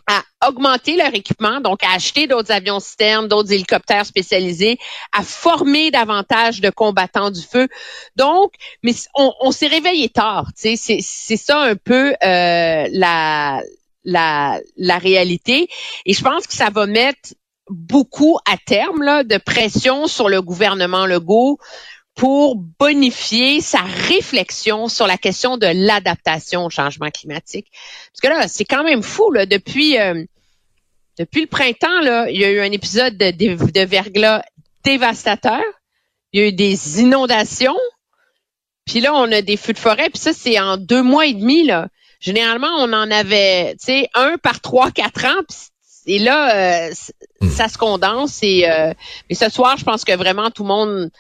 Speaker 13: à augmenter leur équipement, donc à acheter d'autres avions citernes, d'autres hélicoptères spécialisés, à former davantage de combattants du feu. Donc, mais on, on s'est réveillé tard. C'est c'est ça un peu euh, la la la réalité. Et je pense que ça va mettre beaucoup à terme là, de pression sur le gouvernement Legault pour bonifier sa réflexion sur la question de l'adaptation au changement climatique. Parce que là, c'est quand même fou, là, depuis, euh, depuis le printemps, là, il y a eu un épisode de, de, de verglas dévastateur. Il y a eu des inondations. Puis là, on a des feux de forêt. Puis ça, c'est en deux mois et demi. Là. Généralement, on en avait, tu sais, un par trois, quatre ans. et là, euh, ça se condense. Et, euh, mais ce soir, je pense que vraiment tout le monde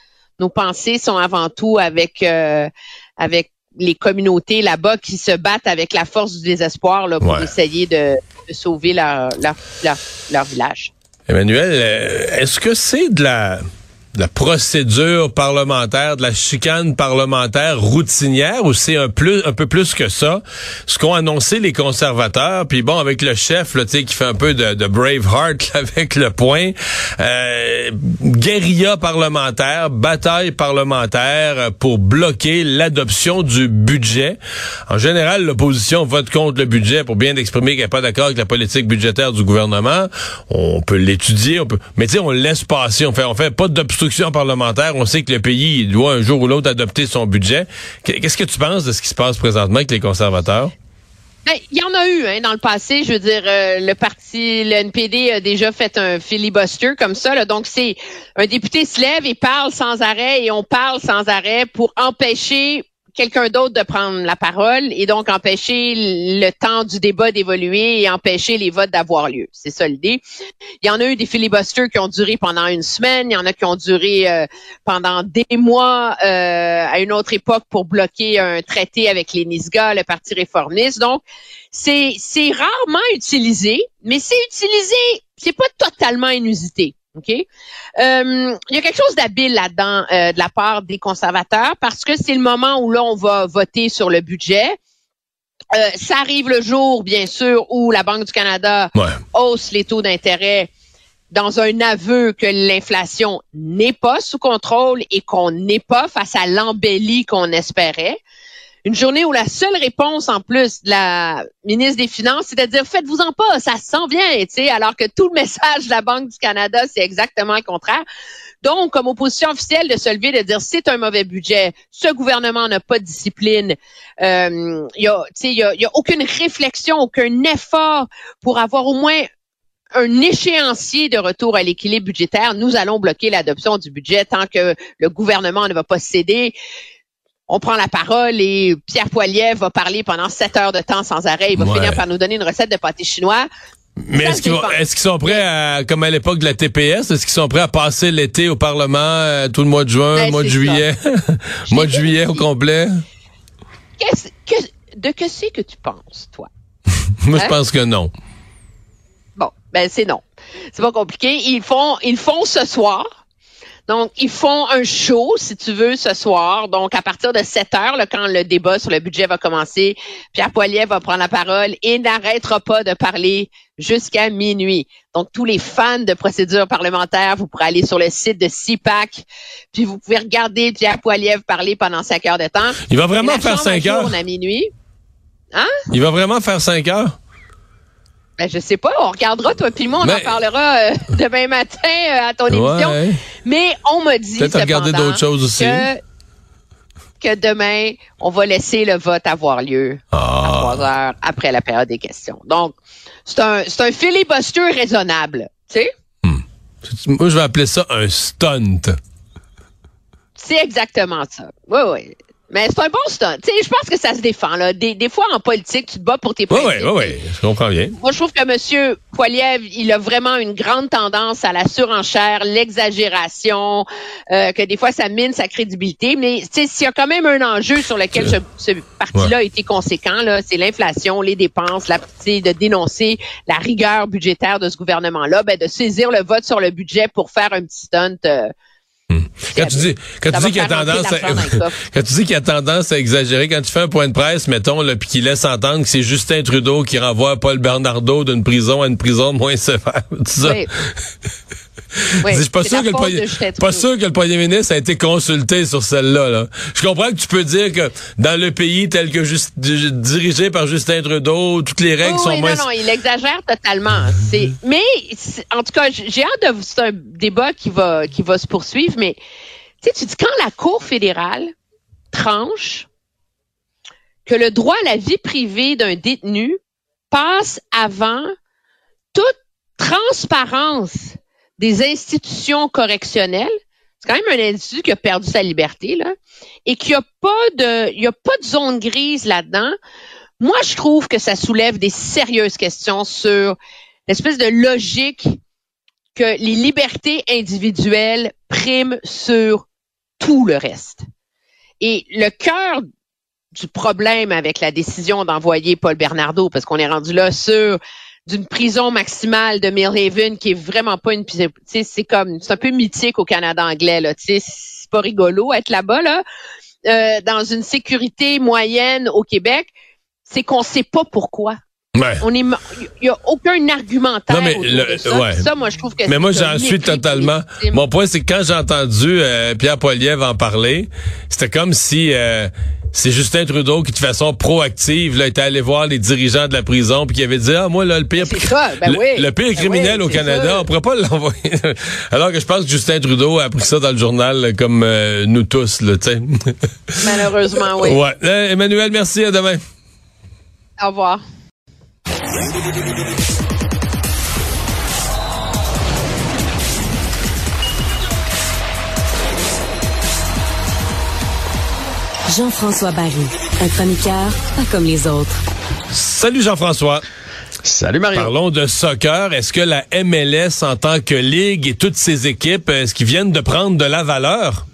Speaker 13: nos pensées sont avant tout avec euh, avec les communautés là-bas qui se battent avec la force du désespoir là, pour essayer de, de sauver leur, leur, leur, leur village.
Speaker 1: Emmanuel, euh, est-ce que c'est de la de la procédure parlementaire, de la chicane parlementaire routinière ou c'est un un peu plus que ça? Ce qu'ont annoncé les conservateurs puis bon avec le chef là, qui fait un peu de, de Braveheart avec le point euh, guérilla parlementaire bataille parlementaire pour bloquer l'adoption du budget. En général l'opposition vote contre le budget pour bien exprimer qu'elle n'est pas d'accord avec la politique budgétaire du gouvernement. On peut l'étudier on peut mais tu sais on laisse passer on fait on fait pas d'obstruction parlementaire. On sait que le pays doit un jour ou l'autre adopter son budget. Qu'est-ce que tu penses de ce qui se passe présentement avec les conservateurs?
Speaker 13: Ben, il y en a eu hein, dans le passé. Je veux dire, euh, le parti, le NPD a déjà fait un filibuster comme ça. Là. Donc, c'est un député se lève et parle sans arrêt et on parle sans arrêt pour empêcher quelqu'un d'autre de prendre la parole et donc empêcher le temps du débat d'évoluer et empêcher les votes d'avoir lieu. C'est ça l'idée. Il y en a eu des filibusters qui ont duré pendant une semaine, il y en a qui ont duré euh, pendant des mois euh, à une autre époque pour bloquer un traité avec les Nisga, le Parti réformiste. Donc, c'est rarement utilisé, mais c'est utilisé, c'est pas totalement inusité. OK? Euh, il y a quelque chose d'habile là-dedans euh, de la part des conservateurs parce que c'est le moment où là, on va voter sur le budget. Euh, ça arrive le jour, bien sûr, où la Banque du Canada hausse les taux d'intérêt dans un aveu que l'inflation n'est pas sous contrôle et qu'on n'est pas face à l'embellie qu'on espérait. Une journée où la seule réponse en plus de la ministre des Finances, c'est de dire faites-vous-en pas, ça sent bien, tu alors que tout le message de la Banque du Canada, c'est exactement le contraire. Donc, comme opposition officielle, de se lever, de dire c'est un mauvais budget, ce gouvernement n'a pas de discipline, euh, il y a, il y a, y a aucune réflexion, aucun effort pour avoir au moins un échéancier de retour à l'équilibre budgétaire, nous allons bloquer l'adoption du budget tant que le gouvernement ne va pas céder on prend la parole et Pierre Poilievre va parler pendant sept heures de temps sans arrêt. Il va finir par nous donner une recette de pâté chinois.
Speaker 1: Mais est-ce qu'ils, est sont prêts à, comme à l'époque de la TPS, est-ce qu'ils sont prêts à passer l'été au Parlement euh, tout le mois de juin, ben, mois de juillet, mois de juillet au complet?
Speaker 13: de que c'est que tu penses, toi?
Speaker 1: Moi, je hein? pense que non.
Speaker 13: Bon, ben c'est non. C'est pas compliqué. Ils font, ils font ce soir. Donc, ils font un show, si tu veux, ce soir. Donc, à partir de 7 heures, là, quand le débat sur le budget va commencer, Pierre Poilier va prendre la parole et n'arrêtera pas de parler jusqu'à minuit. Donc, tous les fans de procédure parlementaire, vous pourrez aller sur le site de CIPAC, puis vous pouvez regarder Pierre Poilievre parler pendant 5 heures de temps.
Speaker 1: Il va vraiment faire 5 heures?
Speaker 13: à minuit. Hein?
Speaker 1: Il va vraiment faire 5 heures?
Speaker 13: Ben, je sais pas, on regardera, toi puis moi, on en parlera euh, demain matin euh, à ton émission. Mais on m'a dit
Speaker 1: Peut-être regarder d'autres choses aussi.
Speaker 13: Que, demain, on va laisser le vote avoir lieu à ah. trois heures après la période des questions. Donc, c'est un, un filibuster raisonnable, tu sais?
Speaker 1: Hmm. Moi, je vais appeler ça un stunt.
Speaker 13: C'est exactement ça. Oui, oui. Mais c'est un bon stunt. Tu sais, je pense que ça se défend. Là. Des, des fois, en politique, tu te bats pour tes
Speaker 1: principes. Oui, oui, oui, je comprends bien.
Speaker 13: Moi, je trouve que M. Poiliev, il a vraiment une grande tendance à la surenchère, l'exagération, euh, que des fois, ça mine sa crédibilité. Mais tu sais, s'il y a quand même un enjeu sur lequel ce, ce parti-là a été conséquent, là, c'est l'inflation, les dépenses, la, de dénoncer la rigueur budgétaire de ce gouvernement-là, ben, de saisir le vote sur le budget pour faire un petit stunt... Euh,
Speaker 1: Quand tu dis, quand tu dis qu'il a tendance à, quand tu dis qu'il a tendance à exagérer, quand tu fais un point de presse, mettons, puis qu'il laisse entendre que c'est Justin Trudeau qui renvoie Paul Bernardo d'une prison à une prison moins sévère. C'est ça?
Speaker 13: Oui. Oui,
Speaker 1: Je suis pas sûr, que le, premier-
Speaker 13: de Justin
Speaker 1: pas
Speaker 13: Trudeau.
Speaker 1: sûr que le premier ministre a été consulté sur celle-là. là. Je comprends que tu peux dire que dans le pays tel que juste, dirigé par Justin Trudeau, toutes les règles
Speaker 13: Oui,
Speaker 1: sont
Speaker 13: oui,
Speaker 1: moins...
Speaker 13: non, non, il exagère totalement. Mais en tout cas, j'ai hâte de. C'est un débat qui va qui va se poursuivre, mais tu dis quand la Cour fédérale tranche que le droit à la vie privée d'un détenu passe avant toute transparence des institutions correctionnelles. C'est quand même un individu qui a perdu sa liberté, et qu'il n'y a a pas de zone grise là-dedans. Moi, je trouve que ça soulève des sérieuses questions sur l'espèce de logique que les libertés individuelles priment sur tout le reste. Et le cœur du problème avec la décision d'envoyer Paul Bernardo, parce qu'on est rendu là sur d'une prison maximale de Millhaven qui est vraiment pas une c'est comme, c'est un peu mythique au Canada anglais, là, tu sais, c'est pas rigolo être là-bas, là, euh, dans une sécurité moyenne au Québec, c'est qu'on sait pas pourquoi.
Speaker 1: Ouais.
Speaker 13: On est, il y a aucun argumentaire
Speaker 1: Non, mais le-
Speaker 13: de ça.
Speaker 1: ouais.
Speaker 13: Ça, moi, je trouve que
Speaker 1: Mais moi, j'en suis totalement. Mon point, c'est que quand j'ai entendu euh, Pierre Poilievre en parler, c'était comme si euh, c'est Justin Trudeau qui, de façon proactive, là, était allé voir les dirigeants de la prison puis qui avait dit ah moi là le pire
Speaker 13: ça, ben
Speaker 1: le,
Speaker 13: oui.
Speaker 1: le pire
Speaker 13: Ben
Speaker 1: criminel
Speaker 13: oui,
Speaker 1: au Canada,
Speaker 13: ça.
Speaker 1: on pourrait pas l'envoyer. Alors que je pense que Justin Trudeau a appris ça dans le journal comme euh, nous tous là, tu sais.
Speaker 13: Malheureusement, oui.
Speaker 1: Ouais. Emmanuel, merci à demain.
Speaker 13: Au revoir.
Speaker 4: Jean-François Barry, un chroniqueur pas comme les autres.
Speaker 1: Salut Jean-François.
Speaker 14: Salut Mario.
Speaker 1: Parlons de soccer. Est-ce que la MLS en tant que ligue et toutes ses équipes, est-ce qu'ils viennent de prendre de la valeur?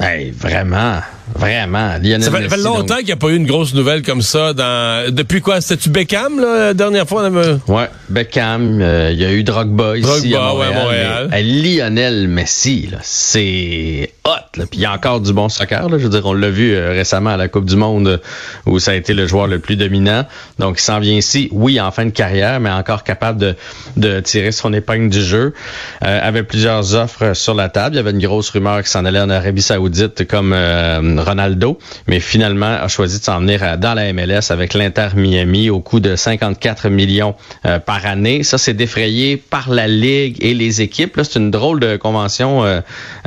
Speaker 14: Hey, vraiment, vraiment. Lionel
Speaker 1: Ça fait,
Speaker 14: Messi,
Speaker 1: fait longtemps
Speaker 14: donc-
Speaker 1: qu'il n'y a pas eu une grosse nouvelle comme ça. Dans... Depuis quoi? C'était-tu Beckham, là, la dernière fois? avait-
Speaker 14: Ouais, Beckham, euh, il y a eu Drogba ici à Montréal.
Speaker 1: ouais, Montréal.
Speaker 14: mais, euh, Lionel Messi, là, c'est hot. Là. Puis il y a encore du bon soccer. Là. Je veux dire, on l'a vu euh, récemment à la Coupe du Monde euh, où ça a été le joueur le plus dominant. Donc il s'en vient ici, oui, en fin de carrière, mais encore capable de, de tirer son épingle du jeu. Euh, avait plusieurs offres sur la table. Il y avait une grosse rumeur qui s'en allait en Arabie Saoudite comme euh, Ronaldo, mais finalement a choisi de s'en venir à- dans la MLS avec l'Inter Miami au coût de 54 millions euh, par année. Ça, c'est défrayé par la Ligue et les équipes. Là, c'est une drôle de convention euh,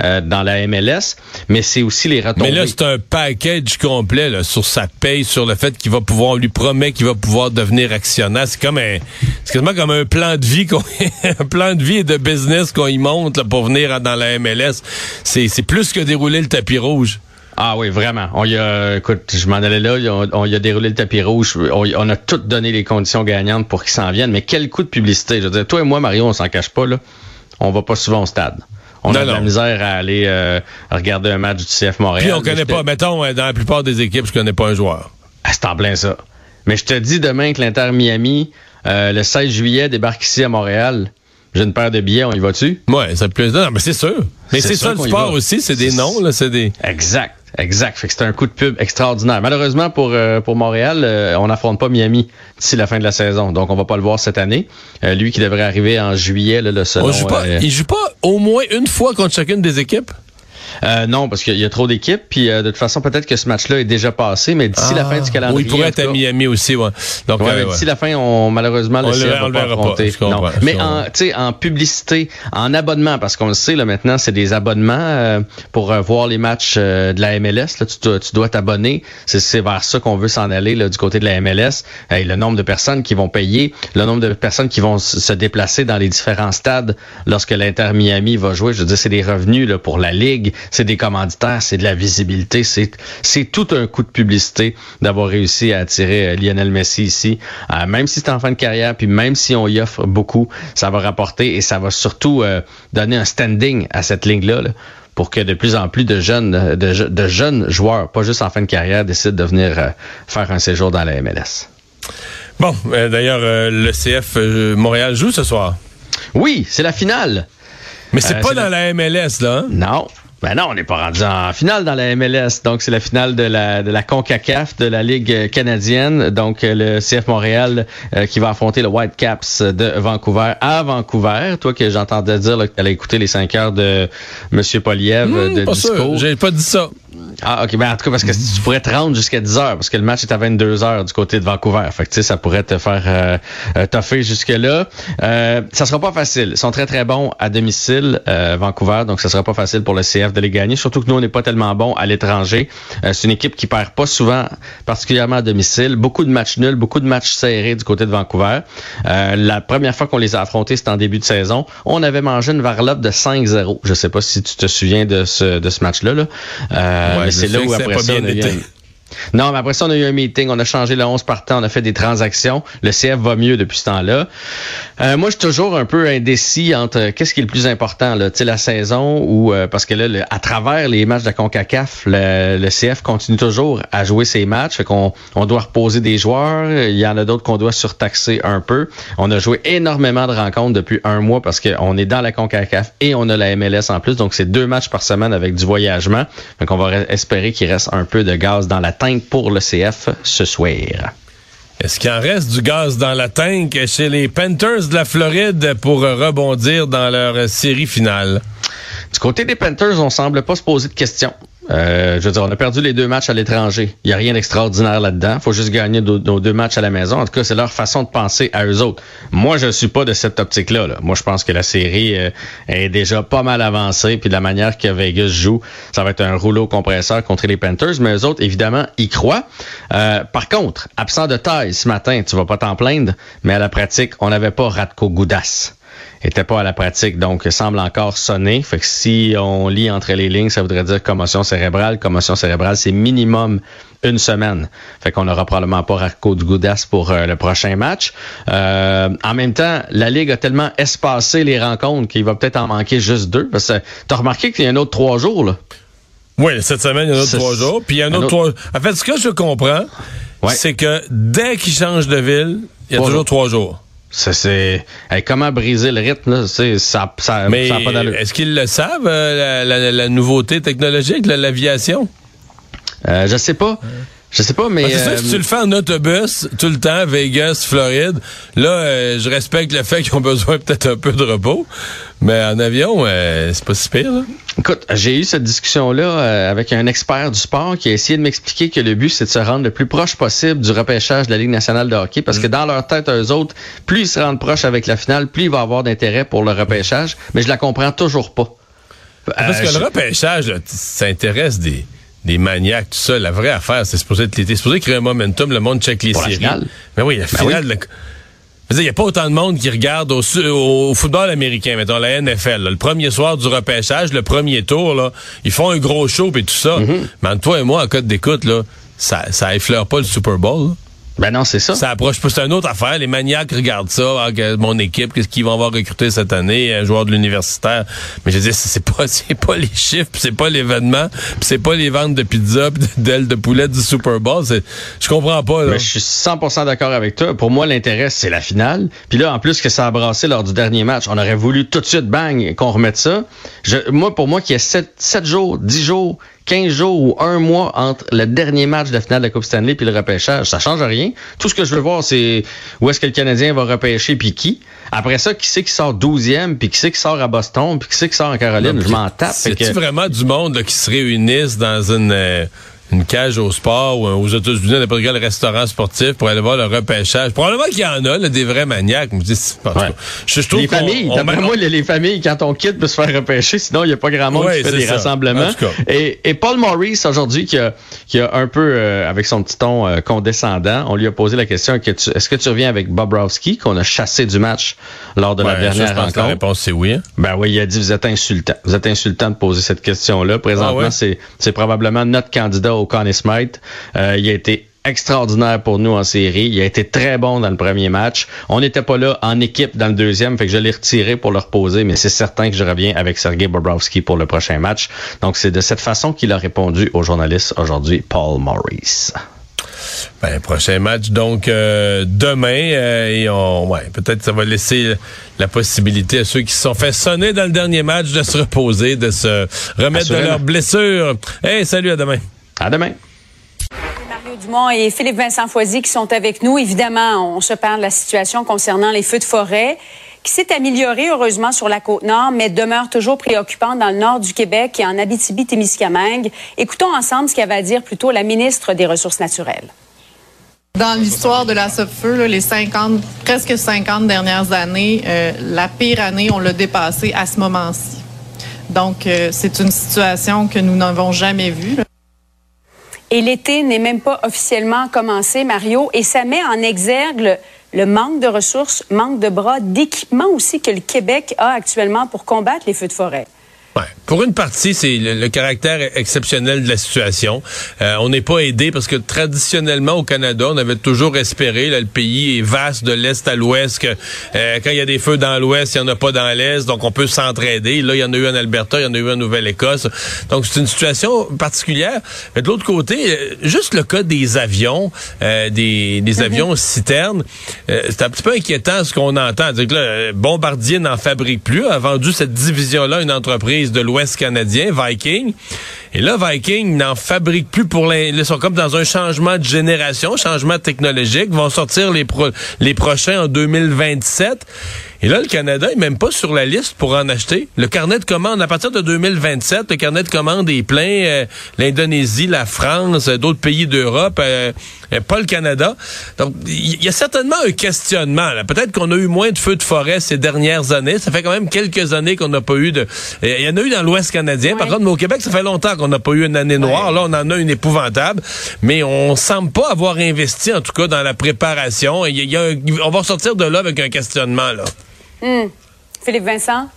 Speaker 14: euh, dans la MLS, mais c'est aussi les retombées.
Speaker 1: Mais là, c'est un package complet sur sa paye, sur le fait qu'il va pouvoir, on lui promet qu'il va pouvoir devenir actionnaire. C'est comme un, plan de vie, plan de vie et de business qu'on y monte pour venir dans la MLS. C'est plus que dérouler le tapis rouge.
Speaker 14: Ah oui, vraiment. On y a, écoute, je m'en allais là, on, on y a déroulé le tapis rouge. On, a tout donné les conditions gagnantes pour qu'ils s'en viennent. Mais quel coup de publicité. Je veux dire, toi et moi, Mario, on s'en cache pas, là. On va pas souvent au stade. On
Speaker 1: Non,
Speaker 14: a de la misère à aller euh, regarder un match du CF Montréal.
Speaker 1: Puis on connaît pas, mettons, euh, dans la plupart des équipes, je connais pas un joueur.
Speaker 14: Ah, c'est en plein ça. Mais je te dis demain que l'Inter Miami, euh, le 16 juillet, débarque ici à Montréal. J'ai une paire de billets, on y va-tu?
Speaker 1: Ouais, ça plaît. Non, mais c'est sûr. Mais c'est,
Speaker 14: sûr
Speaker 1: ça le sport aussi, c'est des noms, là, c'est des.
Speaker 14: Exact, exact. Fait que c'est un coup de pub extraordinaire. Malheureusement pour euh, pour Montréal, euh, on n'affronte pas Miami d'ici la fin de la saison, donc on va pas le voir cette année. Euh, lui qui devrait arriver en juillet, là, le selon,
Speaker 1: On joue pas, il joue pas au moins une fois contre chacune des équipes?
Speaker 14: Euh, non, parce qu'il y a trop d'équipes. Puis euh, de toute façon, peut-être que ce match-là est déjà passé, mais d'ici la fin du calendrier.
Speaker 1: Oui, il pourrait être à Miami aussi, ouais. Donc,
Speaker 14: Ouais,
Speaker 1: euh,
Speaker 14: mais
Speaker 1: ouais.
Speaker 14: d'ici la fin, on, malheureusement,
Speaker 1: On le-
Speaker 14: va
Speaker 1: le
Speaker 14: pas affronter. Non. Mais en, tu sais, en publicité, en abonnement, parce qu'on le sait, là, maintenant, c'est des abonnements euh, pour euh, voir les matchs euh, de la MLS. Là, tu dois tu dois t'abonner. C'est- C'est vers ça qu'on veut s'en aller là, du côté de la MLS. Hey, le nombre de personnes qui vont payer, le nombre de personnes qui vont se déplacer dans les différents stades lorsque l'Inter Miami va jouer. Je veux dire, c'est des revenus là, pour la Ligue, c'est des commanditaires, c'est de la visibilité, c'est c'est tout un coup de publicité d'avoir réussi à attirer euh, Lionel Messi ici. Euh, même si c'est en fin de carrière, puis même si on y offre beaucoup, ça va rapporter et ça va surtout euh, donner un standing à cette ligue-là. là, pour que de plus en plus de jeunes, de, je- de jeunes joueurs, pas juste en fin de carrière, décident de venir euh, faire un séjour dans la MLS.
Speaker 1: Bon, euh, d'ailleurs, euh, le CF Montréal joue ce soir.
Speaker 14: Oui, c'est la finale.
Speaker 1: Mais c'est pas dans
Speaker 14: la-
Speaker 1: la MLS, là. hein?
Speaker 14: Non. Ben non, on n'est pas rendu en finale dans la MLS. Donc, c'est la finale de la, de la CONCACAF, de la Ligue canadienne. Donc, euh, le CF Montréal euh, qui va affronter le Whitecaps de Vancouver à Vancouver. Toi que j'entendais dire là, que tu allais écouter les 5 heures de M. Poliev
Speaker 1: Hmm,
Speaker 14: de
Speaker 1: pas sûr.
Speaker 14: discours.
Speaker 1: J'ai pas dit ça.
Speaker 14: Ah, OK. Ben, en tout cas, parce que tu pourrais te rendre jusqu'à 10 heures, parce que le match est à 22 heures du côté de Vancouver. Fait que, ça pourrait te faire euh, euh, toffer jusque-là. Euh, ça sera pas facile. Ils sont très, très bons à domicile, euh, Vancouver, donc ça sera pas facile pour le CF de les gagner. Surtout que nous, on n'est pas tellement bons à l'étranger. Euh, c'est une équipe qui perd pas souvent, particulièrement à domicile. Beaucoup de matchs nuls, beaucoup de matchs serrés du côté de Vancouver. Euh, la première fois qu'on les a affrontés, c'était en début de saison. On avait mangé une varlope de 5-0. Je sais pas si tu te souviens de ce, de ce match-là. Là. Euh,
Speaker 1: Ouais,
Speaker 14: c'est là où après ça, on a eu non, mais après ça, on a eu un meeting, on a changé le 11 partant, on a fait des transactions. Le CF va mieux depuis ce temps-là. Euh, moi, je suis toujours un peu indécis entre euh, qu'est-ce qui est le plus important, là, la saison ou euh, parce que là, à travers les matchs de Concacaf, le, le CF continue toujours à jouer ses matchs, fait qu'on on doit reposer des joueurs. Il y en a d'autres qu'on doit surtaxer un peu. On a joué énormément de rencontres depuis un mois parce qu'on est dans la Concacaf et on a la MLS en plus, donc c'est deux matchs par semaine avec du voyagement. Donc on va re- espérer qu'il reste un peu de gaz dans la tank pour le CF ce soir.
Speaker 1: Est-ce qu'il en reste du gaz dans la tank chez les Panthers de la Floride pour rebondir dans leur série finale?
Speaker 14: Du côté des Panthers, on semble pas se poser de questions. Euh, je veux dire, on a perdu les deux matchs à l'étranger. Il n'y a rien d'extraordinaire là-dedans. faut juste gagner nos, deux matchs à la maison. En tout cas, c'est leur façon de penser à eux autres. Moi, je suis pas de cette optique-là. là. Moi, je pense que la série euh, est déjà pas mal avancée. Puis de la manière que Vegas joue, ça va être un rouleau compresseur contre les Panthers. Mais eux autres, évidemment, y croient. Euh, par contre, absent de taille ce matin, tu vas pas t'en plaindre. Mais à la pratique, on n'avait pas Ratko Goudas était pas à la pratique, donc semble encore sonner. Fait que si on lit entre les lignes, ça voudrait dire commotion cérébrale. Commotion cérébrale, c'est minimum une semaine. Fait qu'on n'aura probablement pas Racco de Goudas pour euh, le prochain match. Euh, en même temps, la Ligue a tellement espacé les rencontres qu'il va peut-être en manquer juste deux. Parce que t'as remarqué qu'il y a un autre trois jours, là?
Speaker 1: Oui, cette semaine, il y en a un autre trois jours. Puis il y a un
Speaker 14: un
Speaker 1: autre trois. En fait, ce que je comprends, c'est que dès qu'ils changent de ville, il y a
Speaker 14: Trois
Speaker 1: toujours
Speaker 14: jours.
Speaker 1: trois jours.
Speaker 14: Ça, c'est. hey, comment briser le rythme, là? C'est- Ça, ça,
Speaker 1: Mais
Speaker 14: ça a pas d'allure.
Speaker 1: est-ce qu'ils le savent, euh, la, la- la nouveauté technologique, la- l'aviation?
Speaker 14: Euh, je sais pas. Je sais pas, mais.
Speaker 1: Que ça,
Speaker 14: euh,
Speaker 1: si tu le fais en autobus tout le temps, Vegas, Floride, là, euh, je respecte le fait qu'ils ont besoin peut-être un peu de repos, mais en avion, euh, c'est pas si pire. Là.
Speaker 14: Écoute, j'ai eu cette discussion-là euh, avec un expert du sport qui a essayé de m'expliquer que le but, c'est de se rendre le plus proche possible du repêchage de la Ligue nationale de hockey parce que dans leur tête, eux autres, plus ils se rendent proches avec la finale, plus il va avoir d'intérêt pour le repêchage, mais je la comprends toujours pas.
Speaker 1: Parce
Speaker 14: Euh,
Speaker 1: que
Speaker 14: je-
Speaker 1: le repêchage, là, t- ça intéresse des, des maniaques, tout ça. La vraie affaire, c'est supposé être l'été. C'est supposé créer un momentum, le monde check les
Speaker 14: Pour la
Speaker 1: séries. Mais oui, la
Speaker 14: Ben
Speaker 1: finale. le- Je veux dire, Il n'y a pas autant de monde qui regarde au, football américain, mettons la NFL. là. Le premier soir du repêchage, le premier tour, là, ils font un gros show et tout ça.
Speaker 14: Mm-hmm.
Speaker 1: Mais entre toi et moi, en code d'écoute, là, ça, ça effleure pas le Super Bowl. là.
Speaker 14: Ben non, c'est ça.
Speaker 1: Ça approche pas. C'est une autre affaire. Les maniaques regardent ça. Ah, que mon équipe, qu'est-ce qu'ils vont avoir recruté cette année, un joueur de l'universitaire. Mais je dis, c'est pas, c'est pas les chiffres, c'est pas l'événement, c'est pas les ventes de pizza, puis d'ailes de poulet du Super Bowl. Je comprends pas. Là.
Speaker 14: Mais je suis 100% d'accord avec toi. Pour moi, l'intérêt, c'est la finale. Puis là, en plus que ça a brassé lors du dernier match, on aurait voulu tout de suite, bang, qu'on remette ça. Je, moi, pour moi, qu'il y ait 7, 7 jours, 10 jours, 15 jours ou un mois entre le dernier match de la finale de la Coupe Stanley puis le repêchage, ça change rien. Tout ce que je veux voir, c'est où est-ce que le Canadien va repêcher puis qui. Après ça, qui c'est qui sort 12e, puis qui c'est qui sort à Boston, puis qui c'est qui sort en Caroline? je m'en tape.
Speaker 1: C'est-tu
Speaker 14: que-
Speaker 1: vraiment du monde là, qui se réunissent dans une, euh, une cage au sport ou aux États-Unis, n'importe quel restaurant sportif pour aller voir le repêchage? Probablement qu'il y en a, là, des vrais maniaques. Je, dis, je, je trouve
Speaker 14: les familles, d'après moi, les, les familles, quand on quitte, peut se faire repêcher, sinon il n'y a pas grand monde
Speaker 1: Ouais,
Speaker 14: qui fait des
Speaker 1: ça.
Speaker 14: rassemblements. Et, et Paul Maurice, aujourd'hui, qui a, qui a un peu, euh, avec son petit ton euh, condescendant, on lui a posé la question est-ce que tu reviens avec Bobrovski, qu'on a chassé du match lors de
Speaker 1: Ouais,
Speaker 14: la
Speaker 1: ça,
Speaker 14: dernière
Speaker 1: je pense que la
Speaker 14: rencontre?
Speaker 1: réponse, c'est oui. hein.
Speaker 14: Ben oui, il a dit vous êtes insultant. Vous êtes insultant de poser cette question-là. Présentement,
Speaker 1: Ah
Speaker 14: c'est probablement notre candidat au Conn Smythe. Euh, il a été extraordinaire pour nous en série. Il a été très bon dans le premier match. On n'était pas là en équipe dans le deuxième, fait que je l'ai retiré pour le reposer, mais c'est certain que je reviens avec Sergei Bobrovski pour le prochain match. Donc c'est de cette façon qu'il a répondu aux journalistes aujourd'hui, Paul Maurice.
Speaker 1: Ben, prochain match, donc euh, demain. euh, et on, ouais, peut-être ça va laisser la possibilité à ceux qui se sont fait sonner dans le dernier match de se reposer, de se remettre de leurs blessures. Hey, salut, à demain.
Speaker 14: À demain.
Speaker 15: Mario Dumont et Philippe Vincent Foisy qui sont avec nous. Évidemment, on se parle de la situation concernant les feux de forêt qui s'est améliorée heureusement sur la côte nord, mais demeure toujours préoccupante dans le nord du Québec et en Abitibi-Témiscamingue. Écoutons ensemble ce qu'avait à dire plutôt la ministre des Ressources naturelles.
Speaker 16: Dans l'histoire de la Sopfeu, là, les 50, presque 50 dernières années, euh, la pire année, on l'a dépassée à ce moment-ci. Donc, euh, c'est une situation que nous n'avons jamais vue.
Speaker 15: Et l'été n'est même pas officiellement commencé, Mario, et ça met en exergue le, le manque de ressources, manque de bras, d'équipements aussi que le Québec a actuellement pour combattre les feux de forêt.
Speaker 1: Ouais. Pour une partie, c'est le, le caractère exceptionnel de la situation. Euh, on n'est pas aidé parce que traditionnellement au Canada, on avait toujours espéré, là, le pays est vaste de l'est à l'ouest, que euh, quand il y a des feux dans l'ouest, il n'y en a pas dans l'est, donc on peut s'entraider. Là, il y en a eu en Alberta, il y en a eu en Nouvelle-Écosse. Donc c'est une situation particulière. Mais de l'autre côté, euh, juste le cas des avions, euh, des, des avions citernes, euh, c'est un petit peu inquiétant ce qu'on entend. C'est que là, Bombardier n'en fabrique plus, a vendu cette division-là à une entreprise de l'Ouest canadien, Viking. Et là, Viking n'en fabrique plus pour les. Ils sont comme dans un changement de génération, changement technologique. Ils vont sortir les, pro- les prochains en 2027. Et là, le Canada est même pas sur la liste pour en acheter. Le carnet de commandes, à partir de 2027, le carnet de commandes est plein. euh, L'Indonésie, la France, euh, d'autres pays d'Europe, euh, pas le Canada. Donc, il y a certainement un questionnement. Peut-être qu'on a eu moins de feux de forêt ces dernières années. Ça fait quand même quelques années qu'on n'a pas eu de... Il y en a eu dans l'Ouest canadien. Par contre, mais au Québec, ça fait longtemps qu'on n'a pas eu une année noire. Là, on en a une épouvantable. Mais on semble pas avoir investi, en tout cas, dans la préparation. Il y a- il y a un- on va sortir de là avec un questionnement, là.
Speaker 15: Hmm. Philippe Vincent?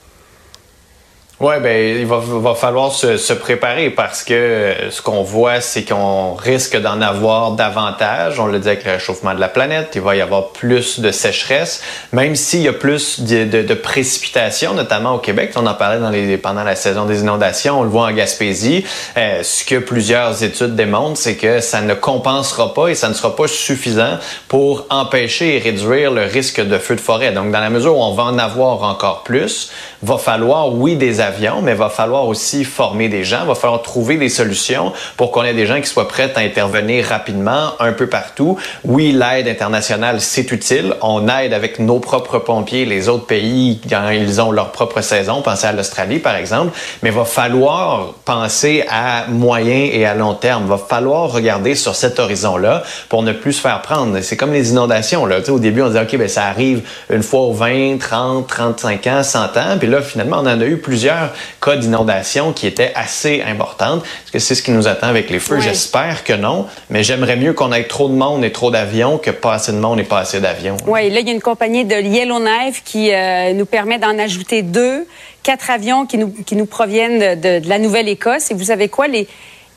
Speaker 17: Oui, ben, il va, va falloir se, se préparer parce que euh, ce qu'on voit, c'est qu'on risque d'en avoir davantage. On le dit avec le réchauffement de la planète, il va y avoir plus de sécheresse, même s'il y a plus de, de, de précipitations, notamment au Québec. On en parlait dans les, pendant la saison des inondations, on le voit en Gaspésie. Euh, ce que plusieurs études démontrent, c'est que ça ne compensera pas et ça ne sera pas suffisant pour empêcher et réduire le risque de feu de forêt. Donc, dans la mesure où on va en avoir encore plus, va falloir, oui, des mais va falloir aussi former des gens, va falloir trouver des solutions pour qu'on ait des gens qui soient prêts à intervenir rapidement un peu partout. Oui, l'aide internationale, c'est utile. On aide avec nos propres pompiers, les autres pays, quand ils ont leur propre saison. Pensez à l'Australie, par exemple. Mais va falloir penser à moyen et à long terme. Va falloir regarder sur cet horizon-là pour ne plus se faire prendre. C'est comme les inondations. Là. Au début, on disait, OK, ben, ça arrive une fois aux 20, 30, 35 ans, 100 ans. Puis là, finalement, on en a eu plusieurs cas d'inondation qui étaient assez importantes. Est-ce que c'est ce qui nous attend avec les feux?
Speaker 15: Oui.
Speaker 17: J'espère que non. Mais j'aimerais mieux qu'on ait trop de monde et trop d'avions que pas assez de monde et pas assez d'avions.
Speaker 15: Oui, là, il y a une compagnie de Yellowknife qui euh, nous permet d'en ajouter deux, quatre avions qui nous, qui nous proviennent de, de la Nouvelle-Écosse. Et vous savez quoi? Les,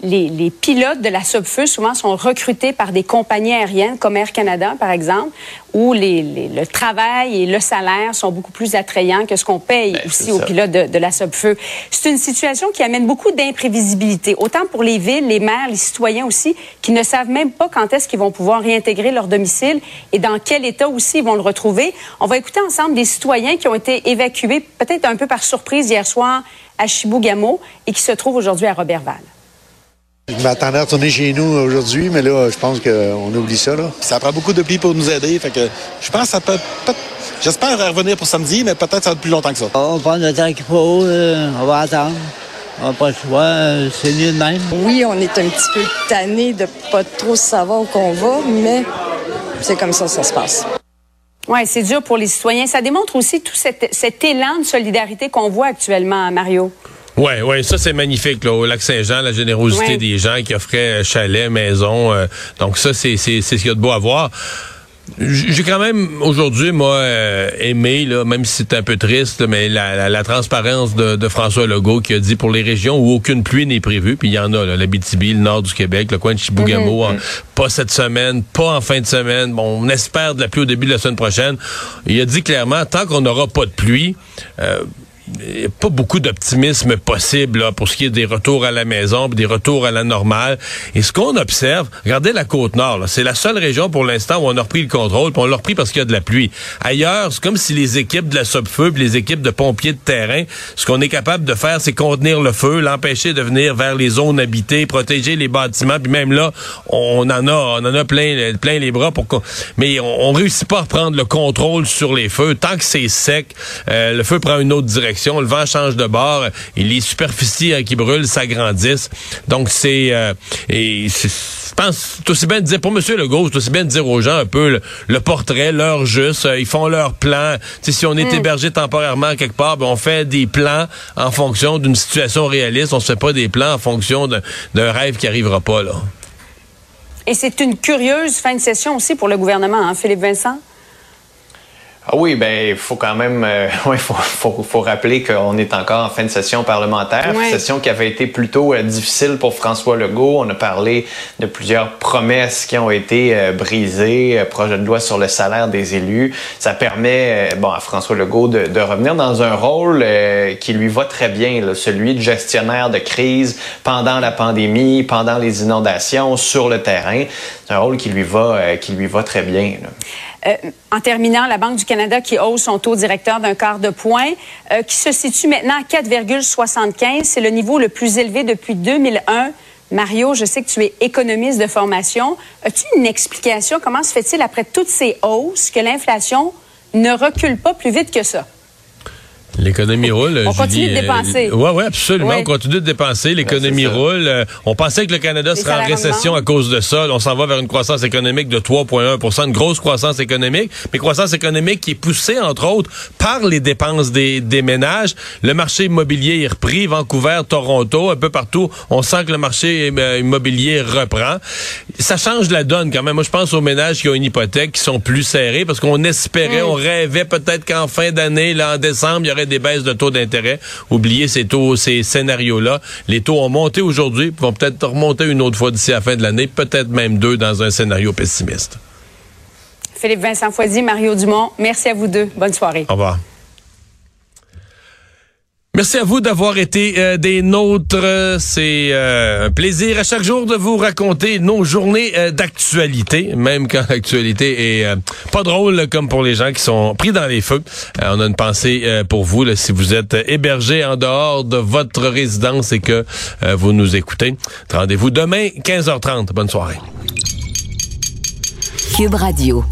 Speaker 15: les, les pilotes de la Subfeu, souvent, sont recrutés par des compagnies aériennes, comme Air Canada, par exemple, où les, les- le travail et le salaire sont beaucoup plus attrayants que ce qu'on paye aussi aux pilotes de, de la Subfeu. C'est une situation qui amène beaucoup d'imprévisibilité, autant pour les villes, les maires, les citoyens aussi, qui ne savent même pas quand est-ce qu'ils vont pouvoir réintégrer leur domicile et dans quel état aussi ils vont le retrouver. On va écouter ensemble des citoyens qui ont été évacués peut-être un peu par surprise hier soir à Chibougamau et qui se trouvent aujourd'hui à Robertval.
Speaker 18: Je m'attendais à retourner chez nous aujourd'hui, mais là, je pense qu'on oublie ça. Là.
Speaker 19: Ça prend beaucoup de pays pour nous aider. Fait que je pense que ça peut. peut- J'espère revenir pour samedi, mais peut-être ça va être plus longtemps que ça.
Speaker 20: On prend le temps qu'il faut, euh, on va attendre. On n'a pas le choix, euh, c'est mieux de même.
Speaker 21: Oui, on est un petit peu tanné de pas trop savoir où qu'on va, mais c'est comme ça que ça se passe.
Speaker 15: Oui, c'est dur pour les citoyens. Ça démontre aussi tout cet, cet élan de solidarité qu'on voit actuellement, Mario.
Speaker 1: Ouais, ouais, ça c'est magnifique là, au lac Saint-Jean, la générosité
Speaker 15: Ouais.
Speaker 1: des gens qui offraient euh, chalet, maison. euh, donc ça c'est c'est c'est ce qu'il y a de beau à voir. J'ai quand même aujourd'hui moi euh, aimé là, même si c'est un peu triste, mais la, la, la transparence de, de François Legault qui a dit pour les régions où aucune pluie n'est prévue, puis il y en a, là, l'Abitibi, le nord du Québec, le coin de Chibougamau, en- pas cette semaine, pas en fin de semaine. Bon, on espère de la pluie au début de la semaine prochaine. Il a dit clairement tant qu'on n'aura pas de pluie. euh, il y a pas beaucoup d'optimisme possible là, pour ce qui est des retours à la maison, des retours à la normale. Et ce qu'on observe, regardez la côte nord, c'est la seule région pour l'instant où on a repris le contrôle, puis on l'a repris parce qu'il y a de la pluie. Ailleurs, c'est comme si les équipes de la Sopfeu, les équipes de pompiers de terrain, ce qu'on est capable de faire, c'est contenir le feu, l'empêcher de venir vers les zones habitées, protéger les bâtiments, puis même là, on en a, on en a plein, plein les bras pour qu'on, mais on, on réussit pas à reprendre le contrôle sur les feux. Tant que c'est sec, euh, le feu prend une autre direction le vent change de bord, et les superficies euh, qui brûlent s'agrandissent. Donc c'est euh, et je pense c'est aussi bien de dire pour Monsieur Legault, c'est aussi bien de dire aux gens un peu le, portrait, l'heure juste, euh, ils font leur plan. si on est mm. hébergé temporairement quelque part, ben, on fait des plans en fonction d'une situation réaliste. On se fait pas des plans en fonction d'un rêve qui arrivera pas là.
Speaker 15: Et c'est une curieuse fin de session aussi pour le gouvernement, hein, Philippe Vincent?
Speaker 17: Ah oui, ben il faut quand même, euh, ouais, faut, faut, faut, rappeler qu'on est encore en fin de session parlementaire, session qui avait été plutôt euh, difficile pour François Legault. On a parlé de plusieurs promesses qui ont été euh, brisées, projet de loi sur le salaire des élus. Ça permet, bon, à François Legault de, de revenir dans un rôle qui lui va très bien, là, celui de gestionnaire de crise pendant la pandémie, pendant les inondations, sur le terrain. C'est un rôle qui lui va, qui lui va très bien. Là.
Speaker 15: Euh, en terminant, la Banque du Canada qui hausse son taux directeur d'un quart de point, euh, qui se situe maintenant à 4,75. C'est le niveau le plus élevé depuis 2001. Mario, je sais que tu es économiste de formation. As-tu une explication? Comment se fait-il, après toutes ces hausses, que l'inflation ne recule pas plus vite que ça?
Speaker 1: L'économie roule.
Speaker 15: On continue de euh, dépenser.
Speaker 1: Oui, oui, absolument. On continue de dépenser. L'économie roule. Euh, on pensait que le Canada serait en récession à cause de ça. On s'en va vers une croissance économique de 3,1 une grosse croissance économique, mais croissance économique qui est poussée, entre autres, par les dépenses des, des ménages. Le marché immobilier est repris. Vancouver, Toronto, un peu partout. On sent que le marché euh, immobilier reprend. Ça change la donne quand même. Moi, je pense aux ménages qui ont une hypothèque qui sont plus serrés parce qu'on espérait, mm. on rêvait peut-être qu'en fin d'année, là, en décembre, il y aurait des baisses de taux d'intérêt. Oubliez ces taux, ces scénarios-là. Les taux ont monté aujourd'hui, vont peut-être remonter une autre fois d'ici la fin de l'année, peut-être même deux dans un scénario pessimiste.
Speaker 15: Philippe Vincent Foisy, Mario Dumont, merci à vous deux. Bonne soirée.
Speaker 1: Au revoir. Merci à vous d'avoir été euh, des nôtres. C'est euh, un plaisir à chaque jour de vous raconter nos journées euh, d'actualité, même quand l'actualité est pas drôle comme pour les gens qui sont pris dans les feux. on a une pensée pour vous si vous êtes hébergé en dehors de votre résidence et que vous nous écoutez. Rendez-vous demain 15h30. Bonne soirée.
Speaker 4: Cube Radio.